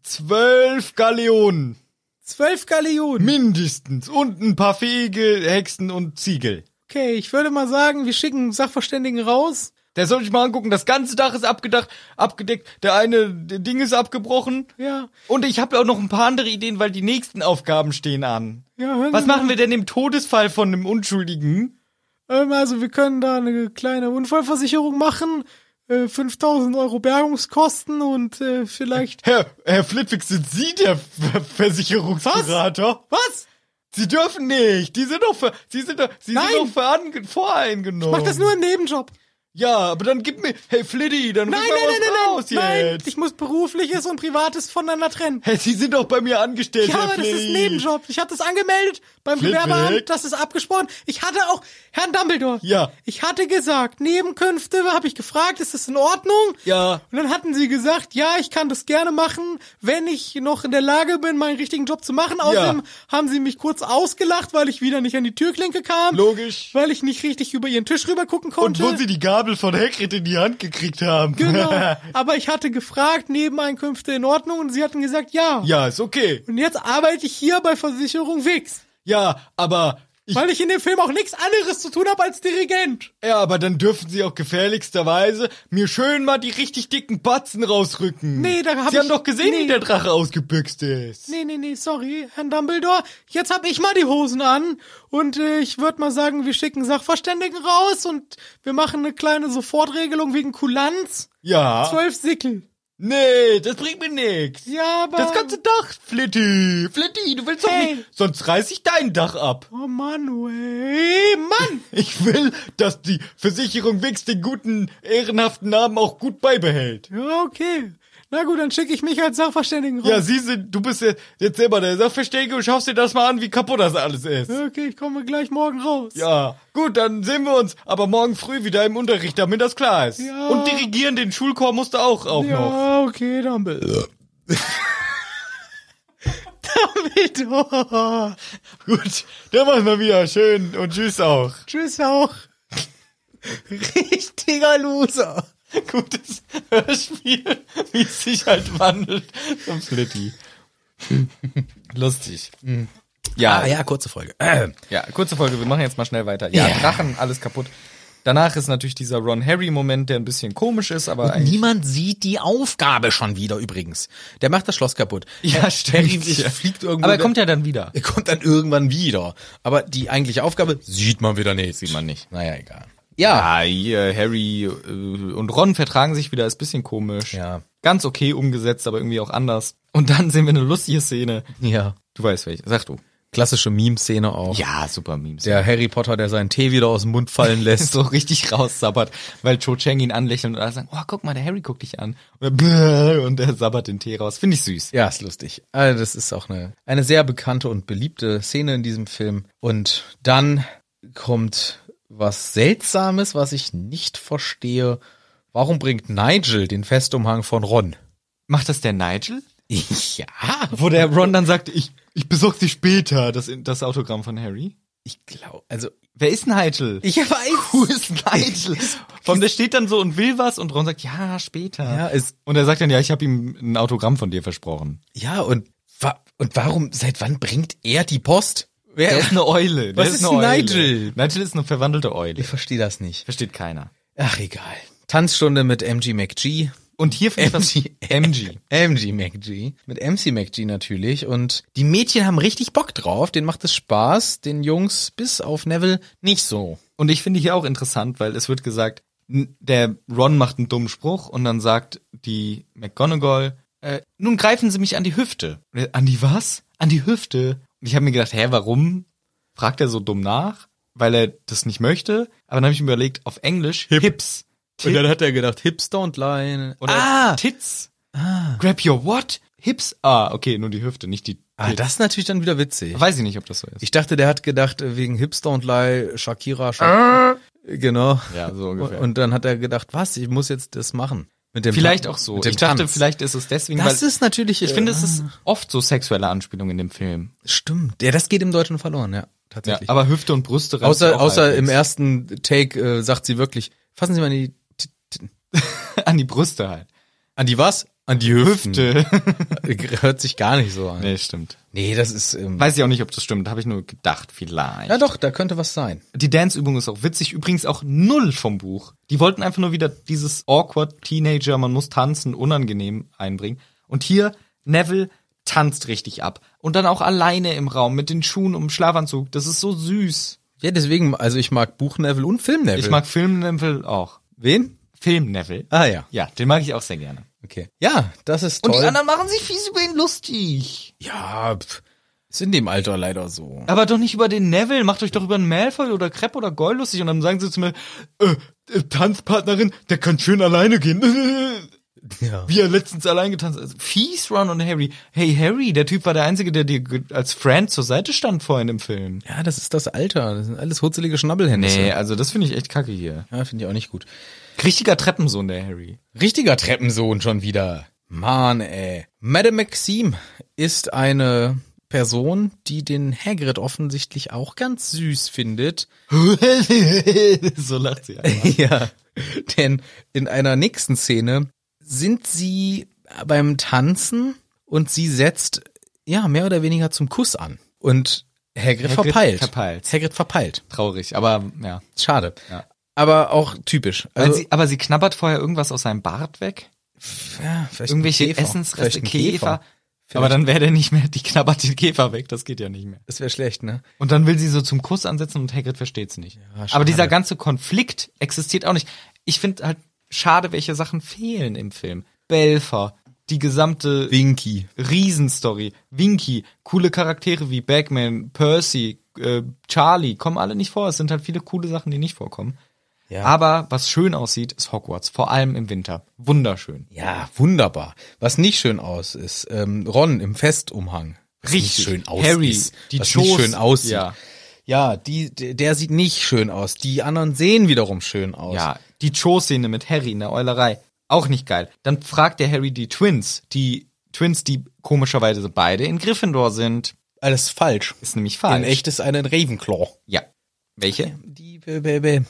Zwölf Galeonen. Zwölf Galeonen. Mindestens. Und ein paar fähige Hexen und Ziegel. Okay, ich würde mal sagen, wir schicken Sachverständigen raus. Der soll sich mal angucken. Das ganze Dach ist abgedacht, abgedeckt. Der eine der Ding ist abgebrochen. Ja. Und ich habe auch noch ein paar andere Ideen, weil die nächsten Aufgaben stehen an. Ja, hören Was Sie machen mal. wir denn im Todesfall von einem Unschuldigen? Ähm, also wir können da eine kleine Unfallversicherung machen, äh, 5000 Euro Bergungskosten und äh, vielleicht... Herr, Herr Flitwick, sind Sie der Ver Versicherungsberater? Was? Sie dürfen nicht. Die sind doch für, Sie sind doch, Sie Nein. sind doch voreingenommen. Mach das nur im Nebenjob. Ja, aber dann gib mir, hey Flitty, dann Nein, nein, mal nein, was nein, raus nein, nein. jetzt. Ich muss berufliches und privates voneinander trennen. Hey, Sie sind doch bei mir angestellt, Ja, Herr aber das ist. Nebenjob. Ich habe das angemeldet beim Flitwick? Gewerbeamt, das ist abgesprochen. Ich hatte auch, Herrn Dumbledore, Ja. ich hatte gesagt, Nebenkünfte, habe ich gefragt, ist das in Ordnung? Ja. Und dann hatten sie gesagt, ja, ich kann das gerne machen, wenn ich noch in der Lage bin, meinen richtigen Job zu machen. Außerdem haben sie mich kurz ausgelacht, weil ich wieder nicht an die Türklinke kam. Logisch. Weil ich nicht richtig über ihren Tisch rüber gucken Und konnte. wo Sie die Gabel von Hagrid in die Hand gekriegt haben. Genau. Aber ich hatte gefragt, Nebeneinkünfte in Ordnung und sie hatten gesagt, ja. ja, ist okay. Und jetzt arbeite ich hier bei Versicherung Wix. Ja, aber ich, Weil ich in dem Film auch nichts anderes zu tun habe als Dirigent. ja, aber dann dürfen Sie auch gefährlichsterweise mir schön mal die richtig dicken Batzen rausrücken. Nee, da hab Sie ich- haben doch gesehen, nee. wie der Drache ausgebüxt ist. Nee, nee, nee, sorry, Herrn Dumbledore. Jetzt hab ich mal die Hosen an und äh, ich würde mal sagen, wir schicken Sachverständigen raus und wir machen eine kleine Sofortregelung wegen Kulanz. Ja. Zwölf Sickel. Nee, das bringt mir nix. Ja, aber... Das ganze Dach, Flitti. Flitti, du willst doch Hey. nicht. Sonst reiß ich dein Dach ab. Oh Mann, ey, Mann! Ich will, dass die Versicherung Wix den guten, ehrenhaften Namen auch gut beibehält. Ja, okay. Na gut, dann schicke ich mich als Sachverständigen raus. Ja, sie sind, du bist ja jetzt selber der Sachverständige und schaust dir das mal an, wie kaputt das alles ist. Okay, ich komme gleich morgen raus. Ja, gut, dann sehen wir uns aber morgen früh wieder im Unterricht, damit das klar ist. Ja. Und dirigieren den Schulchor musst du auch, auch noch. Ja, okay, Dumbledore. Dumbledore. Gut, dann machen wir wieder schön und tschüss auch. Tschüss auch. Richtiger Loser. Gutes Hörspiel, wie es sich halt wandelt zum Flitti. Lustig. Ja, Ah, ja, kurze Folge. Äh. Ja, kurze Folge, wir machen jetzt mal schnell weiter. Ja, Ja. Drachen, alles kaputt. Danach ist natürlich dieser Ron-Harry-Moment, der ein bisschen komisch ist, aber. Niemand sieht die Aufgabe schon wieder übrigens. Der macht das Schloss kaputt. Ja, Harry stimmt. ist- ja. fliegt irgendwo. aber er kommt ja dann wieder. er kommt dann irgendwann wieder. Aber die eigentliche Aufgabe sieht man wieder nicht. Sieht man nicht. Naja, egal. Ja. Ja, hier, Harry äh, und Ron vertragen sich wieder, ist bisschen komisch. Ja. Ganz okay umgesetzt, aber irgendwie auch anders. Und dann sehen wir eine lustige Szene. Ja. Du weißt welche, sag du. Klassische Meme-Szene auch. Ja, super Memes. Der Harry Potter, der seinen Tee wieder aus dem Mund fallen lässt. so richtig raussabbert, weil Cho Chang ihn anlächelt und alle sagen, oh, guck mal, der Harry guckt dich an. Er, und er sabbert den Tee raus. Finde ich süß. Ja, ist lustig. Also das ist auch eine, eine sehr bekannte und beliebte Szene in diesem Film. Und dann kommt was Seltsames, was ich nicht verstehe. Warum bringt Nigel den Festumhang von Ron? Macht das der Nigel? Ja, Wo der Ron dann sagt, ich, ich besorg dir später das, das Autogramm von Harry. ich glaube, also Wer ist Nigel? ich weiß. Who is Nigel? Von der steht dann so und will was und Ron sagt, ja, später. Ja, es- und er sagt dann, ja, ich habe ihm ein Autogramm von dir versprochen. Ja, und wa und warum, seit wann bringt er die Post? Wer Der ist eine Eule. Der Was ist eine Eule. Nigel? Nigel ist eine verwandelte Eule. Ich verstehe das nicht. Versteht keiner. Ach, egal. Tanzstunde mit MG McG. Und hier finde ich was MG. MG McG. Mit MC McG natürlich. Und die Mädchen haben richtig Bock drauf. Denen macht es Spaß. Den Jungs bis auf Neville nicht so. Und ich finde hier auch interessant, weil es wird gesagt, der Ron macht einen dummen Spruch und dann sagt die McGonagall, äh, nun greifen Sie mich an die Hüfte. Äh, An die was? An die Hüfte. Und ich habe mir gedacht, hä, warum fragt er so dumm nach? Weil er das nicht möchte. Aber dann habe ich mir überlegt, auf Englisch Hips. Und dann hat er gedacht, Hips don't lie. Oder ah, Tits. Grab your what? Hips? Ah, okay, nur die Hüfte, nicht die ah, das ist natürlich dann wieder witzig. Weiß ich nicht, ob das so ist. Ich dachte, der hat gedacht, wegen Hips don't lie, Shakira, Shakira. Genau. ja, so ungefähr. Und dann hat er gedacht, was, ich muss jetzt das machen. Mit dem vielleicht Tan- auch so. Dem Ich dachte, Tanz. vielleicht ist es deswegen, Das weil ist natürlich, ich finde, äh, es ist oft so sexuelle Anspielung in dem Film. Stimmt. Ja, das geht im Deutschen verloren, ja. Ja, Tatsächlich. aber Hüfte und Brüste außer außer halbwegs. im ersten Take äh, sagt sie wirklich, fassen Sie mal an die, an die Brüste halt. an die was? An die. Hüfte. Hört sich gar nicht so an. nee, stimmt. Nee, das ist, ähm, Weiß ich auch nicht, ob das stimmt. Habe ich nur gedacht, vielleicht. ja doch, da könnte was sein. Die Dance-Übung ist auch witzig. Übrigens auch null vom Buch. Die wollten einfach nur wieder dieses awkward Teenager, man muss tanzen, unangenehm einbringen. Und hier, Neville tanzt richtig ab. Und dann auch alleine im Raum mit den Schuhen um Schlafanzug. Das ist so süß. Ja, deswegen, also ich mag Buch Neville und Film Neville. Ich mag Film Neville auch. wen? Film Neville. Ah ja, Ja, den mag ich auch sehr gerne. Okay. Ja, das ist toll. Und die anderen machen sich fies über ihn lustig. ja, pff, ist in dem Alter leider so. Aber doch nicht über den Neville. Macht euch doch über einen Malfoy oder Crepp oder Goyle lustig. Und dann sagen sie zu mir, äh, äh, Tanzpartnerin, der kann schön alleine gehen. Ja. Wie er letztens allein getanzt hat. Fies Ron und Harry. Hey Harry, der Typ war der Einzige, der dir als Friend zur Seite stand vorhin im Film. Ja, das ist das Alter. Das sind alles hutzelige Schnabbelhände. Nee, also das finde ich echt kacke hier. Ja, finde ich auch nicht gut. Richtiger Treppensohn, der Harry. Richtiger Treppensohn schon wieder. Mann, ey. Madame Maxime ist eine Person, die den Hagrid offensichtlich auch ganz süß findet. so lacht sie einfach. ja. Denn in einer nächsten Szene sind sie beim Tanzen und sie setzt, ja, mehr oder weniger zum Kuss an. Und Hagrid, Hagrid verpeilt. verpeilt. Hagrid verpeilt. Traurig, aber ja. Schade. Ja. Aber auch typisch. Also, sie, aber sie knabbert vorher irgendwas aus seinem Bart weg. ja, vielleicht Irgendwelche Käfer. Essensreste, Käfer. Vielleicht. Aber dann wäre der nicht mehr, die knabbert den Käfer weg, das geht ja nicht mehr. Das wäre schlecht, ne? Und dann will sie so zum Kuss ansetzen und Hagrid versteht's nicht. Ja. Aber dieser ganze Konflikt existiert auch nicht. Ich finde halt schade, welche Sachen fehlen im Film. Belfer, die gesamte Winky. Riesenstory, Winky, coole Charaktere wie Bagman, Percy, äh, Charlie, kommen alle nicht vor. Es sind halt viele coole Sachen, die nicht vorkommen. Ja. Aber was schön aussieht, ist Hogwarts, vor allem im Winter. Wunderschön. Ja, wunderbar. Was nicht schön aus ist, ähm, Ron im Festumhang. Was Richtig. Schön aus Harry, ist, die was Joes, nicht schön aussieht. ja. Ja, die, der sieht nicht schön aus. Die anderen sehen wiederum schön aus. Ja, die Cho-Szene mit Harry in der Eulerei, auch nicht geil. Dann fragt der Harry die Twins, die Twins, die komischerweise beide in Gryffindor sind. Alles falsch. Ist nämlich In falsch. echt ist eine Ravenclaw. Ja. Welche? Die b-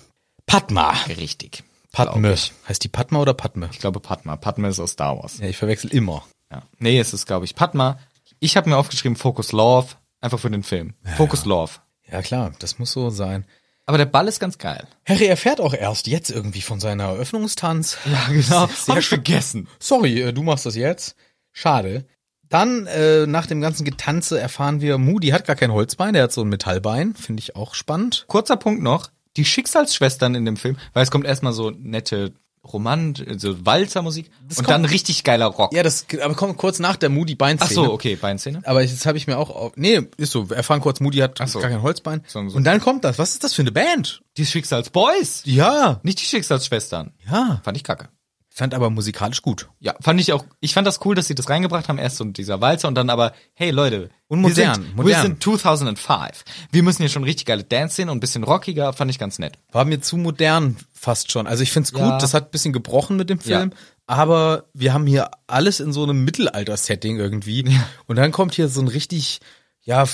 Padma. Richtig. Padme. Heißt die Padma oder Padme? Ich glaube Padma. Padma ist aus Star Wars. Ja, ich verwechsel immer. Ja. Nee, es ist, glaube ich, Padma. Ich habe mir aufgeschrieben Focus Love, einfach für den Film. Focus Love. Ja klar, das muss so sein. Aber der Ball ist ganz geil. Harry erfährt auch erst jetzt irgendwie von seiner Eröffnungstanz. Ja, genau. Sehr Hab ich vergessen. Sorry, äh, du machst das jetzt. Schade. Dann, äh, nach dem ganzen Getanze erfahren wir, Moody hat gar kein Holzbein, der hat so ein Metallbein. Finde ich auch spannend. Kurzer Punkt noch. Die Schicksalsschwestern in dem Film, weil es kommt erstmal so nette Romant, so Walzermusik und kommt- dann richtig geiler Rock. Ja, das aber kommt kurz nach der Moody Beinszene. Ach so, okay, Beinszene. Aber jetzt habe ich mir auch auf, nee, ist so, wir erfahren kurz, Moody hat so. gar kein Holzbein. So, so. Und dann kommt das. Was ist das für eine Band? Die Schicksalsboys. Ja. Nicht die Schicksalsschwestern. Ja. Fand ich kacke. Fand aber musikalisch gut. Ja, fand ich auch, ich fand das cool, dass sie das reingebracht haben, erst so dieser Walzer und dann aber, hey Leute, Und wir modern, sind, modern. wir sind 2005. Wir müssen hier schon richtig geile Dance sehen und ein bisschen rockiger, fand ich ganz nett. War mir zu modern fast schon. Also ich find's gut, Ja. das hat ein bisschen gebrochen mit dem Film, aber wir haben hier alles in so einem Mittelalter-Setting irgendwie. Und dann kommt hier so ein richtig, ja,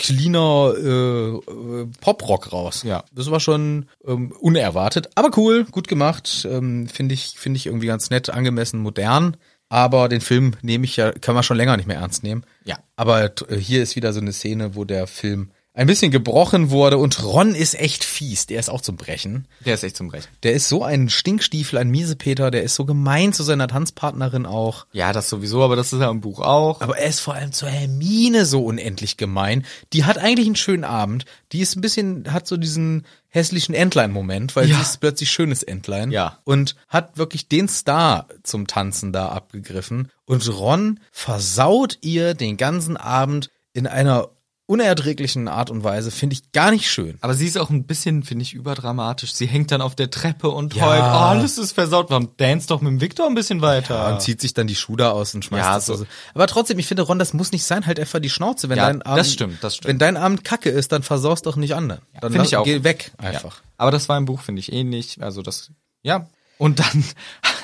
cleaner äh, äh, Poprock raus. Ja. Das war schon ähm, unerwartet, aber cool, gut gemacht. Ähm, finde ich, finde ich irgendwie ganz nett, angemessen, modern. Aber den Film nehme ich ja, kann man schon länger nicht mehr ernst nehmen. Ja. Aber äh, hier ist wieder so eine Szene, wo der Film ein bisschen gebrochen wurde und Ron ist echt fies, der ist auch zum Brechen. Der ist echt zum Brechen. Der ist so ein Stinkstiefel, ein Miesepeter, der ist so gemein zu seiner Tanzpartnerin auch. Ja, das sowieso, aber das ist ja im Buch auch. Aber er ist vor allem zur Hermine so unendlich gemein. Die hat eigentlich einen schönen Abend. Die ist ein bisschen, hat so diesen hässlichen Entlein-Moment, weil Ja. sie ist plötzlich schönes Entlein. Ja. Und hat wirklich den Star zum Tanzen da abgegriffen. Und Ron versaut ihr den ganzen Abend in einer unerträglichen Art und Weise. Finde ich gar nicht schön. Aber sie ist auch ein bisschen, finde ich, überdramatisch. Sie hängt dann auf der Treppe und Ja. heult, oh, alles ist versaut. Warum dance doch mit dem Victor ein bisschen weiter? Und zieht sich dann die Schuhe da aus und schmeißt Ja, das so. so. Aber trotzdem, ich finde, Ron, das muss nicht sein, halt einfach die Schnauze. Wenn Ja, dein das Abend, stimmt, das stimmt. Wenn dein Abend kacke ist, dann versaust doch nicht anderen. dann finde ich auch. Geh weg Ja. einfach. Aber das war im Buch, finde ich, ähnlich. Also das, ja. Und dann,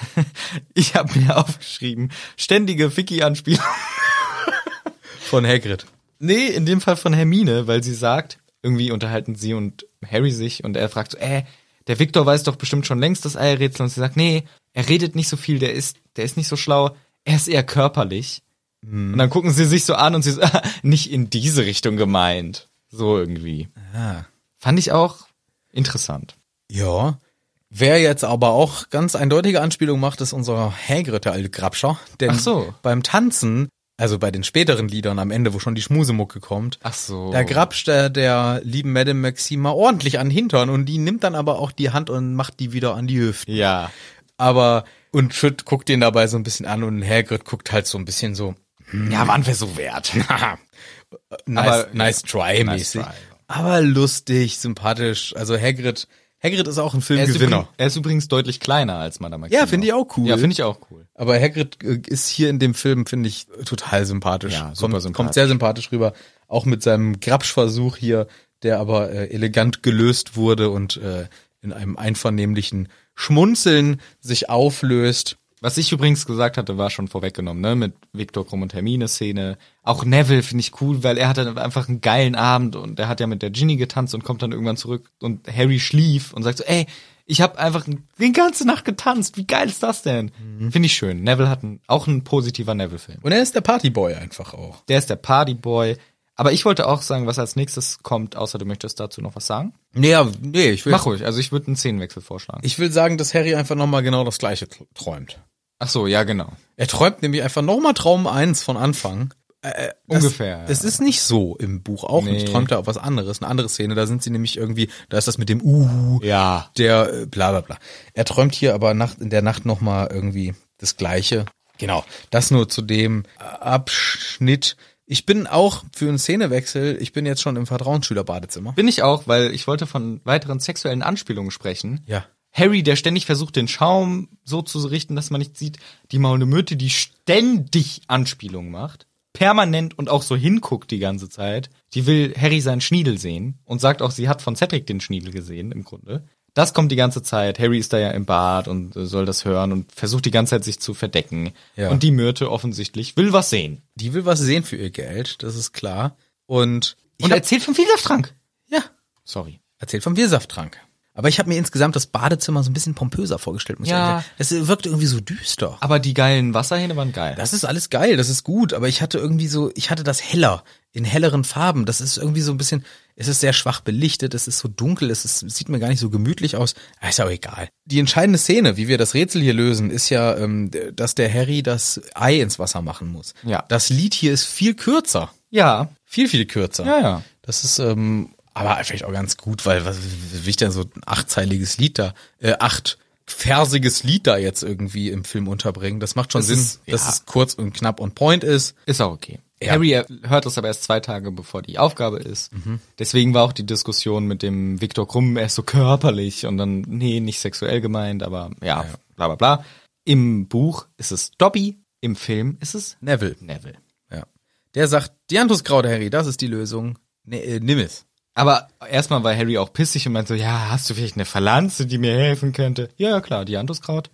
ich habe mir aufgeschrieben, ständige Ficky-Anspielung. Von Hagrid. Nee, in dem Fall von Hermine, weil sie sagt, irgendwie unterhalten sie und Harry sich und er fragt so, äh, der Victor weiß doch bestimmt schon längst das Eierrätsel und sie sagt, nee, er redet nicht so viel, der ist, der ist nicht so schlau, er ist eher körperlich. Und dann gucken sie sich so an und sie so, ah, nicht in diese Richtung gemeint. So irgendwie. Ah. Fand ich auch interessant. Ja. Wer jetzt aber auch ganz eindeutige Anspielung macht, ist unser Hagrid, der alte Grabscher. Denn so. beim Tanzen, also bei den späteren Liedern am Ende, wo schon die Schmusemucke kommt, Ach so. da grapscht der, der lieben Madame Maxime mal ordentlich an den Hintern und die nimmt dann aber auch die Hand und macht die wieder an die Hüfte. Ja. Aber, und Schütt guckt ihn dabei so ein bisschen an und Hagrid guckt halt so ein bisschen so, Ja, waren wir so wert. nice, Aber- nice try Nice mäßig. try. Aber lustig, sympathisch. Also Hagrid, Hagrid ist auch ein Er Filmgewinner. übrigens, er ist übrigens deutlich kleiner als Madame Maxima. Ja, finde ich auch cool. Ja, finde ich auch cool. Aber Hagrid äh, ist hier in dem Film, finde ich, total sympathisch. Ja, super kommt, sympathisch. kommt sehr sympathisch rüber. Auch mit seinem Grabschversuch hier, der aber äh, elegant gelöst wurde und äh, in einem einvernehmlichen Schmunzeln sich auflöst. Was ich übrigens gesagt hatte, war schon vorweggenommen, ne, mit Victor Krumm und Hermine Szene. Auch Neville finde ich cool, weil er hatte einfach einen geilen Abend und er hat ja mit der Ginny getanzt und kommt dann irgendwann zurück und Harry schlief und sagt so, ey, ich habe einfach die ganze Nacht getanzt. Wie geil ist das denn? Finde ich schön. Neville hat einen, auch ein positiver Neville-Film. Und er ist der Partyboy einfach auch. Der ist der Partyboy. Aber ich wollte auch sagen, was als nächstes kommt, außer du möchtest dazu noch was sagen. Nee, ja, nee, ich will, Mach ruhig. Also ich würde einen Szenenwechsel vorschlagen. ich will sagen, dass Harry einfach nochmal genau das Gleiche tr- träumt. Ach so, ja, genau. Er träumt nämlich einfach nochmal Traum 1 von Anfang. Äh, das, Ungefähr, ja. Das ist nicht so im Buch auch Nee. nicht. Träumt er auch was anderes, eine andere Szene. Da sind sie nämlich irgendwie, da ist das mit dem Uhu, Ja. der äh, bla bla bla. Er träumt hier aber Nacht, in der Nacht nochmal irgendwie das Gleiche. Genau. Das nur zu dem Abschnitt. Ich bin auch für einen Szenewechsel, ich bin jetzt schon im Vertrauensschülerbadezimmer. Bin ich auch, weil ich wollte von weiteren sexuellen Anspielungen sprechen. Ja. Harry, der ständig versucht, den Schaum so zu richten, dass man nicht sieht. Die maulende Myrte, die ständig Anspielungen macht. Permanent und auch so hinguckt die ganze Zeit. Die will Harry seinen Schniedel sehen und sagt auch, sie hat von Cedric den Schniedel gesehen, im Grunde. Das kommt die ganze Zeit. Harry ist da ja im Bad und soll das hören und versucht die ganze Zeit sich zu verdecken. Ja. Und die Myrte offensichtlich will was sehen. Die will was sehen für ihr Geld, das ist klar. Und Und hab- erzählt vom Vielsafttrank. ja, Sorry. Erzählt vom Biersafttrank. Aber ich habe mir insgesamt das Badezimmer so ein bisschen pompöser vorgestellt. Muss ich Ja. ehrlich sagen. Das wirkt irgendwie so düster. Aber die geilen Wasserhähne waren geil. Das ist alles geil, das ist gut, aber ich hatte irgendwie so, ich hatte das heller, in helleren Farben. Das ist irgendwie so ein bisschen, es ist sehr schwach belichtet, es ist so dunkel, es ist, sieht mir gar nicht so gemütlich aus. Ah, Ist ja auch egal. Die entscheidende Szene, wie wir das Rätsel hier lösen, ist ja, ähm, dass der Harry das Ei ins Wasser machen muss. Ja. Das Lied hier ist viel kürzer. ja. Viel, viel kürzer. Ja, ja. Das ist aber aber vielleicht auch ganz gut, weil was will ich denn so ein achtzeiliges Lied da, äh, acht versiges Lied da jetzt irgendwie im Film unterbringen? Das macht schon Das Sinn, ist- dass ja. es kurz und knapp on point ist. Ist auch okay. Ja. Harry hört das aber erst zwei Tage, bevor die Aufgabe ist. Deswegen war auch die Diskussion mit dem Viktor Krumm, er ist so körperlich und dann, nee, nicht sexuell gemeint, aber ja, Ja. bla bla bla. Im Buch ist es Dobby, im Film ist es Neville. Neville. Ja. Der sagt, Dianthuskraut, Harry, das ist die Lösung. Ne, äh, nimm es. Aber erstmal war Harry auch pissig und meinte so, ja, hast du vielleicht eine Phalanze, die mir helfen könnte? Ja, klar, die Antuskraut.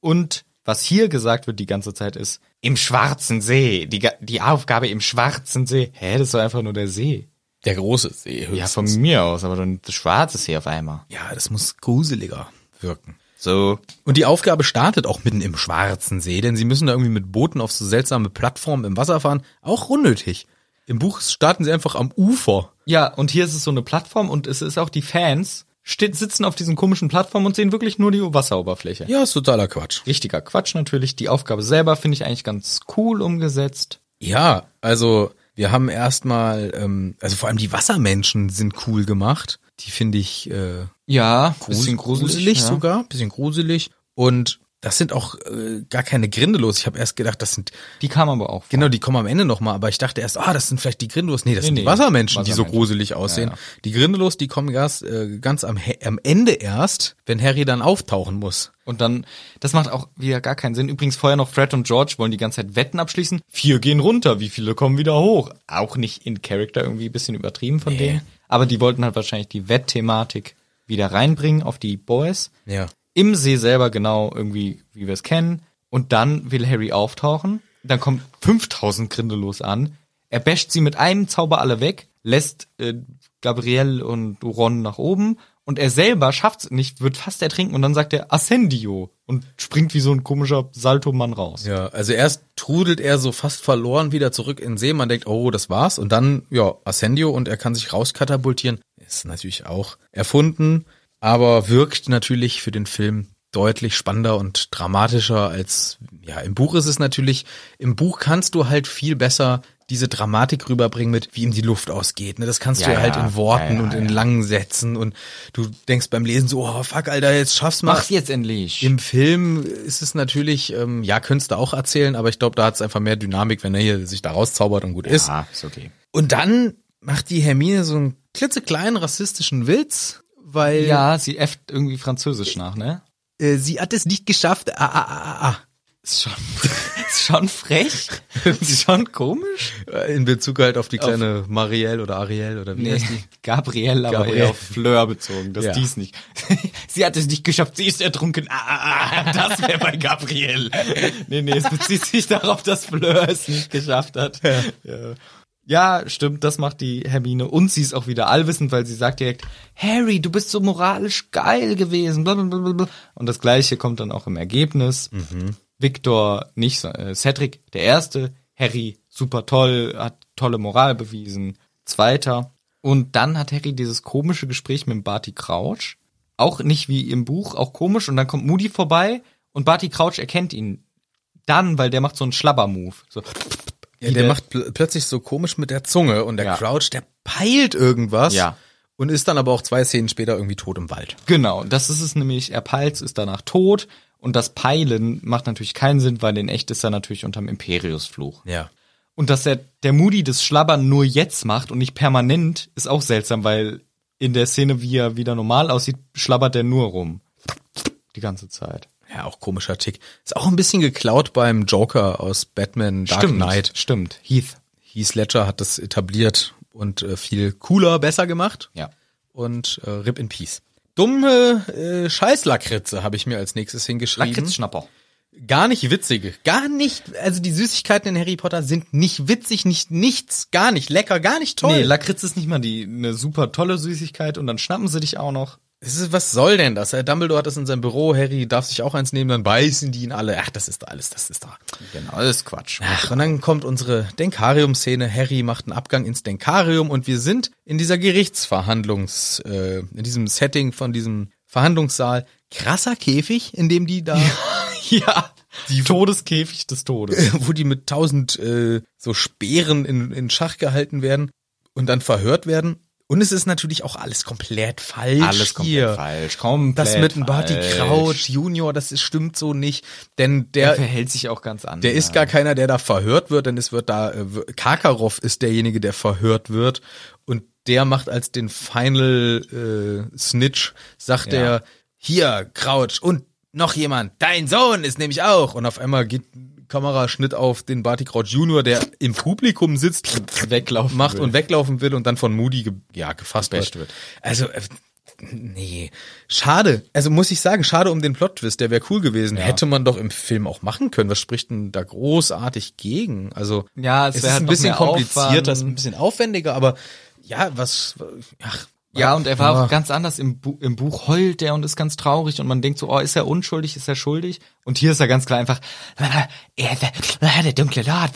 Und was hier gesagt wird die ganze Zeit ist, im Schwarzen See, die, die Aufgabe im Schwarzen See. Hä, das ist doch einfach nur der See. Der große See Ja, von mir aus, aber dann das Schwarze See auf einmal. Ja, das muss gruseliger wirken. So. Und die Aufgabe startet auch mitten im Schwarzen See, denn sie müssen da irgendwie mit Booten auf so seltsame Plattformen im Wasser fahren. Auch unnötig. Im Buch starten sie einfach am Ufer. Ja, und hier ist es so eine Plattform und es ist auch die Fans sitzen auf diesen komischen Plattformen und sehen wirklich nur die Wasseroberfläche. Ja, ist totaler Quatsch. Richtiger Quatsch natürlich. Die Aufgabe selber finde ich eigentlich ganz cool umgesetzt. Ja, also wir haben erstmal, ähm, also vor allem die Wassermenschen sind cool gemacht. Die finde ich äh, Ja, bisschen gruselig, ja. sogar, bisschen gruselig. Und das sind auch äh, gar keine Grindelos. Ich habe erst gedacht, das sind Die kam aber auch. vor. genau, die kommen am Ende nochmal. Aber ich dachte erst, ah, das sind vielleicht die Grindelos. Nee, das sind die nee, Wassermenschen, die so Wassermenschen. gruselig aussehen. Ja, ja. Die Grindelos, die kommen ganz, äh, ganz am, am Ende erst, wenn Harry dann auftauchen muss. Und dann, das macht auch wieder gar keinen Sinn. Übrigens vorher noch Fred und George wollen die ganze Zeit Wetten abschließen. Vier gehen runter, wie viele kommen wieder hoch? Auch nicht in Character irgendwie ein bisschen übertrieben von Nee. denen. Aber die wollten halt wahrscheinlich die Wettthematik wieder reinbringen auf die Boys. Ja. Im See selber genau irgendwie, wie wir es kennen. Und dann will Harry auftauchen. Dann kommt 5000 Grindelos an. Er basht sie mit einem Zauber alle weg, lässt äh, Gabrielle und Ron nach oben und er selber schafft's nicht, wird fast ertrinken und dann sagt er Ascendio und springt wie so ein komischer Salto-Mann raus. Ja, also erst trudelt er so fast verloren wieder zurück in den See. Man denkt, oh, das war's. Und dann, ja, Ascendio und er kann sich rauskatapultieren. Ist natürlich auch erfunden, aber wirkt natürlich für den Film deutlich spannender und dramatischer als, ja, im Buch ist es natürlich, im Buch kannst du halt viel besser diese Dramatik rüberbringen mit, wie ihm die Luft ausgeht. Ne? Das kannst Ja, du ja halt ja. in Worten Ja, ja, und in ja. langen Sätzen und du denkst beim Lesen so, oh fuck, Alter, jetzt schaff's mal. Mach's jetzt endlich. Im Film ist es natürlich, ähm, ja, könntest du auch erzählen, aber ich glaube, da hat es einfach mehr Dynamik, wenn er hier sich da rauszaubert und gut ist. ah, ist okay. Und dann macht die Hermine so einen klitzekleinen rassistischen Witz, weil Ja, sie äfft irgendwie Französisch nach, ne? äh, sie hat es nicht geschafft. Ah, ah, ah, ah, Ist schon, ist schon frech. ist schon komisch. ah. In Bezug halt auf die kleine Marielle oder Ariel oder wie Nee, heißt die? Gabrielle, aber Gabrielle. eher auf Fleur bezogen, dass Ja. dies nicht. sie hat es nicht geschafft, sie ist ertrunken. Ah, ah, ah, das wäre bei Gabrielle. nee, nee, es bezieht sich darauf, dass Fleur es nicht geschafft hat. Ja. Ja, stimmt, das macht die Hermine. Und sie ist auch wieder allwissend, weil sie sagt direkt, Harry, du bist so moralisch geil gewesen. Blablabla. Und das gleiche kommt dann auch im Ergebnis. Victor nicht, so- äh, Cedric der Erste, Harry super toll, hat tolle Moral bewiesen, Zweiter. Und dann hat Harry dieses komische Gespräch mit Barty Crouch, auch nicht wie im Buch, auch komisch. Und dann kommt Moody vorbei und Barty Crouch erkennt ihn dann, weil der macht so einen Schlabber-Move. So. Ja, Wie der macht pl plötzlich so komisch mit der Zunge und der Ja. Crouch, der peilt irgendwas Ja. und ist dann aber auch zwei Szenen später irgendwie tot im Wald. Genau, das ist es nämlich. Er peilt, ist danach tot. Und das Peilen macht natürlich keinen Sinn, weil in echt ist er natürlich unterm Imperiusfluch. Ja. Und dass der, der Moody das Schlabbern nur jetzt macht und nicht permanent, ist auch seltsam, weil in der Szene, wie er wieder normal aussieht, schlabbert er nur rum. Die ganze Zeit. Ja, auch komischer Tick. Ist auch ein bisschen geklaut beim Joker aus Batman Dark Knight. Stimmt. Heath. Heath Ledger hat das etabliert und äh, viel cooler, besser gemacht. Ja. Und äh, Rip in Peace. Dumme äh, Scheißlakritze habe ich mir als nächstes hingeschrieben. Lakritzschnapper. Gar nicht witzige. Gar nicht, also die Süßigkeiten in Harry Potter sind nicht witzig, nicht nichts, gar nicht lecker, gar nicht toll. Nee, Lakritz ist nicht mal die eine super tolle Süßigkeit und dann schnappen sie dich auch noch. Ist, was soll denn das? Herr Dumbledore hat das in seinem Büro, Harry darf sich auch eins nehmen, dann beißen die ihn alle. Ach, das ist alles, das ist doch. Genau, das ist Quatsch. Ach, und dann kommt unsere Denkarium-Szene. Harry macht einen Abgang ins Denkarium und wir sind in dieser Gerichtsverhandlungs, äh, in diesem Setting von diesem Verhandlungssaal. Krasser Käfig, in dem die da, ja. Die Todeskäfig des Todes. wo die mit tausend äh, so Speeren in, in Schach gehalten werden und dann verhört werden. Und es ist natürlich auch alles komplett falsch Alles komplett hier. falsch. Komplett Das mit dem Barty. Crouch Junior, das ist, stimmt so nicht, denn Der der verhält sich auch ganz anders. Der ist gar keiner, der da verhört wird, denn es wird da, äh, Karkaroff ist derjenige, der verhört wird und der macht als den Final äh, Snitch, sagt Ja. er, hier, Crouch und noch jemand, dein Sohn ist nämlich auch und auf einmal geht Kameraschnitt auf den Barty Crouch Junior, der im Publikum sitzt und weglaufen macht will. und weglaufen will und dann von Moody ge ja, gefasst wird. wird. Also, äh, nee. Schade. Also muss ich sagen, schade um den Plot-Twist, der wäre cool gewesen. Ja. Hätte man doch im Film auch machen können. Was spricht denn da großartig gegen? Also, Ja, es es ist halt ein bisschen komplizierter, es ist ein bisschen aufwendiger, aber ja, was, ach, Ja, und er war Ja. auch ganz anders. Im, Bu Im Buch heult er und ist ganz traurig und man denkt so, oh, ist er unschuldig, ist er schuldig? Und hier ist er ganz klar einfach, er der dunkle Lord.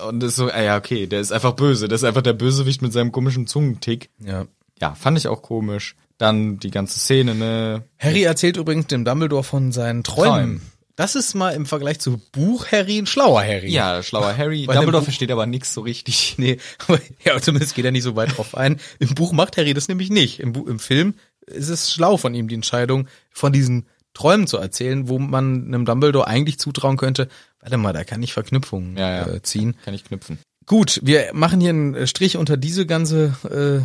Und ist so, ah ja, okay, der ist einfach böse. Der ist einfach der Bösewicht mit seinem komischen Zungentick. Ja. Ja, fand ich auch komisch. Dann die ganze Szene, ne? Harry erzählt übrigens dem Dumbledore von seinen Träumen. Träumen. Das ist mal im Vergleich zu Buch Harry ein schlauer Harry. Ja, schlauer Harry. Im Dumbledore versteht aber nichts so richtig. Nee, aber ja, zumindest geht er nicht so weit drauf ein. Im Buch macht Harry das nämlich nicht. Im, Bu Im Film ist es schlau von ihm, die Entscheidung von diesen Träumen zu erzählen, wo man einem Dumbledore eigentlich zutrauen könnte, warte mal, da kann ich Verknüpfungen Ja, ja. Äh, ziehen. Kann ich knüpfen. Gut, wir machen hier einen Strich unter diese ganze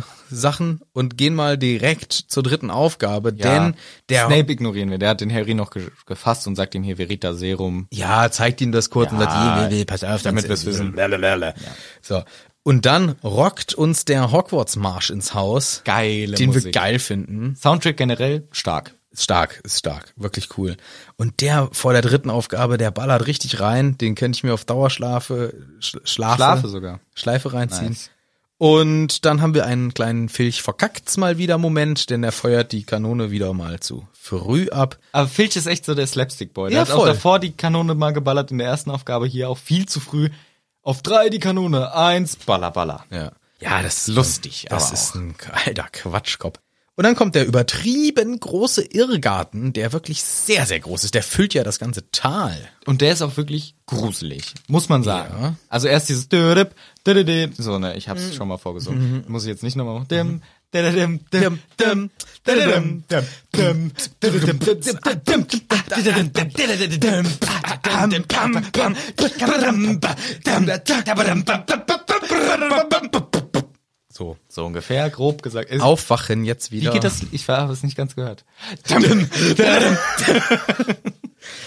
äh, Sachen und gehen mal direkt zur dritten Aufgabe, denn der Snape ignorieren wir. Der hat den Harry noch ge gefasst und sagt ihm hier Verita Serum. Ja, zeigt ihm das kurz und Ja, sagt, "Hier, pass auf, damit dann- wir's wissen. Blablabla. So. Und dann rockt uns der Hogwarts-Marsch ins Haus, Geile den wir Musik. geil finden. Soundtrack generell stark. Stark, ist stark, wirklich cool. Und der vor der dritten Aufgabe, der ballert richtig rein, den könnte ich mir auf Dauerschlafe, Sch Schlafe, Schlafe sogar. Schleife reinziehen. Nice. Und dann haben wir einen kleinen Filch verkackt's mal wieder Moment, denn er feuert die Kanone wieder mal zu früh ab. Aber Filch ist echt so der Slapstick-Boy. Der Ja, hat auch voll. davor die Kanone mal geballert in der ersten Aufgabe, hier auch viel zu früh. Auf drei die Kanone, eins, baller, baller. Ja. Ja, das ist Lustig, Das aber ist ein alter Quatschkopf. Und dann kommt der übertrieben große Irrgarten, der wirklich sehr, sehr groß ist. Der füllt ja das ganze Tal. Und der ist auch wirklich gruselig, muss man sagen. Ja. Also erst dieses so ne, ich hab's schon mal vorgesungen. Muss ich jetzt nicht nochmal machen. So. So ungefähr, grob gesagt. Ist- Aufwachen jetzt Wie wieder. geht das? Ich habe es nicht ganz gehört.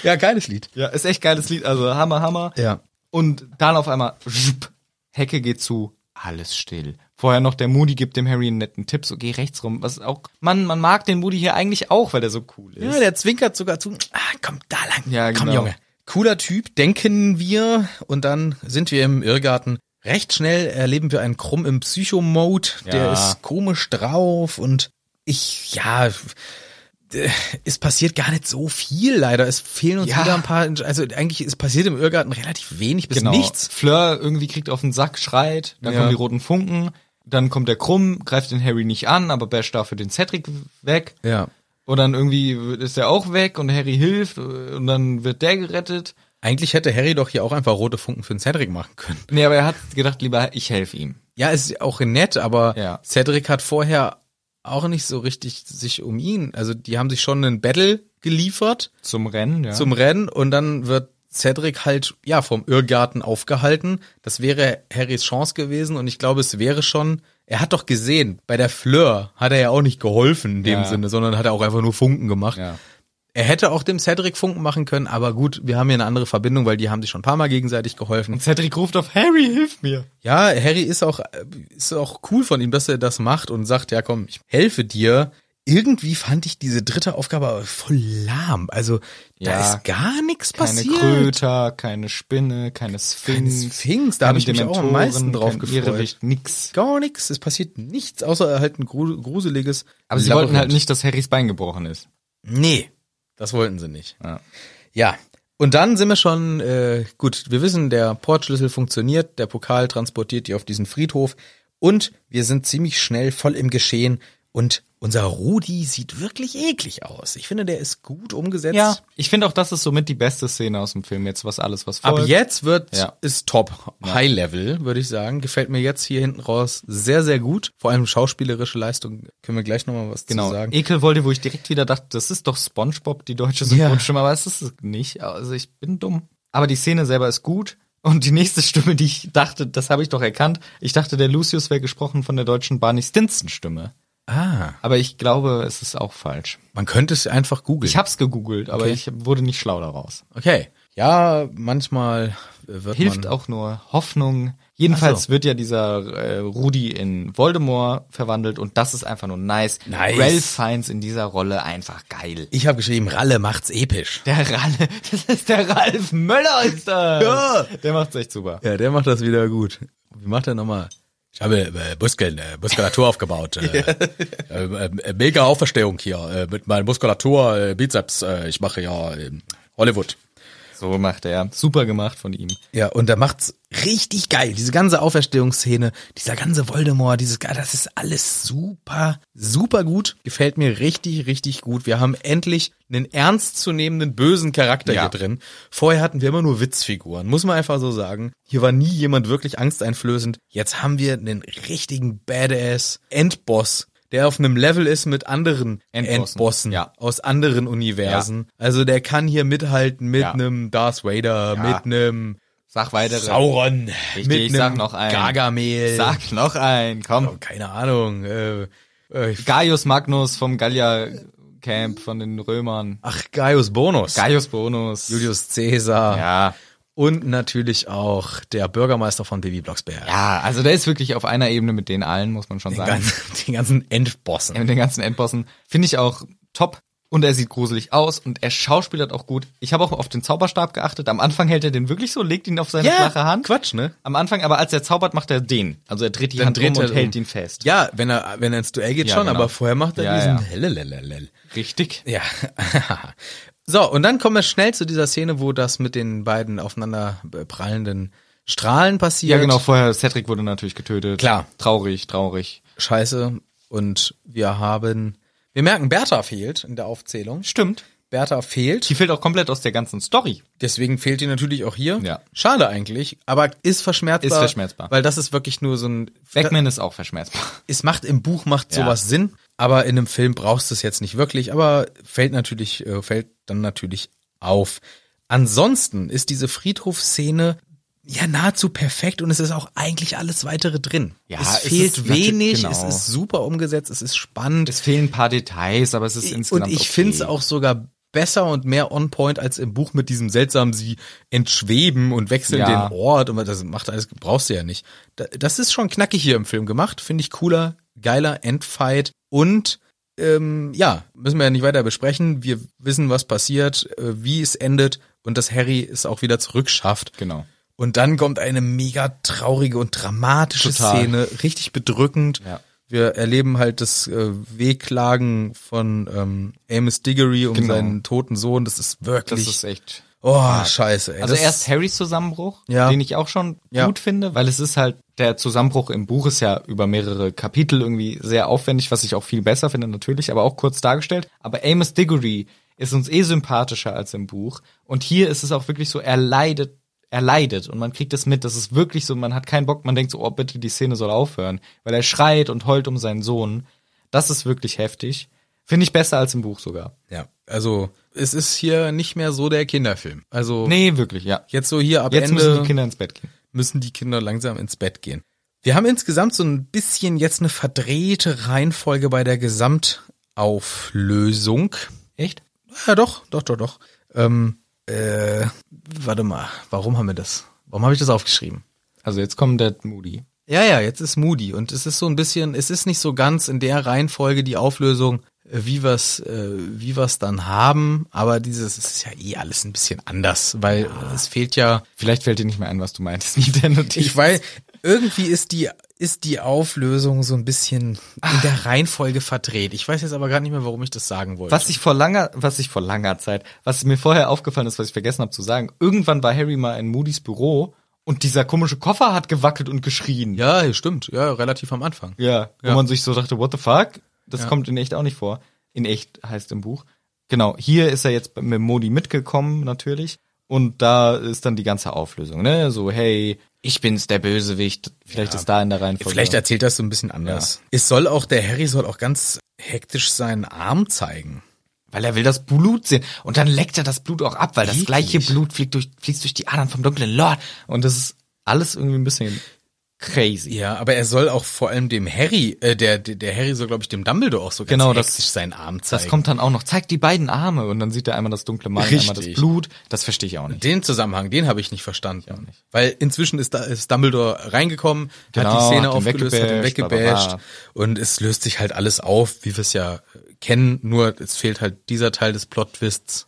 Ja, geiles Lied. Ja, ist echt geiles Lied. Also Hammer, Hammer. Ja. Und dann auf einmal, zhup, Hecke geht zu, alles still. Vorher noch der Moody gibt dem Harry einen netten Tipp, so geh rechts rum. Was auch, man, man mag den Moody hier eigentlich auch, weil der so cool ist. Ja, der zwinkert sogar zu. Ah, komm, da lang. Ja, Komm, genau. Junge. Cooler Typ, denken wir. Und dann sind wir im Irrgarten. Recht schnell erleben wir einen Krumm im Psycho-Mode. Der Ja. ist komisch drauf und ich, ja, äh, es passiert gar nicht so viel leider. Es fehlen uns Ja. wieder ein paar, also eigentlich, es passiert im Irrgarten relativ wenig bis genau. nichts. Fleur irgendwie kriegt auf den Sack, schreit, dann Ja. kommen die roten Funken, dann kommt der Krumm, greift den Harry nicht an, aber Bash dafür den Cedric weg. Ja. Und dann irgendwie ist er auch weg und Harry hilft und dann wird der gerettet. Eigentlich hätte Harry doch hier auch einfach rote Funken für den Cedric machen können. Nee, aber er hat gedacht, lieber ich helfe ihm. Ja, ist auch nett, aber Ja. Cedric hat vorher auch nicht so richtig sich um ihn. Also die haben sich schon einen Battle geliefert Zum Rennen, ja. zum Rennen und dann wird Cedric halt ja vom Irrgarten aufgehalten. Das wäre Harrys Chance gewesen und ich glaube, es wäre schon. Er hat doch gesehen, bei der Fleur hat er ja auch nicht geholfen in dem Ja. Sinne, sondern hat er auch einfach nur Funken gemacht. ja. Er hätte auch dem Cedric Funken machen können, aber gut, wir haben hier eine andere Verbindung, weil die haben sich schon ein paar Mal gegenseitig geholfen. Und Cedric ruft auf Harry, hilf mir. Ja, Harry ist auch, ist auch cool von ihm, dass er das macht und sagt, ja komm, ich helfe dir. Irgendwie fand ich diese dritte Aufgabe aber voll lahm. Also da Ja, ist gar nichts Keine passiert. Kröter, keine Spinne, keine Keine Sphinx. Sphinx, da habe ich mich auch am meisten drauf gefreut. Nix. Gar nichts, es passiert nichts, außer halt ein gru- gruseliges. Aber sie wollten halt Labyrinth. nicht, dass Harrys Bein gebrochen ist. Nee, das wollten sie nicht. Ja. Ja. Und dann sind wir schon, äh, gut, wir wissen, der Portschlüssel funktioniert, der Pokal transportiert die auf diesen Friedhof und wir sind ziemlich schnell voll im Geschehen und unser Rudi sieht wirklich eklig aus. Ich finde, der ist gut umgesetzt. Ja, ich finde auch, das ist somit die beste Szene aus dem Film. Jetzt was alles, was Ab folgt. jetzt wird, Ja. ist top. High Level, würde ich sagen. Gefällt mir jetzt hier hinten raus sehr, sehr gut. Vor allem schauspielerische Leistung. Können wir gleich nochmal was Genau. zu sagen. Ekel wollte, wo ich direkt wieder dachte, das ist doch SpongeBob, die deutsche Ja. Synchronstimme, aber es ist es nicht. Also ich bin dumm. Aber die Szene selber ist gut. Und die nächste Stimme, die ich dachte, das habe ich doch erkannt. Ich dachte, der Lucius wäre gesprochen von der deutschen Barney Stinson Stimme. Ah, Aber ich glaube, es ist auch falsch. man könnte es einfach googeln. Ich hab's gegoogelt, aber Okay. ich wurde nicht schlau daraus. Okay. Ja, manchmal wird Hilft man auch nur Hoffnung. Jedenfalls so. wird ja dieser äh, Rudi in Voldemort verwandelt und das ist einfach nur nice. Nice. Ralph Fiennes in dieser Rolle einfach geil. Ich habe geschrieben, Ralle macht's episch. Der Ralle, das ist der Ralf Möller ist das. Ja. Der macht's echt super. Ja, der macht das wieder gut. Wie macht er nochmal? Ich habe äh, Muskeln, äh, Muskulatur aufgebaut. Äh, äh, äh, mega Auferstehung hier äh, mit meiner Muskulatur, äh, Bizeps. Äh, ich mache ja äh, Hollywood. So macht er. Super gemacht von ihm. Ja, und da macht's richtig geil. Diese ganze Auferstehungsszene, dieser ganze Voldemort, dieses, das ist alles super, super gut. Gefällt mir richtig, richtig gut. Wir haben endlich einen ernstzunehmenden bösen Charakter Ja. hier drin. Vorher hatten wir immer nur Witzfiguren, muss man einfach so sagen. Hier war nie jemand wirklich angsteinflößend. Jetzt haben wir einen richtigen Badass Endboss, der auf einem Level ist mit anderen Endbossen. Endbossen Ja. aus anderen Universen. Also der kann hier mithalten mit Ja. einem Darth Vader, Ja. mit einem Sag weitere. Sauron, Richtig, mit ich sag noch einen. Gargamel. Sag noch ein, komm. Oh, keine Ahnung. Äh, äh, Gaius Magnus vom Gallier Camp von den Römern. ach, Gaius Bonus. Gaius Bonus. Julius Caesar. Ja. Und natürlich auch der Bürgermeister von Baby Blocksberg. Ja, also der ist wirklich auf einer Ebene mit denen allen, muss man schon Den, sagen. ganzen, den ganzen Endbossen. Ja, mit den ganzen Endbossen. Finde ich auch top. Und er sieht gruselig aus und er schauspielert auch gut. Ich habe auch auf den Zauberstab geachtet. Am Anfang hält er den wirklich so, legt ihn auf seine flache Hand. Quatsch, ne? Am Anfang, aber als er zaubert, macht er den. Also er dreht die Dann Hand dreht um und er hält um. ihn fest. Ja, wenn er, wenn er ins Duell geht Ja, schon, genau. aber vorher macht er Ja, diesen ja. Richtig. Ja. so, und dann kommen wir schnell zu dieser Szene, wo das mit den beiden aufeinander prallenden Strahlen passiert. Ja, genau. Vorher, Cedric wurde natürlich getötet. Klar. Traurig, traurig. Scheiße. Und wir haben, wir merken, Bertha fehlt in der Aufzählung. Stimmt. Bertha fehlt. Die fehlt auch komplett aus der ganzen Story. Deswegen fehlt die natürlich auch hier. Ja. Schade eigentlich, aber ist verschmerzbar. Ist verschmerzbar. Weil das ist wirklich nur so ein, Batman ist auch verschmerzbar. es macht im Buch macht Ja. sowas Sinn, aber in einem Film brauchst du es jetzt nicht wirklich, aber fällt natürlich, äh, fällt dann natürlich auf. Ansonsten ist diese Friedhofsszene ja nahezu perfekt und es ist auch eigentlich alles weitere drin. Ja, es es fehlt natürlich- wenig, genau. es ist super umgesetzt, es ist spannend. Es fehlen ein paar Details, aber es ist insgesamt und ich okay. finde es auch sogar besser und mehr on point als im Buch mit diesem seltsamen sie entschweben und wechseln Ja. den Ort und das macht alles brauchst du ja nicht. Da- Das ist schon knackig hier im Film gemacht, finde ich cooler, geiler Endfight und ähm, ja, müssen wir ja nicht weiter besprechen. Wir wissen, was passiert, äh, wie es endet und dass Harry es auch wieder zurückschafft. Genau. Und dann kommt eine mega traurige und dramatische Total. Szene, richtig bedrückend. Ja. Wir erleben halt das äh, Wehklagen von ähm, Amos Diggory um Genau. seinen toten Sohn. Das ist Das wirklich, ist echt. Oh scheiße. Ey. Also das, erst Harrys Zusammenbruch, Ja. den ich auch schon Ja. gut finde, weil es ist halt, der Zusammenbruch im Buch ist ja über mehrere Kapitel irgendwie sehr aufwendig, was ich auch viel besser finde natürlich, aber auch kurz dargestellt. Aber Amos Diggory ist uns eh sympathischer als im Buch. Und hier ist es auch wirklich so, er leidet, er leidet und man kriegt es mit, das ist wirklich so, man hat keinen Bock, man denkt so, oh bitte, die Szene soll aufhören, weil er schreit und heult um seinen Sohn. Das ist wirklich heftig. Finde ich besser als im Buch sogar. ja, also es ist hier nicht mehr so der Kinderfilm. Also Nee, wirklich, ja. jetzt so hier ab Jetzt Ende müssen die Kinder ins Bett gehen. müssen die Kinder langsam ins Bett gehen. Wir haben insgesamt so ein bisschen jetzt eine verdrehte Reihenfolge bei der Gesamtauflösung. Echt? Ja, doch, doch, doch, doch. Ähm, äh, warte mal, warum haben wir das? Warum habe ich das aufgeschrieben? Also jetzt kommt der Moody. Ja, ja, jetzt ist Moody und es ist so ein bisschen, es ist nicht so ganz in der Reihenfolge die Auflösung, äh, wie wir's, äh, wie wir's dann haben, aber dieses es ist ja eh alles ein bisschen anders, weil es fehlt ja, Vielleicht fällt dir nicht mehr ein, was du meintest. Notiz. ich weiß, irgendwie ist die ist die Auflösung so ein bisschen in der Reihenfolge verdreht. Ich weiß jetzt aber gar nicht mehr, warum ich das sagen wollte. was ich vor langer, was ich vor langer Zeit, was mir vorher aufgefallen ist, was ich vergessen habe zu sagen. Irgendwann war Harry mal in Moody's Büro und dieser komische Koffer hat gewackelt und geschrien. Ja, stimmt, ja, relativ am Anfang. Ja, wo Ja. man sich so dachte, what the fuck? Das Ja. kommt in echt auch nicht vor. In echt heißt im Buch. Genau, hier ist er jetzt mit Modi mitgekommen, natürlich. Und da ist dann die ganze Auflösung, ne? So, hey, ich bin's, der Bösewicht. Vielleicht ist da in der Reihenfolge. Vielleicht erzählt das so ein bisschen anders. Es soll auch, der Harry soll auch ganz hektisch seinen Arm zeigen. Weil er will das Blut sehen. Und dann leckt er das Blut auch ab, weil das Eklig. gleiche Blut fliegt durch, fließt durch die Adern vom dunklen Lord. Und das ist alles irgendwie ein bisschen crazy. Ja, aber er soll auch vor allem dem Harry, äh, der, der, Harry soll, glaube ich, dem Dumbledore auch so ganz Genau, das- seinen Arm zeigen. Das kommt dann auch noch. Zeigt die beiden Arme und dann sieht er einmal das dunkle Mal, einmal das. Blut. Das verstehe ich auch nicht. Den Zusammenhang, den habe ich nicht verstanden. auch nicht. Weil inzwischen ist, da, ist Dumbledore reingekommen, hat Genau, die Szene hat aufgelöst, hat ihn weggebasht, und es löst sich halt alles auf, wie wir es ja kennen, nur es fehlt halt dieser Teil des Plot-Twists.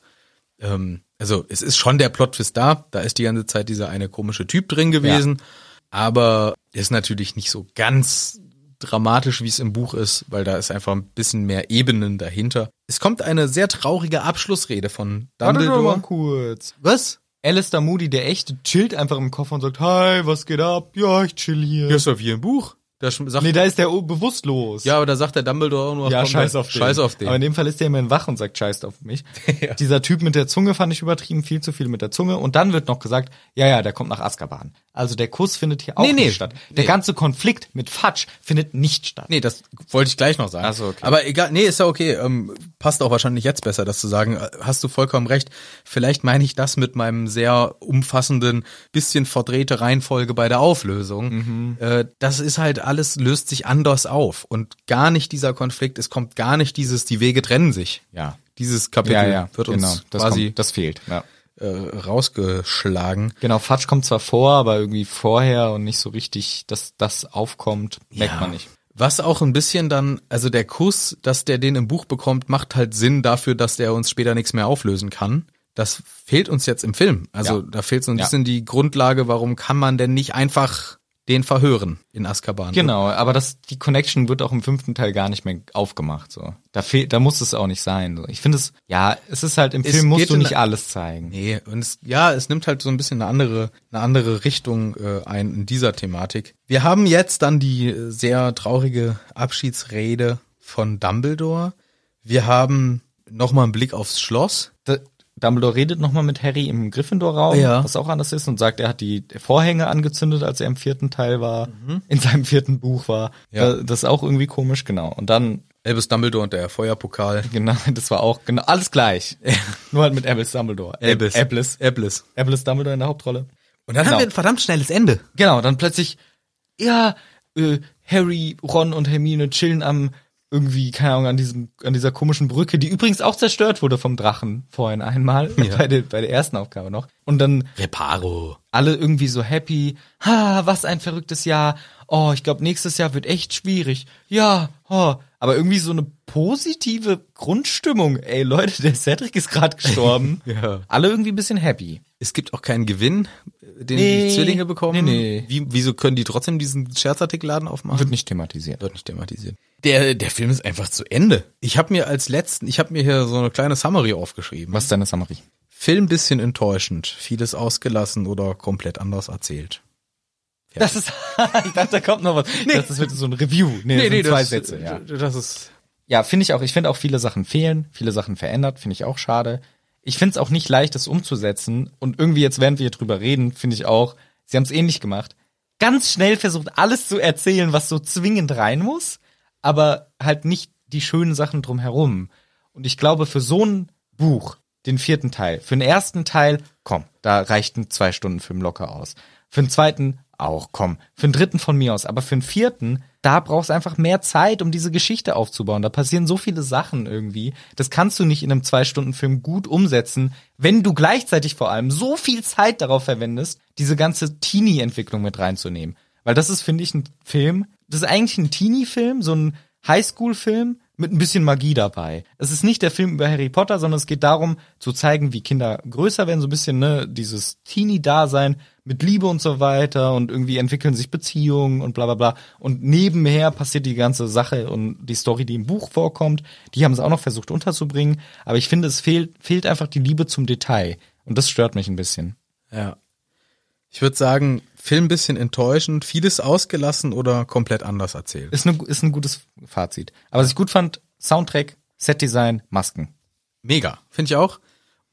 Ähm, also es ist schon der Plot-Twist da, da ist die ganze Zeit dieser eine komische Typ drin gewesen, aber ist natürlich nicht so ganz dramatisch, wie es im Buch ist, weil da ist einfach ein bisschen mehr Ebenen dahinter. Es kommt eine sehr traurige Abschlussrede von Dumbledore. Warte mal kurz. Was? Alistair Moody, der echte, chillt einfach im Koffer und sagt, hi, was geht ab? Ja, ich chill hier. Ja, ist doch wie im Buch. Da sagt, nee, da ist der bewusstlos. ja, aber da sagt der Dumbledore auch nur, Ja, komm, scheiß auf den. Scheiß auf den. Aber in dem Fall ist der immerhin wach und sagt scheiß auf mich. Dieser Typ mit der Zunge fand ich übertrieben, viel zu viel mit der Zunge. Und dann wird noch gesagt, ja, ja, der kommt nach Azkaban. Also der Kuss findet hier auch Nee, nee. nicht statt. Der Nee. ganze Konflikt mit Fatsch findet nicht statt. Nee, das wollte ich gleich noch sagen. Ach so, okay. Aber egal, nee, ist ja okay. Ähm, passt auch wahrscheinlich jetzt besser, das zu sagen. Äh, Hast du vollkommen recht. Vielleicht meine ich das mit meinem sehr umfassenden, bisschen verdrehte Reihenfolge bei der Auflösung. Mhm. Äh, das ist halt alles, löst sich anders auf. Und gar nicht dieser Konflikt, es kommt gar nicht dieses, die Wege trennen sich. Ja. Dieses Kapitel Ja, ja, wird genau. uns Das, quasi kommt, das fehlt. Ja. äh, rausgeschlagen. Genau, Fatsch kommt zwar vor, aber irgendwie vorher und nicht so richtig, dass das aufkommt, merkt man nicht. Was auch ein bisschen dann, also der Kuss, dass der den im Buch bekommt, macht halt Sinn dafür, dass der uns später nichts mehr auflösen kann. Das fehlt uns jetzt im Film. Also Ja. da fehlt so ein Ja. bisschen die Grundlage, warum kann man denn nicht einfach den verhören in Azkaban? Genau, aber das, die Connection wird auch im fünften Teil gar nicht mehr aufgemacht, so. Da fehlt, da muss es auch nicht sein, so. Ich finde es, ja, es ist halt, im Es Film musst du nicht alles zeigen. Nee, und es, ja, es nimmt halt so ein bisschen eine andere, eine andere Richtung äh, ein in dieser Thematik. Wir haben jetzt dann die äh, sehr traurige Abschiedsrede von Dumbledore. Wir haben nochmal einen Blick aufs Schloss. Da- Dumbledore redet nochmal mit Harry im Gryffindor-Raum, Ja. was auch anders ist, und sagt, er hat die Vorhänge angezündet, als er im vierten Teil war, in seinem vierten Buch war. Mhm. Ja. Da- Das ist auch irgendwie komisch, genau. Und dann, Albus Dumbledore und der Feuerpokal. genau, das war auch, genau, alles gleich. Nur halt mit Albus Dumbledore. Albus. Albus. Albus. Albus Dumbledore in der Hauptrolle. Und dann Genau. haben wir ein verdammt schnelles Ende. Genau, dann plötzlich, ja, äh, Harry, Ron und Hermine chillen am irgendwie, keine Ahnung, an diesem, an dieser komischen Brücke, die übrigens auch zerstört wurde vom Drachen vorhin einmal, Ja. bei, der, bei der ersten Aufgabe noch. Und dann Reparo. alle irgendwie so happy, ha, was ein verrücktes Jahr. Oh, ich glaube, nächstes Jahr wird echt schwierig. Ja, oh. aber irgendwie so eine positive Grundstimmung. Ey, Leute, der Cedric ist gerade gestorben. Ja. Alle irgendwie ein bisschen happy. Es gibt auch keinen Gewinn, den Nee. die Zwillinge bekommen. Nee, nee. Wie, wieso können die trotzdem diesen Scherzartikelladen aufmachen? Wird nicht thematisiert. Wird nicht thematisiert. Der, der Film ist einfach zu Ende. Ich habe mir als letzten, ich habe mir hier so eine kleine Summary aufgeschrieben. Was ist deine Summary? Film bisschen enttäuschend, vieles ausgelassen oder komplett anders erzählt. Das ist, ich dachte, da kommt noch was. Nee. Das, wird so ein Review. Nee, nee, sind zwei das, Sätze, ja. Das ist Ja, finde ich auch. Ich finde auch viele Sachen fehlen, viele Sachen verändert, finde ich auch schade. Ich finde es auch nicht leicht, das umzusetzen. Und irgendwie jetzt, während wir drüber reden, finde ich auch, sie haben es ähnlich gemacht. Ganz schnell versucht, alles zu erzählen, was so zwingend rein muss, aber halt nicht die schönen Sachen drumherum. Und ich glaube, für so ein Buch, den vierten Teil, für den ersten Teil, komm, da reicht ein zwei Stunden Film locker aus. Für den zweiten auch, komm. Für den dritten von mir aus. Aber für den vierten, da brauchst du einfach mehr Zeit, um diese Geschichte aufzubauen. Da passieren so viele Sachen irgendwie. Das kannst du nicht in einem Zwei-Stunden-Film gut umsetzen, wenn du gleichzeitig vor allem so viel Zeit darauf verwendest, diese ganze Teenie-Entwicklung mit reinzunehmen. Weil das ist, finde ich, ein Film, das ist eigentlich ein Teenie-Film, so ein Highschool-Film mit ein bisschen Magie dabei. Es ist nicht der Film über Harry Potter, sondern es geht darum, zu zeigen, wie Kinder größer werden, so ein bisschen, ne, dieses Teenie-Dasein mit Liebe und so weiter und irgendwie entwickeln sich Beziehungen und bla bla bla. Und nebenher passiert die ganze Sache und die Story, die im Buch vorkommt, die haben sie auch noch versucht unterzubringen. Aber ich finde, es fehlt, fehlt einfach die Liebe zum Detail. Und das stört mich ein bisschen. Ja. Ich würde sagen, Film bisschen enttäuschend, vieles ausgelassen oder komplett anders erzählt. Ist, ne, ist ein gutes Fazit. Aber was ich gut fand, Soundtrack, Setdesign, Masken. Mega, finde ich auch.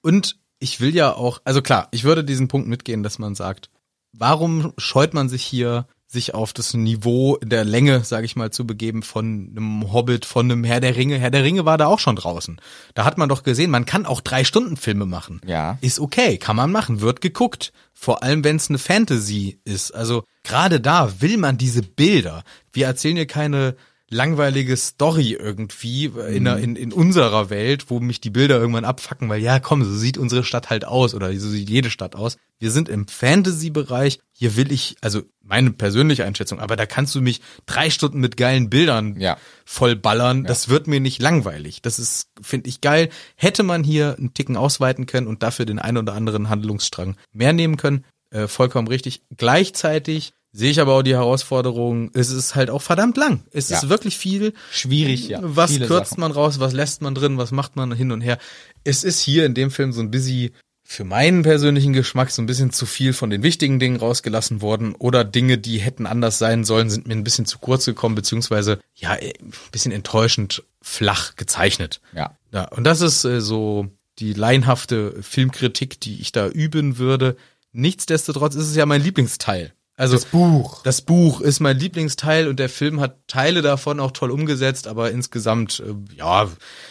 Und ich will ja auch, also klar, ich würde diesen Punkt mitgehen, dass man sagt, warum scheut man sich hier, sich auf das Niveau der Länge, sage ich mal, zu begeben von einem Hobbit, von einem Herr der Ringe. Herr der Ringe war da auch schon draußen. Da hat man doch gesehen, man kann auch drei Stunden Filme machen. Ja. Ist okay, kann man machen, wird geguckt. Vor allem, wenn es eine Fantasy ist. Also gerade da will man diese Bilder. Wir erzählen hier keine langweilige Story irgendwie in, der, in, in unserer Welt, wo mich die Bilder irgendwann abfacken, weil ja, komm, so sieht unsere Stadt halt aus oder so sieht jede Stadt aus. Wir sind im Fantasy-Bereich. Hier will ich, also meine persönliche Einschätzung, aber da kannst du mich drei Stunden mit geilen Bildern Ja. voll ballern. Das wird mir nicht langweilig. Das ist, finde ich geil. Hätte man hier einen Ticken ausweiten können und dafür den einen oder anderen Handlungsstrang mehr nehmen können, äh, vollkommen richtig. Gleichzeitig Sehe ich aber auch die Herausforderung, es ist halt auch verdammt lang. Es Ja. ist wirklich viel. Schwierig, ja. Was Viele kürzt Sachen. man raus, was lässt man drin, was macht man hin und her. Es ist hier in dem Film so ein bisschen für meinen persönlichen Geschmack so ein bisschen zu viel von den wichtigen Dingen rausgelassen worden oder Dinge, die hätten anders sein sollen, sind mir ein bisschen zu kurz gekommen, beziehungsweise ja, äh, ein bisschen enttäuschend flach gezeichnet. Ja. Ja, und das ist äh, so die laienhafte Filmkritik, die ich da üben würde. Nichtsdestotrotz ist es ja mein Lieblingsteil. Also Das Buch. das Buch ist mein Lieblingsteil und der Film hat Teile davon auch toll umgesetzt, aber insgesamt, äh, ja,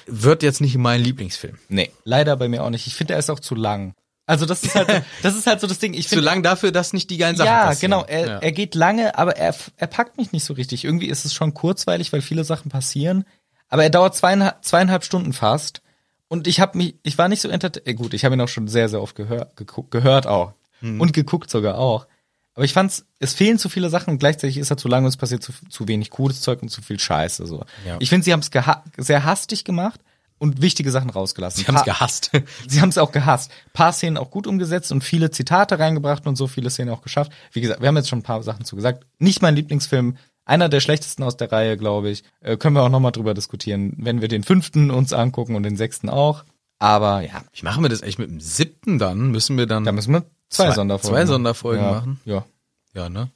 wird jetzt nicht mein Lieblingsfilm. Nee. Leider bei mir auch nicht. Ich finde, er ist auch zu lang. Also das ist halt, so, das ist halt so das Ding. Ich Zu finde, lang dafür, dass nicht die geilen Sachen ja, passieren. genau. Er, Ja. er geht lange, aber er, er packt mich nicht so richtig. Irgendwie ist es schon kurzweilig, weil viele Sachen passieren. Aber er dauert zweieinhalb, zweieinhalb Stunden fast. Und ich habe mich, ich war nicht so entertained. Äh, gut, ich habe ihn auch schon sehr, sehr oft gehör, geguckt, gehört auch. Mhm. Und geguckt sogar auch. Aber ich fand's, es fehlen zu viele Sachen und gleichzeitig ist er zu lang und es passiert zu, zu wenig cooles Zeug und zu viel Scheiße. So. Ja. Ich finde, sie haben es sehr hastig gemacht und wichtige Sachen rausgelassen. Sie haben es gehasst. Sie haben es auch gehasst. Paar Szenen auch gut umgesetzt und viele Zitate reingebracht und so viele Szenen auch geschafft. Wie gesagt, wir haben jetzt schon ein paar Sachen zu gesagt. Nicht mein Lieblingsfilm, einer der schlechtesten aus der Reihe, glaube ich. Äh, können wir auch nochmal drüber diskutieren, wenn wir den fünften uns angucken und den sechsten auch. Aber ja, Ich mache mir das echt mit dem siebten dann, müssen wir dann, da müssen wir zwei, Zwei- Sonderfolgen zwei machen. Sonderfolgen ja, machen. Ja, ja, ne?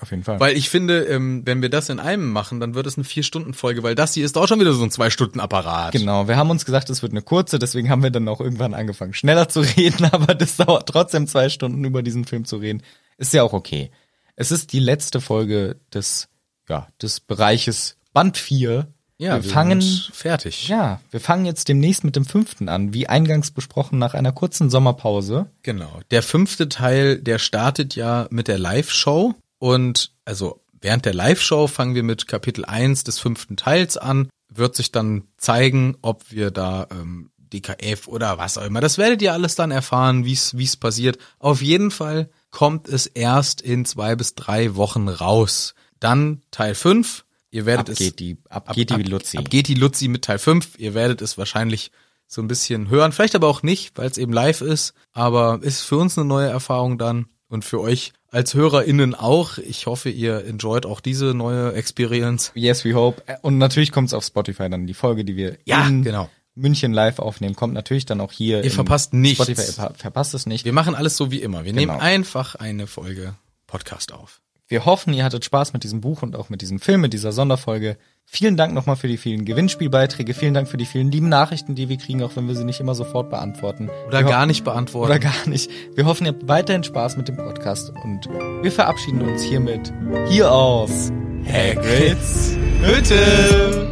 auf jeden Fall. Weil ich finde, ähm, wenn wir das in einem machen, dann wird es eine Vier-Stunden-Folge, weil das hier ist auch schon wieder so ein Zwei-Stunden-Apparat. Genau, wir haben uns gesagt, es wird eine kurze, deswegen haben wir dann auch irgendwann angefangen, schneller zu reden, aber das dauert trotzdem zwei Stunden, über diesen Film zu reden. Ist ja auch okay. Es ist die letzte Folge des, ja, des Bereiches Band 4. Ja, wir fangen, fertig. ja, wir fangen jetzt demnächst mit dem fünften an, wie eingangs besprochen, nach einer kurzen Sommerpause. Genau. Der fünfte Teil, der startet ja mit der Live-Show und also während der Live-Show fangen wir mit Kapitel 1 des fünften Teils an, wird sich dann zeigen, ob wir da ähm, DKF oder was auch immer. Das werdet ihr alles dann erfahren, wie es passiert. Auf jeden Fall kommt es erst in zwei bis drei Wochen raus. Dann Teil 5. Ihr werdet Ab es geht die, ab geht die Luzi. Ab geht die Luzi mit Teil 5. Ihr werdet es wahrscheinlich so ein bisschen hören. Vielleicht aber auch nicht, weil es eben live ist. Aber ist für uns eine neue Erfahrung dann. Und für euch als HörerInnen auch. Ich hoffe, ihr enjoyt auch diese neue Experience. Yes, we hope. Und natürlich kommt es auf Spotify dann. Die Folge, die wir Ja, in genau. München live aufnehmen, kommt natürlich dann auch hier. Ihr verpasst nichts. Spotify, ihr ver- verpasst es nicht. Wir machen alles so wie immer. Wir Genau. nehmen einfach eine Folge Podcast auf. Wir hoffen, ihr hattet Spaß mit diesem Buch und auch mit diesem Film, mit dieser Sonderfolge. Vielen Dank nochmal für die vielen Gewinnspielbeiträge. Vielen Dank für die vielen lieben Nachrichten, die wir kriegen, auch wenn wir sie nicht immer sofort beantworten. Oder wir gar nicht beantworten. Oder gar nicht. Wir hoffen, ihr habt weiterhin Spaß mit dem Podcast und wir verabschieden uns hiermit hier aus Hagrids Hütte!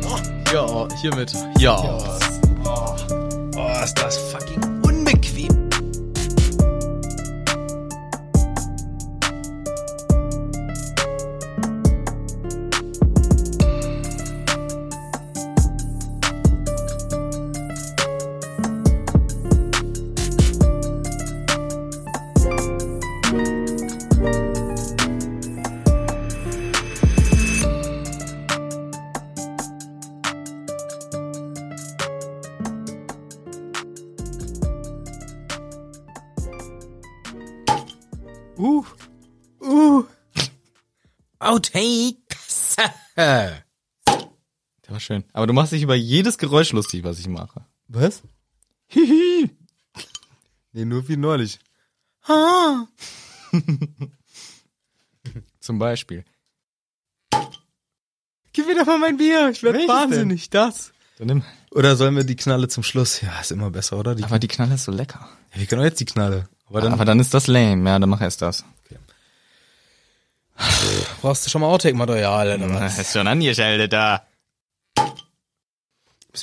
Ja, hiermit. Ja. Oh, ist das fucking schön. Aber du machst dich über jedes Geräusch lustig, was ich mache. Was? Hihi. Nee, nur wie neulich. Zum Beispiel. Gib mir doch mal mein Bier. Ich werde wahnsinnig. Das. Dann nimm. Oder sollen wir die Knalle zum Schluss? Ja, ist immer besser, oder? Die, Aber die Knalle ist so lecker. ja, wir können auch jetzt die Knalle. Aber dann Aber dann ist das lame. Ja, dann mach erst das. brauchst du schon mal Outtake-Material, oder was? ist schon angeschaltet da.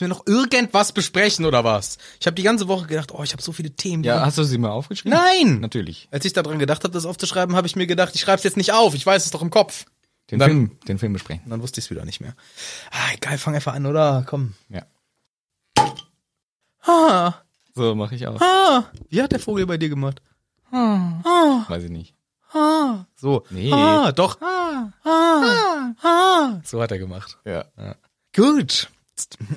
Müssen wir noch irgendwas besprechen, oder was? Ich habe die ganze Woche gedacht, oh, ich habe so viele Themen. Ja, hast du sie mal aufgeschrieben? Nein! Natürlich. Als ich daran gedacht habe, das aufzuschreiben, habe ich mir gedacht, ich schreibe es jetzt nicht auf. Ich weiß es doch im Kopf. Den Dann- Film, den Film besprechen. Dann wusste ich es wieder nicht mehr. Ah, egal, fang einfach an, oder? Komm. Ja. Ah, So mache ich auch. ah. Wie hat der Vogel bei dir gemacht? Ah, Weiß ich nicht. ah. So. Nee. Ah, doch. Ah, ah, ah. So hat er gemacht. Ja. Gut.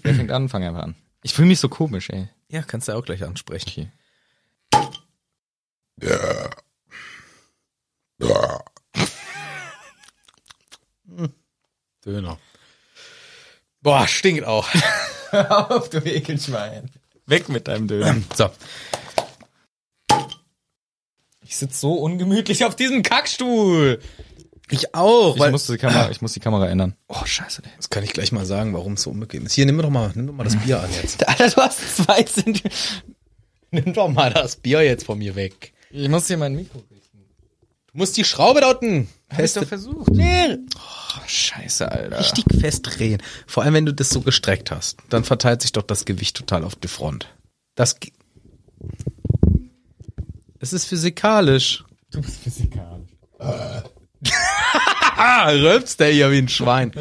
Wer fängt an? Fang einfach an. Ich fühle mich so komisch, ey. Ja, kannst du auch gleich ansprechen. Okay. Döner. Boah, stinkt auch. Hör auf, du Ekelschwein. Weg mit deinem Döner. So. Ich sitze so ungemütlich auf diesem Kackstuhl. Ich auch. Ich weil, muss die Kamera, ich muss die Kamera ändern. Oh, scheiße. ey. das kann ich gleich mal sagen, warum es so unbequem ist. Hier, nimm doch mal, nimm doch mal das Bier an jetzt. Alter, du hast zwei Zentimeter. Nimm doch mal das Bier jetzt von mir weg. Ich muss hier mein Mikro richten. Du musst die Schraube da unten Hast du fest, versucht? nee, Oh, scheiße, Alter. richtig festdrehen. Vor allem, wenn du das so gestreckt hast, dann verteilt sich doch das Gewicht total auf die Front. Das, es ist physikalisch. Du bist physikalisch. Rülpst der hier wie ein Schwein.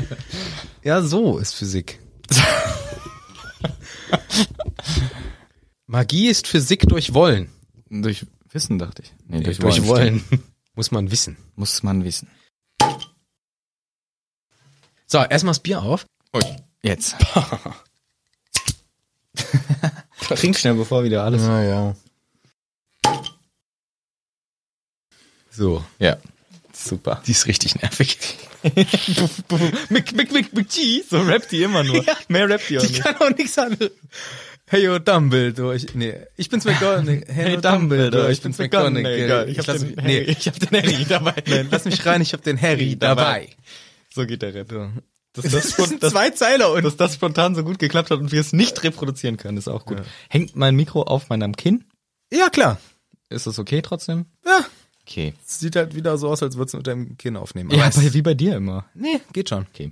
ja, so ist Physik. Magie ist Physik durch Wollen. Durch Wissen, dachte ich. Nee, Durch, Wollen. Muss man wissen. Muss man wissen. So, erstmal das Bier auf. Ui, jetzt. Trink schnell, bevor wieder alles. Ja, ja. So, Ja. Super. die ist richtig nervig. Mick, Mick, Mick, Mick, G. So rappt die immer nur. Ja. Mehr rappt die auch Die nicht. kann auch nichts anderes. Hey, yo, Dumbledore. Ich, nee, ich bin's McGonagall. Hey, yo, Dumbledore, ich bin's McGonagall. Ich, Ich hab den, nee, Harry, ich hab den Harry dabei. nein, lass mich rein, ich hab den Harry dabei. So geht der Rap. So. Dass Das, das, sind das, zwei Zeiler und dass das spontan so gut geklappt hat und wir es nicht reproduzieren können, ist auch gut. Hängt mein Mikro auf meinem Kinn? ja klar. Ist das okay trotzdem? Ja, Okay. sieht halt wieder so aus, als würdest du mit deinem Kinn aufnehmen. Ja, Aber es- bei, wie bei dir immer. nee, geht schon. Okay.